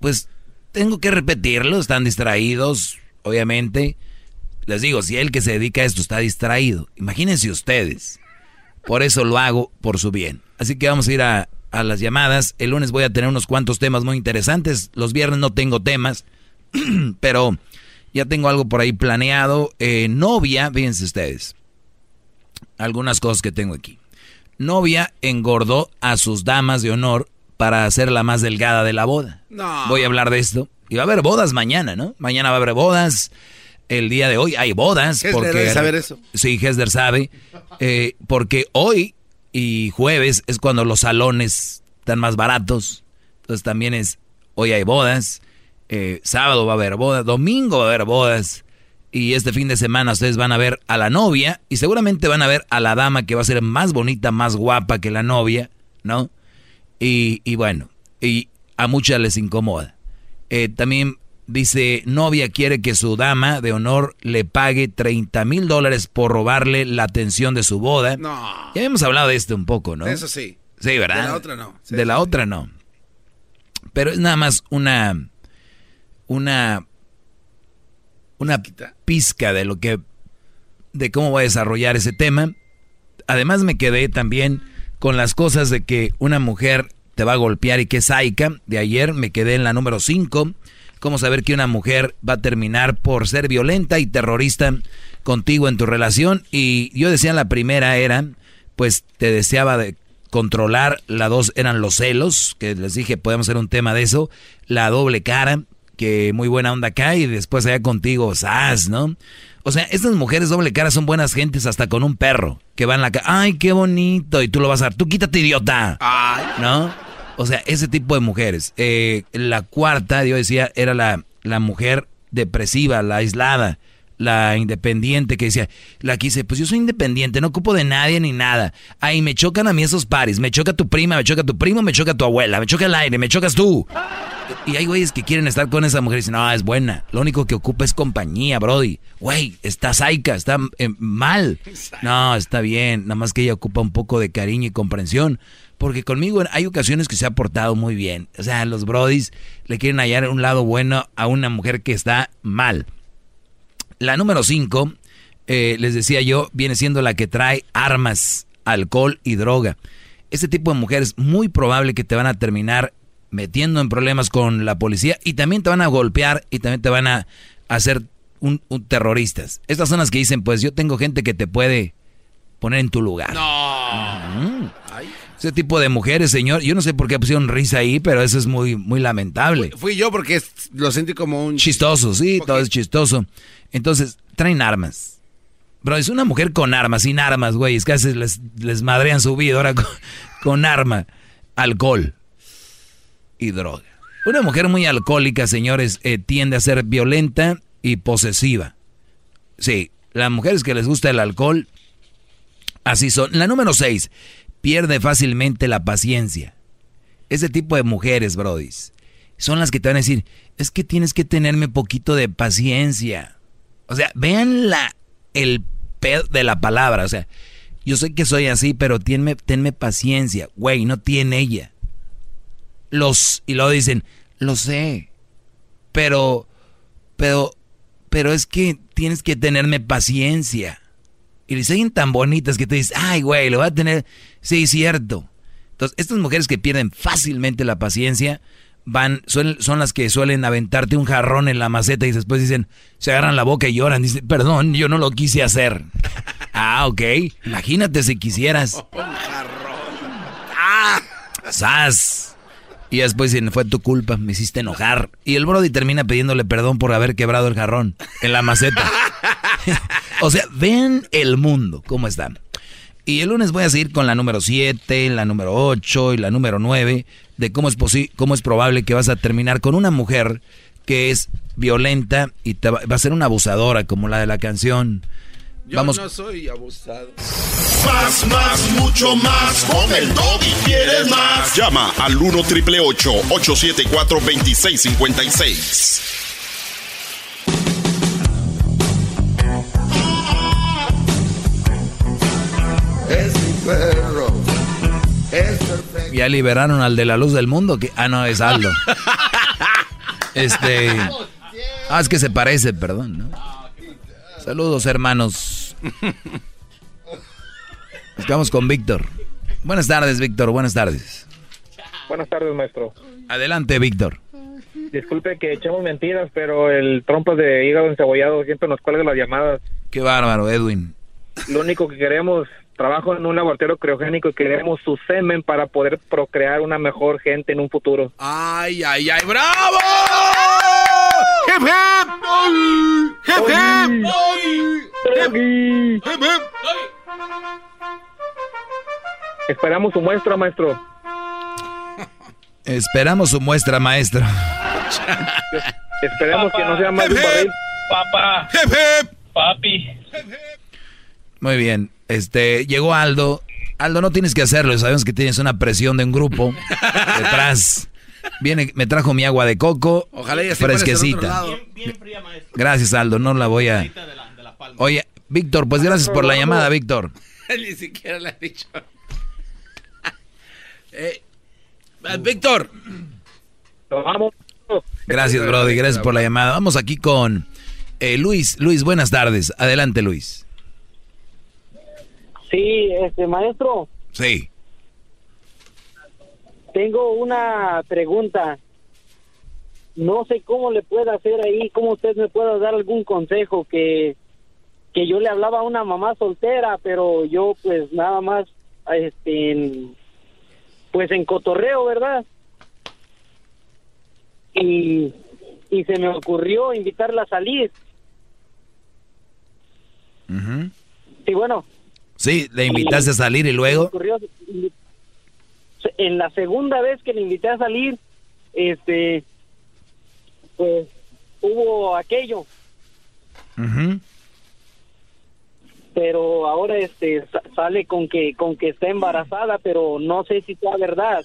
Pues tengo que repetirlo, están distraídos, obviamente. Les digo, si el que se dedica a esto está distraído, imagínense ustedes. Por eso lo hago por su bien. Así que vamos a ir a, a, las llamadas. El lunes voy a tener unos cuantos temas muy interesantes. Los viernes no tengo temas, pero ya tengo algo por ahí planeado. Eh, novia, fíjense ustedes. Algunas cosas que tengo aquí. Novia engordó a sus damas de honor para hacerla más delgada de la boda. No. Voy a hablar de esto. Y va a haber bodas mañana, ¿no? Mañana va a haber bodas. El día de hoy hay bodas. Hesder porque, debe saber eso. Sí, Hesder sabe. Eh, porque hoy y jueves es cuando los salones están más baratos. Entonces también es, hoy hay bodas, eh, sábado va a haber bodas, domingo va a haber bodas. Y este fin de semana ustedes van a ver a la novia y seguramente van a ver a la dama que va a ser más bonita, más guapa que la novia, ¿no? Y, y bueno, y a muchas les incomoda. Eh, también dice, novia quiere que su dama de honor le pague 30 mil dólares por robarle la atención de su boda. No. Ya hemos hablado de esto un poco, ¿no? Eso sí. Sí, ¿verdad? De la otra no. de la otra no. Pero es nada más una, una, una pizca de lo que, de cómo voy a desarrollar ese tema. Además me quedé también con las cosas de que una mujer te va a golpear y que es. De ayer me quedé en la número 5. Cómo saber que una mujer va a terminar por ser violenta y terrorista contigo en tu relación. Y yo decía la primera era, pues te deseaba de controlar. La dos eran los celos, que les dije podemos hacer un tema de eso. La doble cara, que muy buena onda acá y después allá contigo, sas, ¿no? O sea, estas mujeres doble cara son buenas gentes hasta con un perro que va en la cara. ¡Ay, qué bonito! Y tú lo vas a dar. Tú quítate, idiota. ¿No? O sea, ese tipo de mujeres. Eh, la cuarta, yo decía, era la, la mujer depresiva, la aislada la independiente que decía, la quise, pues yo soy independiente, no ocupo de nadie ni nada. Ay, me chocan a mí esos pares, me choca tu prima, me choca tu primo, me choca tu abuela, me choca el aire, me chocas tú. Y hay güeyes que quieren estar con esa mujer y dicen, no, es buena, lo único que ocupa es compañía, Brody. Güey, está saica, está eh, mal. No, está bien, nada más que ella ocupa un poco de cariño y comprensión. Porque conmigo hay ocasiones que se ha portado muy bien. O sea, los Brodis le quieren hallar un lado bueno a una mujer que está mal. La número 5, eh, les decía yo, viene siendo la que trae armas, alcohol y droga. Este tipo de mujeres muy probable que te van a terminar metiendo en problemas con la policía y también te van a golpear y también te van a hacer un, terroristas. Estas son las que dicen, pues yo tengo gente que te puede poner en tu lugar. No. Ese tipo de mujeres, señor, yo no sé por qué pusieron risa ahí, pero eso es muy, muy lamentable. Fui, yo porque lo sentí como un... Chistoso, sí, todo es chistoso. Entonces, traen armas. Bro, es una mujer con armas, sin armas, güey. Es que a les, les madrean su vida ahora con, arma, alcohol y droga. Una mujer muy alcohólica, señores, eh, tiende a ser violenta y posesiva. Sí, las mujeres que les gusta el alcohol, así son. La número 6, pierde fácilmente la paciencia. Ese tipo de mujeres, brodis, son las que te van a decir, es que tienes que tenerme poquito de paciencia. O sea, vean la, el pedo de la palabra. O sea, yo sé que soy así, pero tenme, tenme paciencia. Güey, no tiene ella. Los, y luego dicen, lo sé, pero, pero, pero es que tienes que tenerme paciencia. Y les siguen tan bonitas que te dices, ay, güey, lo va a tener. Sí, cierto. Entonces, estas mujeres que pierden fácilmente la paciencia van, son, son las que suelen aventarte un jarrón en la maceta y después dicen, se agarran la boca y lloran. Dicen, perdón, yo no lo quise hacer. ah, ok. Imagínate si quisieras. Un jarrón. ¡Ah! ¡Sas! Y después dicen, fue tu culpa, me hiciste enojar. Y el Brody termina pidiéndole perdón por haber quebrado el jarrón en la maceta. o sea, ven el mundo, cómo está. Y el lunes voy a seguir con la número 7, la número 8 y la número 9 de cómo es, cómo es probable que vas a terminar con una mujer que es violenta y va, a ser una abusadora como la de la canción. Yo Vamos. no soy abusado. Más, más, mucho más. Con el y quieres más. Llama al 1 triple 874 2656. Ya liberaron al de la luz del mundo. Que, ah, no, es Aldo. este. Ah, es que se parece, perdón. Saludos, hermanos. Estamos con Víctor. Buenas tardes, Víctor. Buenas tardes. Buenas tardes, maestro. Adelante, Víctor. Disculpe que echemos mentiras, pero el trompo de hígado encebollado siempre nos cuelga las llamadas. Qué bárbaro, Edwin. Lo único que queremos trabajo en un laboratorio criogénico y queremos su semen para poder procrear una mejor gente en un futuro. ¡Ay, ay, ay! ¡Bravo! ¡Hip, hip! ¡Hip, hip! Esperamos su muestra, maestro. Esperamos su muestra, maestro. Esperemos que no sea más de un barril. Papá. Papi. Muy bien. Este, llegó Aldo. Aldo, no tienes que hacerlo. Sabemos que tienes una presión de un grupo detrás. Viene, me trajo mi agua de coco. Ojalá ya fresquecita. Gracias, Aldo. No la voy a. Oye, Víctor, pues gracias por la llamada, Víctor. Ni siquiera le ha dicho. Eh, Víctor. Vamos. Gracias, Brody. Gracias por la llamada. Vamos aquí con eh, Luis. Luis, buenas tardes. Adelante, Luis. Sí, este maestro, Sí. tengo una pregunta. No sé cómo le puedo hacer ahí, cómo usted me puede dar algún consejo que que yo le hablaba a una mamá soltera, pero yo pues nada más este en- pues en cotorreo, ¿verdad? Y y se me ocurrió invitarla a salir. Ujú. Sí, bueno, Sí, le invitaste a salir y luego. en la segunda vez que le invité a salir este pues hubo aquello Ujú. pero ahora este sa- sale con que con que está embarazada pero no sé si sea verdad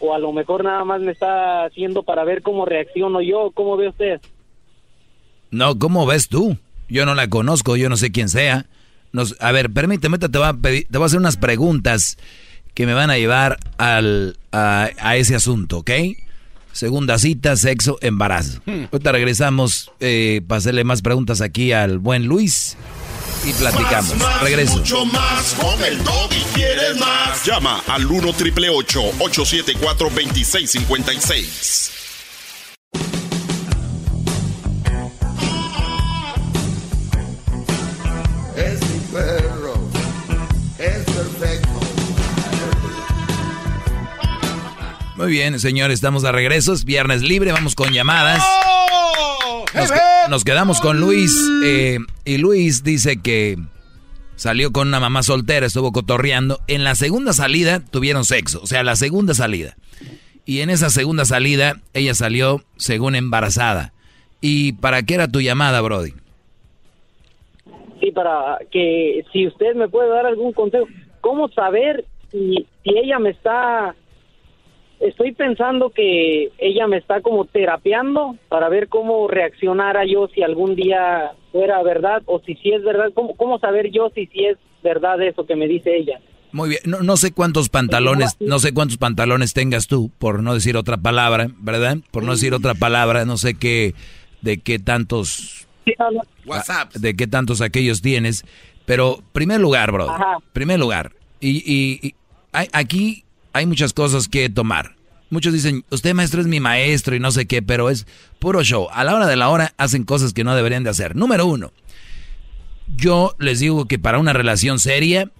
o a lo mejor nada más me está haciendo para ver cómo reacciono yo cómo ve usted No, ¿cómo ves tú? Yo no la conozco, yo no sé quién sea. Nos, a ver, permíteme, te voy a, pedir, te voy a hacer unas preguntas que me van a llevar al, a, a ese asunto, ¿ok? Segunda cita, sexo, embarazo. Ahorita regresamos eh, para hacerle más preguntas aquí al buen Luis y platicamos. Más, más, Regreso. Mucho más con el doggy. ¿Quieres más? Llama al 1 triple 874 2656. Muy bien, señores, estamos de regreso. Es viernes libre, vamos con llamadas. Nos, que- nos quedamos con Luis. eh, y Luis dice que salió con una mamá soltera, estuvo cotorreando. En la segunda salida tuvieron sexo, o sea, la segunda salida. Y en esa segunda salida, ella salió según embarazada. ¿Y para qué era tu llamada, Brody? sí para que si usted me puede dar algún consejo cómo saber si, si ella me está estoy pensando que ella me está como terapeando para ver cómo reaccionara yo si algún día fuera verdad o si sí es verdad cómo, cómo saber yo si sí es verdad eso que me dice ella Muy bien, no, no sé cuántos pantalones, no sé cuántos pantalones tengas tú, por no decir otra palabra, ¿verdad? Por no decir otra palabra, no sé qué, de qué tantos WhatsApp. de qué tantos aquellos tienes. Pero, primer lugar, bro. Primer lugar. Y, y- y hay- aquí hay muchas cosas que tomar. Muchos dicen, usted maestro es mi maestro y no sé qué, pero es puro show. A la hora de la hora hacen cosas que no deberían de hacer. Número uno, yo les digo que para una relación seria,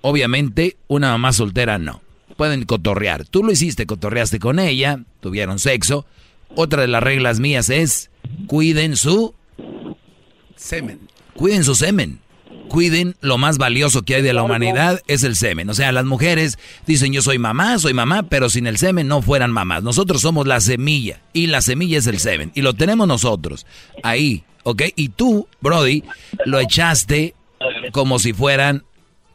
obviamente una mamá soltera no. Pueden cotorrear. Tú lo hiciste, cotorreaste con ella, tuvieron sexo. Otra de las reglas mías es, cuiden su Semen. Cuiden su semen. Cuiden lo más valioso que hay de la humanidad, es el semen. O sea, las mujeres dicen yo soy mamá, soy mamá, pero sin el semen no fueran mamás. Nosotros somos la semilla y la semilla es el semen y lo tenemos nosotros. Ahí, ¿ok? Y tú, Brody, lo echaste como si fueran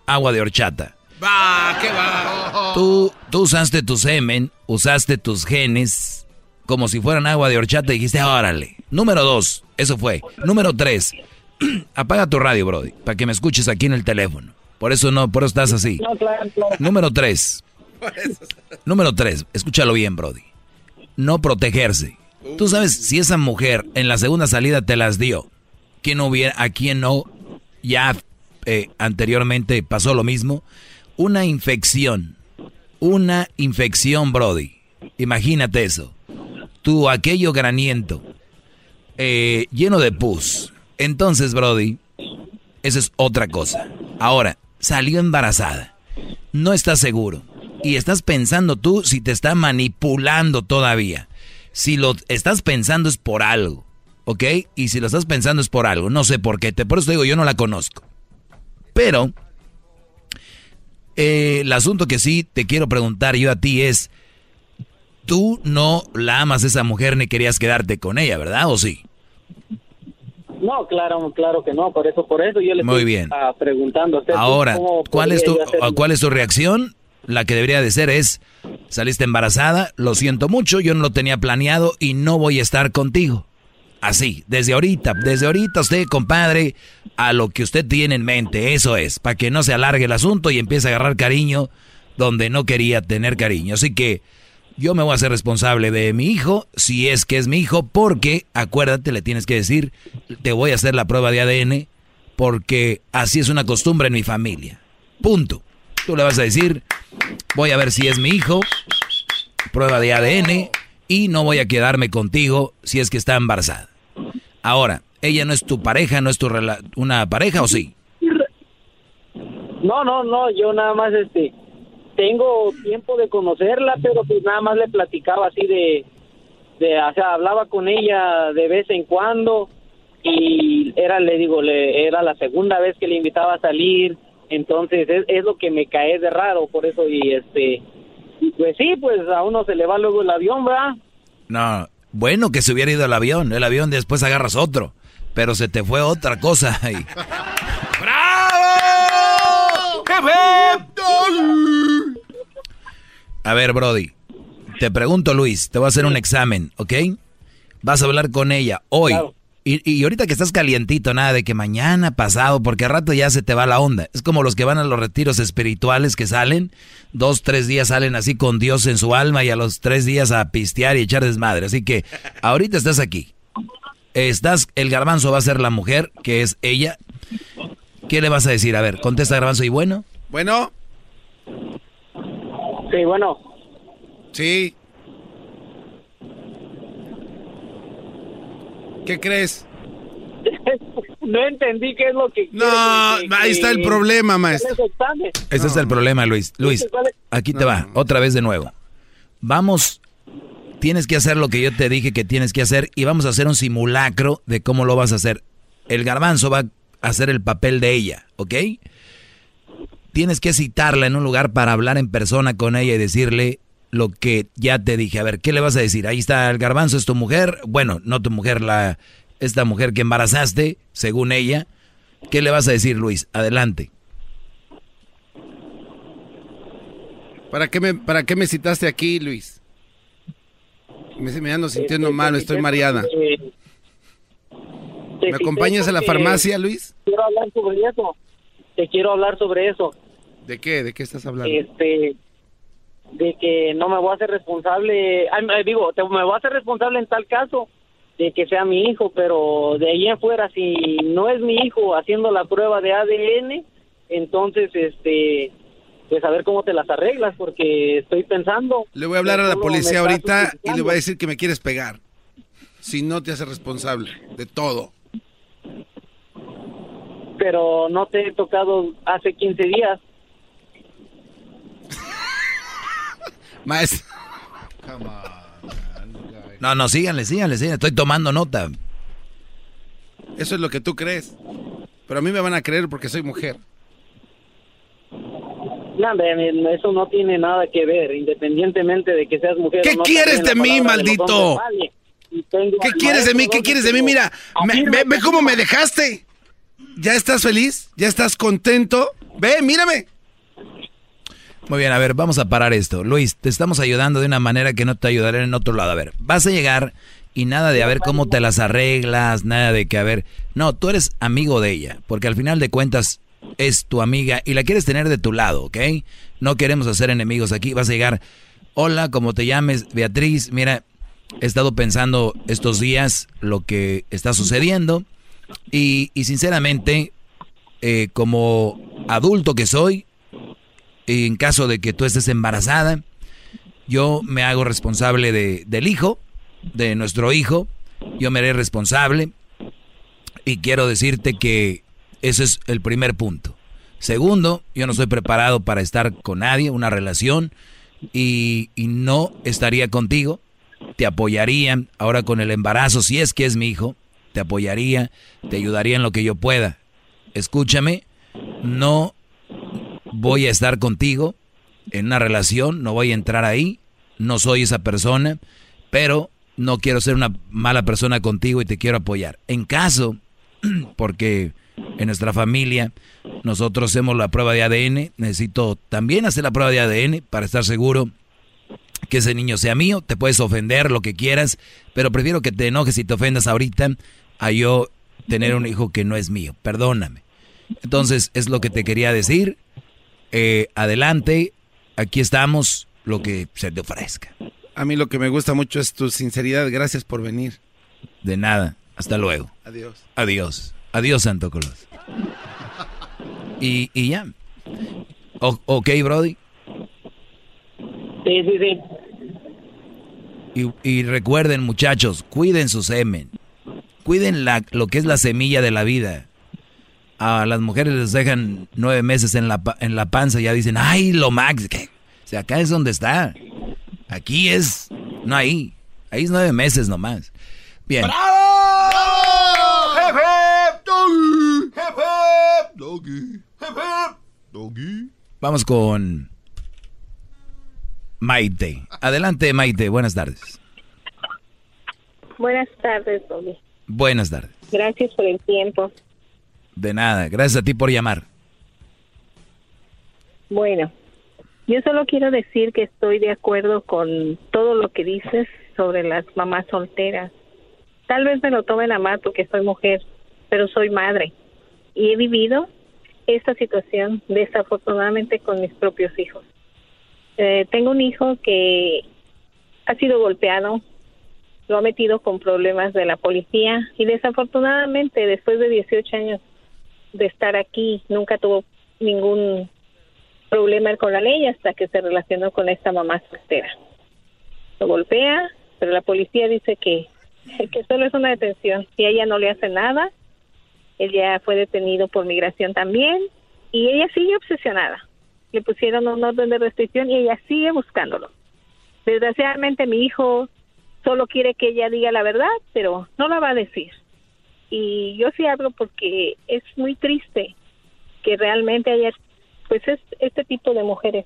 agua de horchata. Va, ¿qué va? Tú, tú usaste tu semen, usaste tus genes como si fueran agua de horchata y dijiste, órale. Número dos, eso fue. Número tres, apaga tu radio, Brody, para que me escuches aquí en el teléfono. Por eso no, por eso estás así. no claro, claro. Número tres, número tres, escúchalo bien, Brody. No protegerse. Tú sabes si esa mujer en la segunda salida te las dio, ¿quién no hubiera, a quién no ya eh, anteriormente pasó lo mismo? Una infección, una infección, Brody. Imagínate eso. Tu aquello graniento, eh, lleno de pus. Entonces, Brody, eso es otra cosa. Ahora, salió embarazada. No estás seguro. Y estás pensando tú si te está manipulando todavía. Si lo estás pensando es por algo. ¿Ok? Y si lo estás pensando es por algo. No sé por qué. Te, por eso digo, yo no la conozco. Pero, eh, el asunto que sí te quiero preguntar yo a ti es, tú no la amas a esa mujer ni querías quedarte con ella, ¿verdad? ¿O sí? No, claro, claro que no. Por eso, por eso yo le Muy estoy bien. ah, preguntando a usted. Ahora, ¿cómo ¿cuál es, tu, hacer- ¿cuál es tu reacción? La que debería de ser es, saliste embarazada, lo siento mucho, yo no lo tenía planeado y no voy a estar contigo. Así, desde ahorita, desde ahorita usted, compadre, a lo que usted tiene en mente, eso es, para que no se alargue el asunto y empiece a agarrar cariño donde no quería tener cariño. Así que yo me voy a hacer responsable de mi hijo, si es que es mi hijo, porque acuérdate, le tienes que decir, te voy a hacer la prueba de ADN, porque así es una costumbre en mi familia. Punto. Tú le vas a decir, voy a ver si es mi hijo, prueba de ADN, y no voy a quedarme contigo si es que está embarazada. Ahora, ella no es tu pareja, no es tu rela- una pareja o sí? No, no, no, yo nada más este tengo tiempo de conocerla, pero pues nada más le platicaba así de de o sea, hablaba con ella de vez en cuando y era le digo, le era la segunda vez que le invitaba a salir, entonces es, es lo que me cae de raro, por eso y este y pues sí, pues a uno se le va luego el avión, ¿verdad? No, bueno que se hubiera ido el avión, el avión después agarras otro, pero se te fue otra cosa ahí. A ver, Brody, te pregunto, Luis, te voy a hacer un examen, ¿ok? Vas a hablar con ella hoy. Y, y ahorita que estás calientito, nada de que mañana, pasado, porque a rato ya se te va la onda. Es como los que van a los retiros espirituales que salen, dos, tres días salen así con Dios en su alma y a los tres días a pistear y echar desmadre. Así que ahorita estás aquí. Estás, el garbanzo va a ser la mujer, que es ella. ¿Qué le vas a decir? A ver, contesta garbanzo y bueno. Bueno. Sí, bueno. Sí. ¿Qué crees? no entendí qué es lo que No, ahí está el problema, maestro. Ese es el problema, Luis. Luis, aquí te va, otra vez de nuevo. Vamos, tienes que hacer lo que yo te dije que tienes que hacer y vamos a hacer un simulacro de cómo lo vas a hacer. El garbanzo va a hacer el papel de ella, ¿ok? Tienes que citarla en un lugar para hablar en persona con ella y decirle lo que ya te dije. A ver, ¿qué le vas a decir? Ahí está el garbanzo, es tu mujer. Bueno, no tu mujer, la esta mujer que embarazaste, según ella. ¿Qué le vas a decir, Luis? Adelante. ¿Para qué me, para qué me citaste aquí, Luis? Me, me ando sintiendo mal, estoy mareada. ¿Me acompañas a la farmacia, Luis? Quiero hablar sobre eso. Te quiero hablar sobre eso. ¿De qué? ¿De qué estás hablando? Este, de que no me voy a hacer responsable, ay, digo, te- me voy a hacer responsable en tal caso de que sea mi hijo, pero de ahí en fuera, si no es mi hijo haciendo la prueba de ADN, entonces, este, pues a ver cómo te las arreglas, porque estoy pensando. Le voy a hablar a la policía ahorita y le voy a decir que me quieres pegar. Si no te haces responsable de todo. Pero no te he tocado hace 15 días. Maestro. No, no, síganle, síganle, síganle. Estoy tomando nota. Eso es lo que tú crees. Pero a mí me van a creer porque soy mujer. No, hombre, eso no tiene nada que ver, independientemente de que seas mujer. ¿Qué o no, quieres de mí, de maldito? ¿Qué quieres de mí? ¿Qué quieres de mí? Mira, me- ve, cómo me dejaste. ¿Ya estás feliz? ¿Ya estás contento? Ve, mírame. Muy bien, a ver, vamos a parar esto. Luis, te estamos ayudando de una manera que no te ayudaré en otro lado. A ver, vas a llegar y nada de a ver cómo te las arreglas, nada de que a ver. No, tú eres amigo de ella, porque al final de cuentas es tu amiga y la quieres tener de tu lado, ¿ok? No queremos hacer enemigos aquí. Vas a llegar, hola, como te llames, Beatriz, mira, he estado pensando estos días lo que está sucediendo y, sinceramente, eh, como adulto que soy, en caso de que tú estés embarazada, yo me hago responsable de, del hijo, de nuestro hijo, yo me haré responsable y quiero decirte que ese es el primer punto. Segundo, yo no estoy preparado para estar con nadie, una relación, y, y no estaría contigo, te apoyaría ahora con el embarazo, si es que es mi hijo, te apoyaría, te ayudaría en lo que yo pueda. Escúchame, no voy a estar contigo en una relación, no voy a entrar ahí no soy esa persona, pero no quiero ser una mala persona contigo y te quiero apoyar. En caso, porque en nuestra familia nosotros hacemos la prueba de ADN, necesito también hacer la prueba de ADN para estar seguro que ese niño sea mío, te puedes ofender, lo que quieras, pero prefiero que te enojes y te ofendas ahorita a yo tener un hijo que no es mío, perdóname. Entonces, es lo que te quería decir. Eh, adelante, aquí estamos, lo que se te ofrezca. A mí lo que me gusta mucho es tu sinceridad, gracias por venir. De nada, hasta luego. Adiós. Adiós. Adiós, Santo Claus. Y, y ya. ok, Brody. Sí, sí, sí. Y, y, recuerden, muchachos, cuiden su semen. Cuiden la, lo que es la semilla de la vida. A las mujeres les dejan nueve meses en la, en la panza y ya dicen, ay, lo max. ¿qué? O sea, acá es donde está. Aquí es, no ahí. Ahí es nueve meses nomás. Bien. ¡Bravo! ¡Jefe! ¡Doggy! ¡Jefe! ¡Doggy! ¡Jefe! ¡Doggy! Vamos con Maite. Adelante, Maite. Buenas tardes. Buenas tardes, Doggy. Buenas tardes. Gracias por el tiempo. De nada. Gracias a ti por llamar. Bueno, yo solo quiero decir que estoy de acuerdo con todo lo que dices sobre las mamás solteras. Tal vez me lo tomen a mal porque soy mujer, pero soy madre y he vivido esta situación desafortunadamente con mis propios hijos. Eh, tengo un hijo que ha sido golpeado, lo ha metido con problemas de la policía y desafortunadamente después de 18 años de estar aquí nunca tuvo ningún problema con la ley hasta que se relacionó con esta mamá soltera. Lo golpea, pero la policía dice que, solo es una detención y ella no le hace nada. Él ya fue detenido por migración también y ella sigue obsesionada. Le pusieron un orden de restricción y ella sigue buscándolo. Desgraciadamente mi hijo solo quiere que ella diga la verdad, pero no la va a decir. Y yo sí hablo porque es muy triste que realmente haya pues es este tipo de mujeres.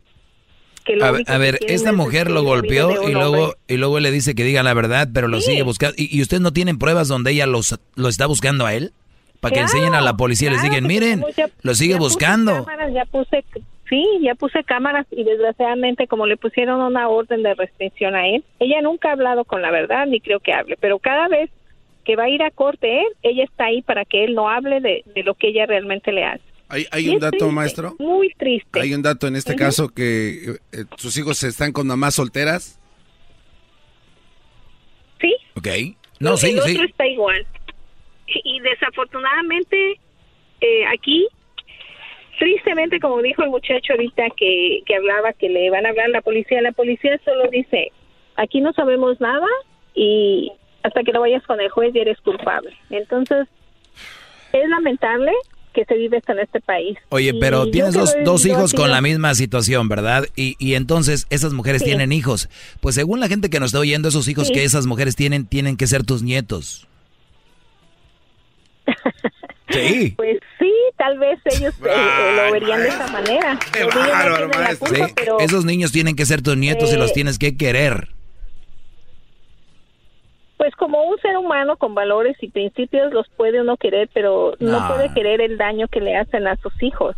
Que a, a ver, esta mujer lo golpeó y luego y luego le dice que diga la verdad, pero lo sigue buscando. ¿Y, ¿Y, ustedes no tienen pruebas donde ella los, lo está buscando a él? Para que enseñen a la policía y les digan, miren, ya, lo sigue ya buscando. Cámaras, ya puse, sí, ya puse cámaras y desgraciadamente como le pusieron una orden de restricción a él, ella nunca ha hablado con la verdad ni creo que hable, pero cada vez que va a ir a corte él, ella está ahí para que él no hable de, de lo que ella realmente le hace. Hay, hay un dato, triste, maestro. Muy triste. Hay un dato en este uh -huh. caso que eh, sus hijos están con mamás solteras. Sí. Ok. No, el sí, otro sí. está igual. Y, y desafortunadamente eh, aquí, tristemente, como dijo el muchacho ahorita que, que hablaba que le van a hablar a la policía, la policía solo dice, aquí no sabemos nada y hasta que no vayas con el juez ya eres culpable. Entonces, es lamentable que se vive en este país. Oye, pero Y tienes dos, dos hijos con la misma situación, ¿verdad? Y, y entonces esas mujeres Sí. tienen hijos. Pues según la gente que nos está oyendo, esos hijos Sí. que esas mujeres tienen, tienen que ser tus nietos. Sí. Pues sí, tal vez ellos eh, eh, lo verían de esa manera. Los niños no culpa, Sí, pero Esos niños tienen que ser tus nietos y Eh, los tienes que querer. pues como un ser humano con valores y principios los puede uno querer, pero no, No. puede querer el daño que le hacen a sus hijos.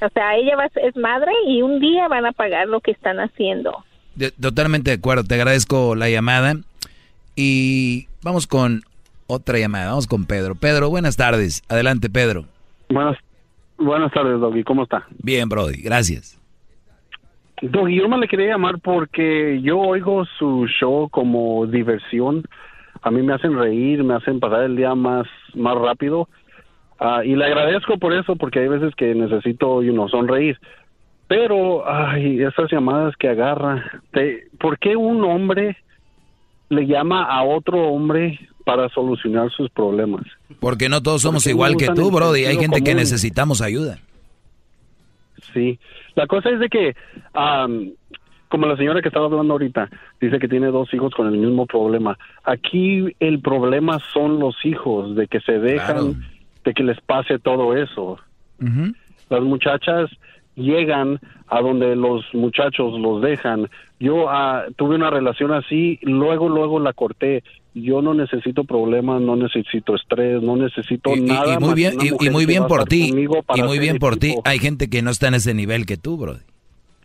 O sea, ella va, a ser- es madre y un día van a pagar lo que están haciendo. De- totalmente de acuerdo, te agradezco la llamada. Y vamos con otra llamada, vamos con Pedro. Pedro, buenas tardes. Adelante, Pedro. Buenas, buenas tardes, Doggy. ¿Cómo está? Bien, Brody, gracias. Doggy, yo me le quería llamar porque yo oigo su show como diversión. A mí me hacen reír, me hacen pasar el día más, más rápido. Ah, y le agradezco por eso, porque hay veces que necesito, you know, sonreír. Pero, ay, esas llamadas que agarra. Te- ¿Por qué un hombre le llama a otro hombre para solucionar sus problemas? Porque no todos somos Porque igual que tú, Brody. Hay gente que necesitamos ayuda. Sí, la cosa es de que, como la señora que estaba hablando ahorita, dice que tiene dos hijos con el mismo problema. Aquí el problema son los hijos, de que se dejan, Claro. de que les pase todo eso. Las muchachas llegan a donde los muchachos los dejan. Yo ah, tuve una relación así, luego, luego la corté. Yo no necesito problemas, no necesito estrés, no necesito Y, y- nada. y muy bien, una y- y, muy bien por ti. Y muy bien por ti. Hay gente que no está en ese nivel que tú, bro.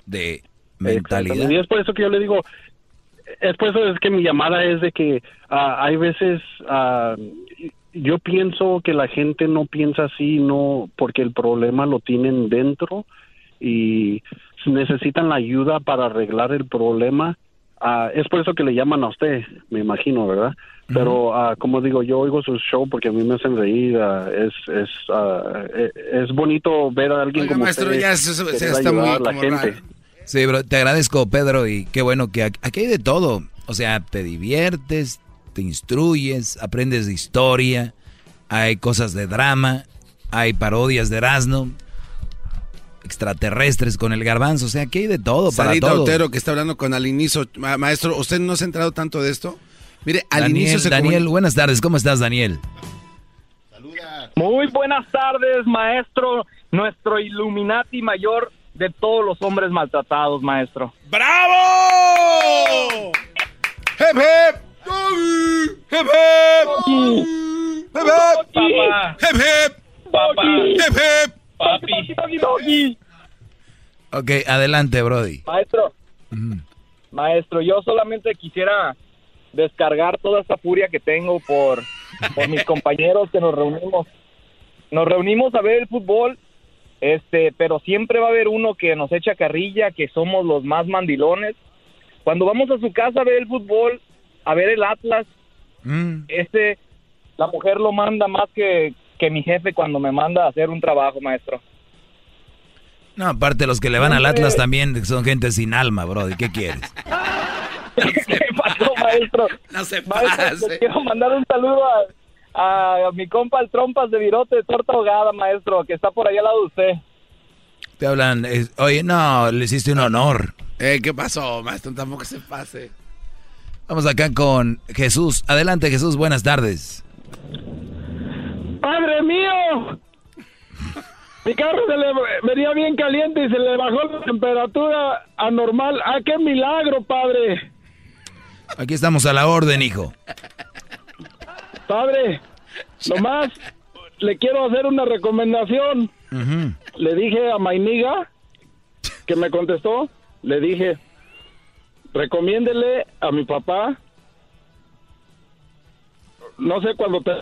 De mentalidad. Y es por eso que yo le digo, es por eso es que mi llamada es de que ah, hay veces ah, yo pienso que la gente no piensa así, no porque el problema lo tienen dentro y necesitan la ayuda para arreglar el problema. Ah, es por eso que le llaman a usted, me imagino, ¿verdad? Pero ah, como digo, yo oigo su show porque a mí me hacen reír. ah, es es eh, es bonito ver a alguien Oiga, como maestro, usted ya está muy ayudar a la como gente. raro. Sí, bro, te agradezco, Pedro, y qué bueno que aquí aquí hay de todo. O sea, te diviertes, te instruyes, aprendes de historia, hay cosas de drama, hay parodias de Erasmo, extraterrestres con el garbanzo, o sea, aquí hay de todo para Sarita todo. Otero que está hablando con al inicio. Ma- maestro, ¿usted no se ha enterado tanto de esto? Mire, al Daniel, inicio se Daniel, buenas tardes, ¿cómo estás, Daniel? Muy buenas tardes, maestro, nuestro Illuminati mayor de todos los hombres maltratados, maestro. ¡Bravo! ¡Hep, hep! ¡Hep, hep! ¡Hep, hep! Papá. ¡Hep, hep! Papá. ¡Hep, hep! Papi. Ok, adelante, Brody. Maestro, maestro, yo solamente quisiera descargar toda esta furia que tengo por, por mis compañeros que nos reunimos. Nos reunimos a ver el fútbol, este, pero siempre va a haber uno que nos echa carrilla, que somos los más mandilones. Cuando vamos a su casa a ver el fútbol, a ver el Atlas, este, la mujer lo manda más que, que mi jefe cuando me manda a hacer un trabajo, maestro. No, aparte los que le van al Atlas también son gente sin alma, Brody, ¿qué quieres? ¿Qué pasó, maestro? No se Maestro, le quiero mandar un saludo a, a mi compa el Trompas de Virote Torta Ahogada, maestro, que está por allá al lado de usted. Te hablan, eh, oye, no, le hiciste un honor. Eh, ¿Qué pasó, maestro? Tampoco se pase. Vamos acá con Jesús. Adelante, Jesús, buenas tardes. ¡Padre mío! Mi carro se le venía bien caliente y se le bajó la temperatura anormal. ¡Ah, qué milagro, padre! Aquí estamos a la orden, hijo. Padre, nomás le quiero hacer una recomendación. Le dije a Mainiga, que me contestó, le dije, recomiéndele a mi papá, no sé, cuando te...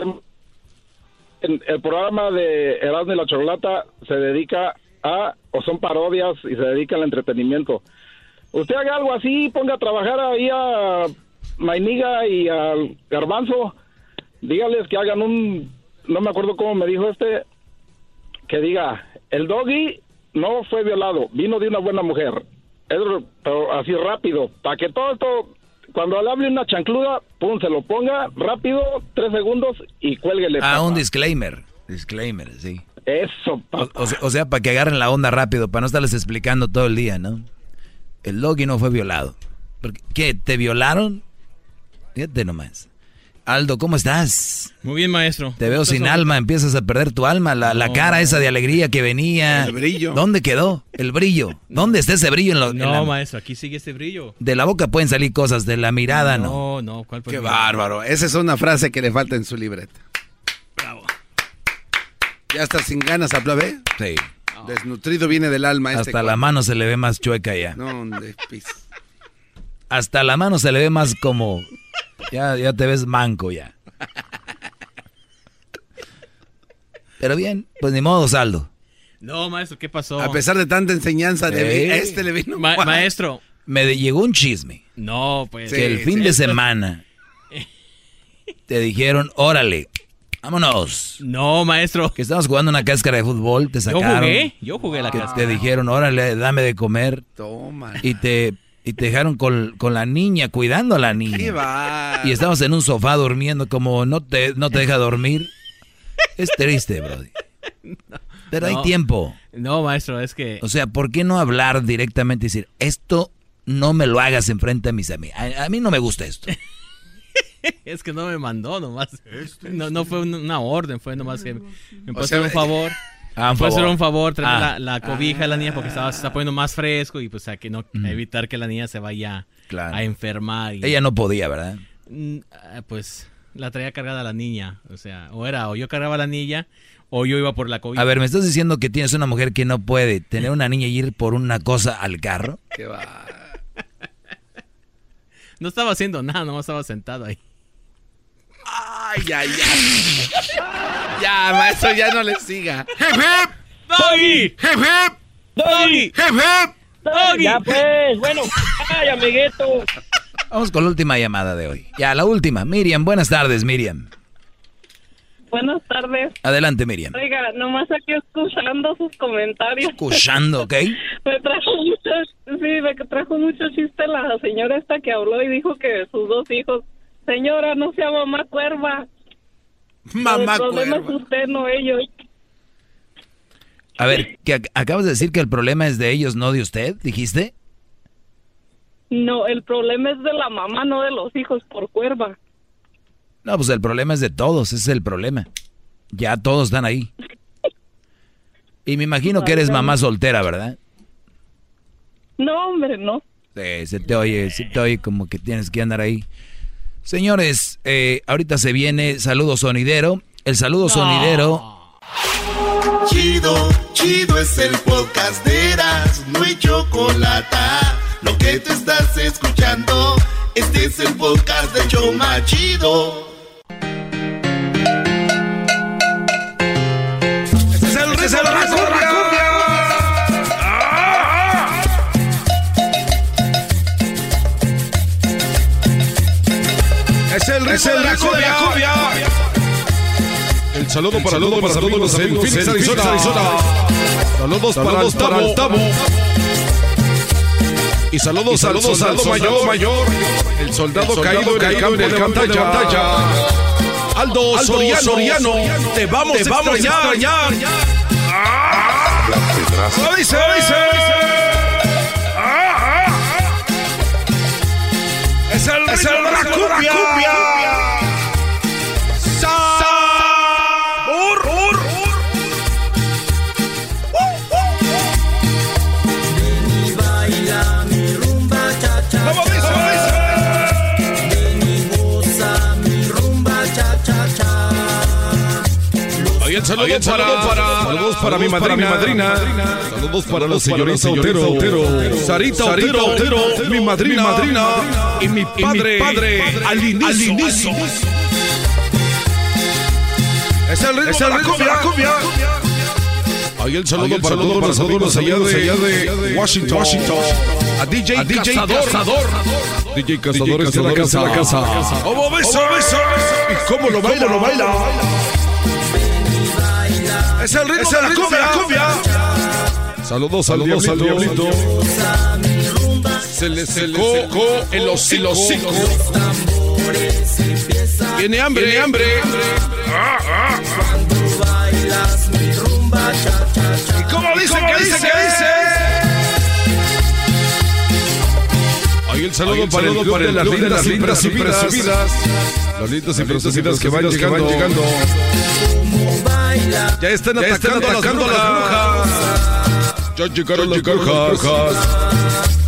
el programa de Erasmo y la Chocolata se dedica a, o son parodias y se dedica al entretenimiento. Usted haga algo así, ponga a trabajar ahí a Mainiga y al Garbanzo, dígales que hagan un, no me acuerdo cómo me dijo este, que diga, el doggy no fue violado, vino de una buena mujer. Pero así rápido, para que todo esto, cuando le hable una chancluda, pum, se lo ponga rápido, tres segundos y cuélguele. Ah, papá. un disclaimer. Disclaimer, sí. Eso, O, o sea- o sea, para que agarren la onda rápido, para no estarles explicando todo el día, ¿no? El Logi no fue violado. ¿Qué? ¿Te violaron? Fíjate nomás. Aldo, ¿cómo estás? Muy bien, maestro. Te veo sin alma, empiezas a perder tu alma, la, la No. cara esa de alegría que venía. El brillo. ¿Dónde quedó? El brillo. ¿Dónde está ese brillo en, lo- en No, la- maestro, aquí sigue ese brillo. De la boca pueden salir cosas, de la mirada no. No, no, ¿cuál Qué bárbaro. Esa es una frase que le falta en su libreta. Bravo. ¿Ya está sin ganas, aplaude? Sí. Desnutrido viene del alma este Hasta la mano se le ve más chueca ya. No, de pis. Hasta la mano se le ve más como... Ya, ya te ves manco ya. Pero bien, pues ni modo, Saldo. No, maestro, ¿qué pasó? A pesar de tanta enseñanza, de Eh. a este le vino. Ma- guau. maestro. Me llegó un chisme. No, pues. que el fin de semana te dijeron, órale, vámonos. No, maestro. Que estabas jugando una cáscara de fútbol, te Yo sacaron. jugué, yo jugué la que cáscara. Te dijeron, órale, dame de comer. Toma. Y te, y te dejaron con, con la niña, cuidando a la niña. Qué va. Y estabas en un sofá durmiendo como no te, no te deja dormir. Es triste, Brody. Pero hay tiempo. No, maestro, es que. O sea, ¿por qué no hablar directamente y decir, esto no me lo hagas enfrente a mis amigos? A, a mí no me gusta esto. Es que no me mandó nomás. No, no fue un- una orden, fue nomás que me O pasó sea, un favor. Ah, un puede ser un favor traer Ah. la, la cobija a la niña porque estaba, se está poniendo más fresco y pues a que no evitar que la niña se vaya Claro. a enfermar. y- Ella no podía, ¿verdad? Mm, ah, pues la traía cargada la niña, o sea, o era o yo cargaba a la niña o yo iba por la cobija. A ver, ¿me estás diciendo que tienes una mujer que no puede tener una niña y ir por una cosa al carro? Qué va. No estaba haciendo nada, nomás estaba sentado ahí. Ay, ay, ay. Ya, maestro, ya no le siga. ¡Doggy! ¡Doggy! ¡Doggy! Ya pues, bueno, ay, amiguito. Vamos con la última llamada de hoy. Ya, la última. Miriam, buenas tardes, Miriam. Buenas tardes. Adelante, Miriam. Oiga, nomás aquí escuchando sus comentarios. Escuchando, ¿ok? me trajo mucho, sí, me trajo mucho chiste la señora esta que habló y dijo que sus dos hijos, señora, no sea mamá cuerva. Mamá El problema cuerva. es usted, no ellos. A ver, que ac- acabas de decir que el problema es de ellos, no de usted, dijiste. No, el problema es de la mamá, no de los hijos por cuerva. No, pues el problema es de todos, ese es el problema. Ya todos están ahí. Y me imagino que eres mamá soltera, ¿verdad? No, hombre, no. Sí, se te oye, se te oye como que tienes que andar ahí. Señores, eh, ahorita se viene saludo sonidero. El saludo sonidero. Chido, chido es el podcast de Eras, no hay chocolate. Lo que te estás escuchando, este es el podcast de Choma Chido. Este es el ritmo de la Es el ritmo de la. El saludo para todos los amigos en Arizona. Saludos para el Tabo. Y saludos, al soldado mayor, el soldado caído en el campo de batalla. Aldo, Soriano, te vamos, te vamos a extrañar. Lo dice, Es el la cumbia. Sabor. Ahí el saludo, para, saludos para mi madrina, madrina. Saludos para la señorita Otero, Sarita Otero, mi madrina, madrina y mi padre, al inicio. Es el ritmo de la cumbia. Ahí el saludo para todos los amigos allá de Washington. A DJ Cazador. DJ Cazador está en la casa. ¿Cómo ves? ¿Y cómo lo baila? lo baila? Es el ritmo, de la cumbia. Saludos, saludos al diablito. Se le secó el hocico. Tiene hambre, tiene hambre. ¿Y cómo dice? ¿Qué dice? ¿Qué dice? Ahí el saludo para el de las lindas y presumidas. Las lindas y presumidas que van llegando. Ya están atacando, atacando las brujas. Ya llegaron las brujas.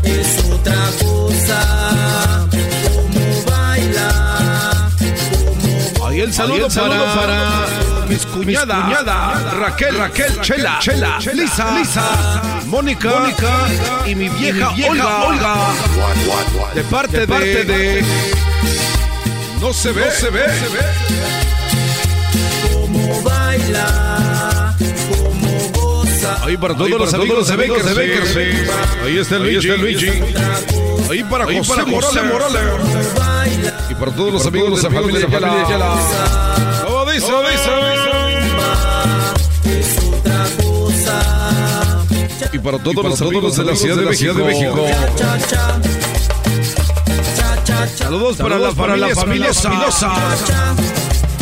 Es otra cosa. Como baila. Ahí el saludo, para, para mis cuñada, Raquel, Raquel, Chela, Chela, Lisa, Lisa, Mónica, Mónica y mi vieja, Olga, Olga, de parte, de, parte de, no se ve, no se ve, Como baila. Como goza. Ahí para todos los amigos de Bakersfield. Ahí está Luigi, Luigi. Ahí para José Morales. Y para todos los amigos de la familia Yala. ¿Cómo dice? ¿Cómo Es otra cosa. Y para todos los amigos de la Ciudad de México. Cha cha. Cha cha cha. Saludos para la para la familia.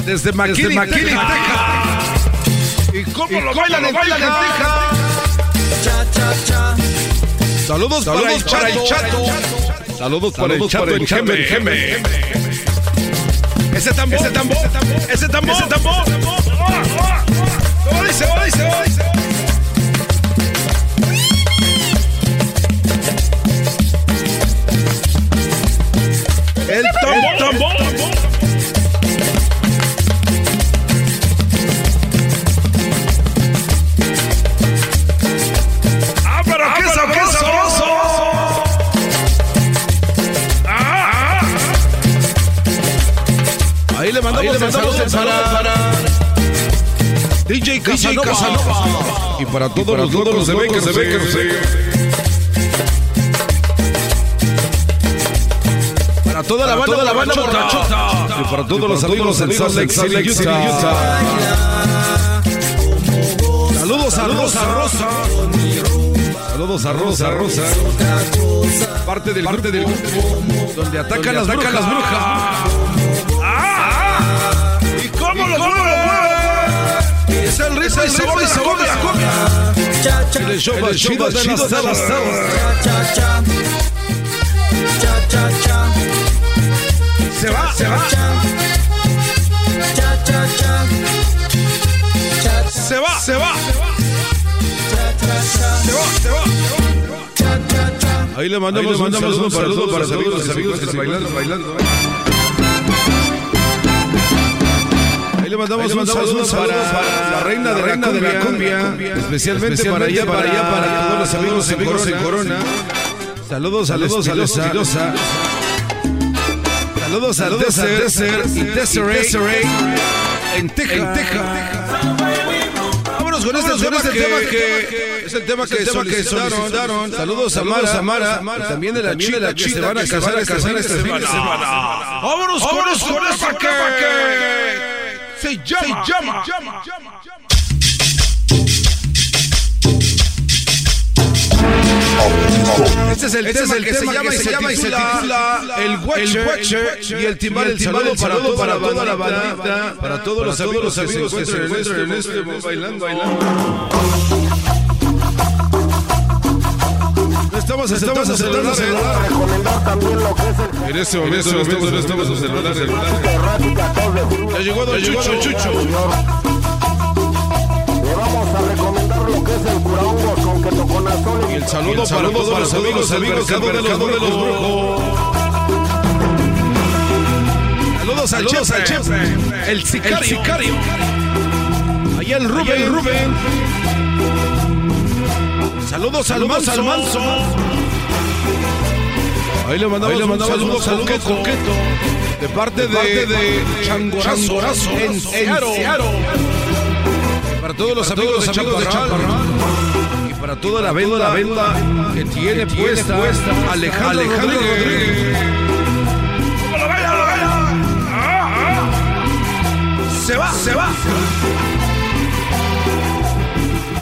Desde McKinney, Texas. ¿Y cómo lo bailan en Texas? Cha cha cha. Saludos para el chato. Saludos para el chato en Geme, Geme. Ese tambor, ese tambor, ese tambor, ese tambor. ¿Cómo dice? ¿Cómo dice? ¿Cómo dice? El tambor. ¡Ah, DJ Casanova. Y para todos para los todos locos de los locos de Baker, Baker, Para toda la banda, toda la banda borrachota. Y para todos Y los para amigos en los Salt Lake amigos en City, Salt Lake City, Utah. Saludos a Rosa Rosa. Saludos a Rosa Rosa. Parte del parte del grupo donde atacan, las, atacan las brujas. Es el ritmo y sabor y sabor de la cumbia. Y el show más chido de las tardes. Se va, se va. Se va, se va. Se va, se va. Ahí le mandamos, Ahí le mandamos un saludo para para todos todos los los amigos que están bailando, bailando. Ahí le mandamos, Ahí le un saludo un saludo para, para la reina de, reina la, de la cumbia, cumbia, especialmente, para allá, para allá, para todos los amigos, amigos en en Corona. Saludos, saludos a los Saludos Saludos al Desert y Desiree en Texas. En Texas. Vámonos con este con tema este que, tema que- es el tema que el tema que solicitaron. solicitaron. Saludos a Saludos Mara, a Mara, y también de la también de la que se van a que casar a este casar de este fin de semana. Vámonos con este con este se llama, se llama, Este es el Este tema, es el que, tema se llama que y se llama y se titula titula El Watcher. Y el timbal, el saludo para toda la bandita, para todos los amigos que se encuentran en este bailando, bailando. Estamos estamos. En este En este momento no estamos en celular. Ya llegó Don Chucho, Chucho. Y el saludo, para todos los amigos del mercado de los brujos. Saludos al Chefe, el sicario. Allá el Rubén, el Rubén. Saludos al Manso. Al manso. Ahí le mandamos, Ahí le un saludo un saludo de parte de, parte de Changorazo, Changorazo en, en en Seattle. Seattle. Para todos los Para amigos todos de amigos de Chaparral. Y para toda la venda, la venda que tiene puesta, Alejandro, Alejandro Rodríguez. Rodríguez. ¿Cómo lo baila, lo baila? Ah, ah. Se va, se va.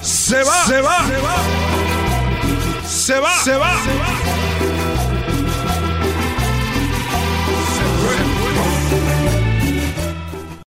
Se va, se va. Se va, se va.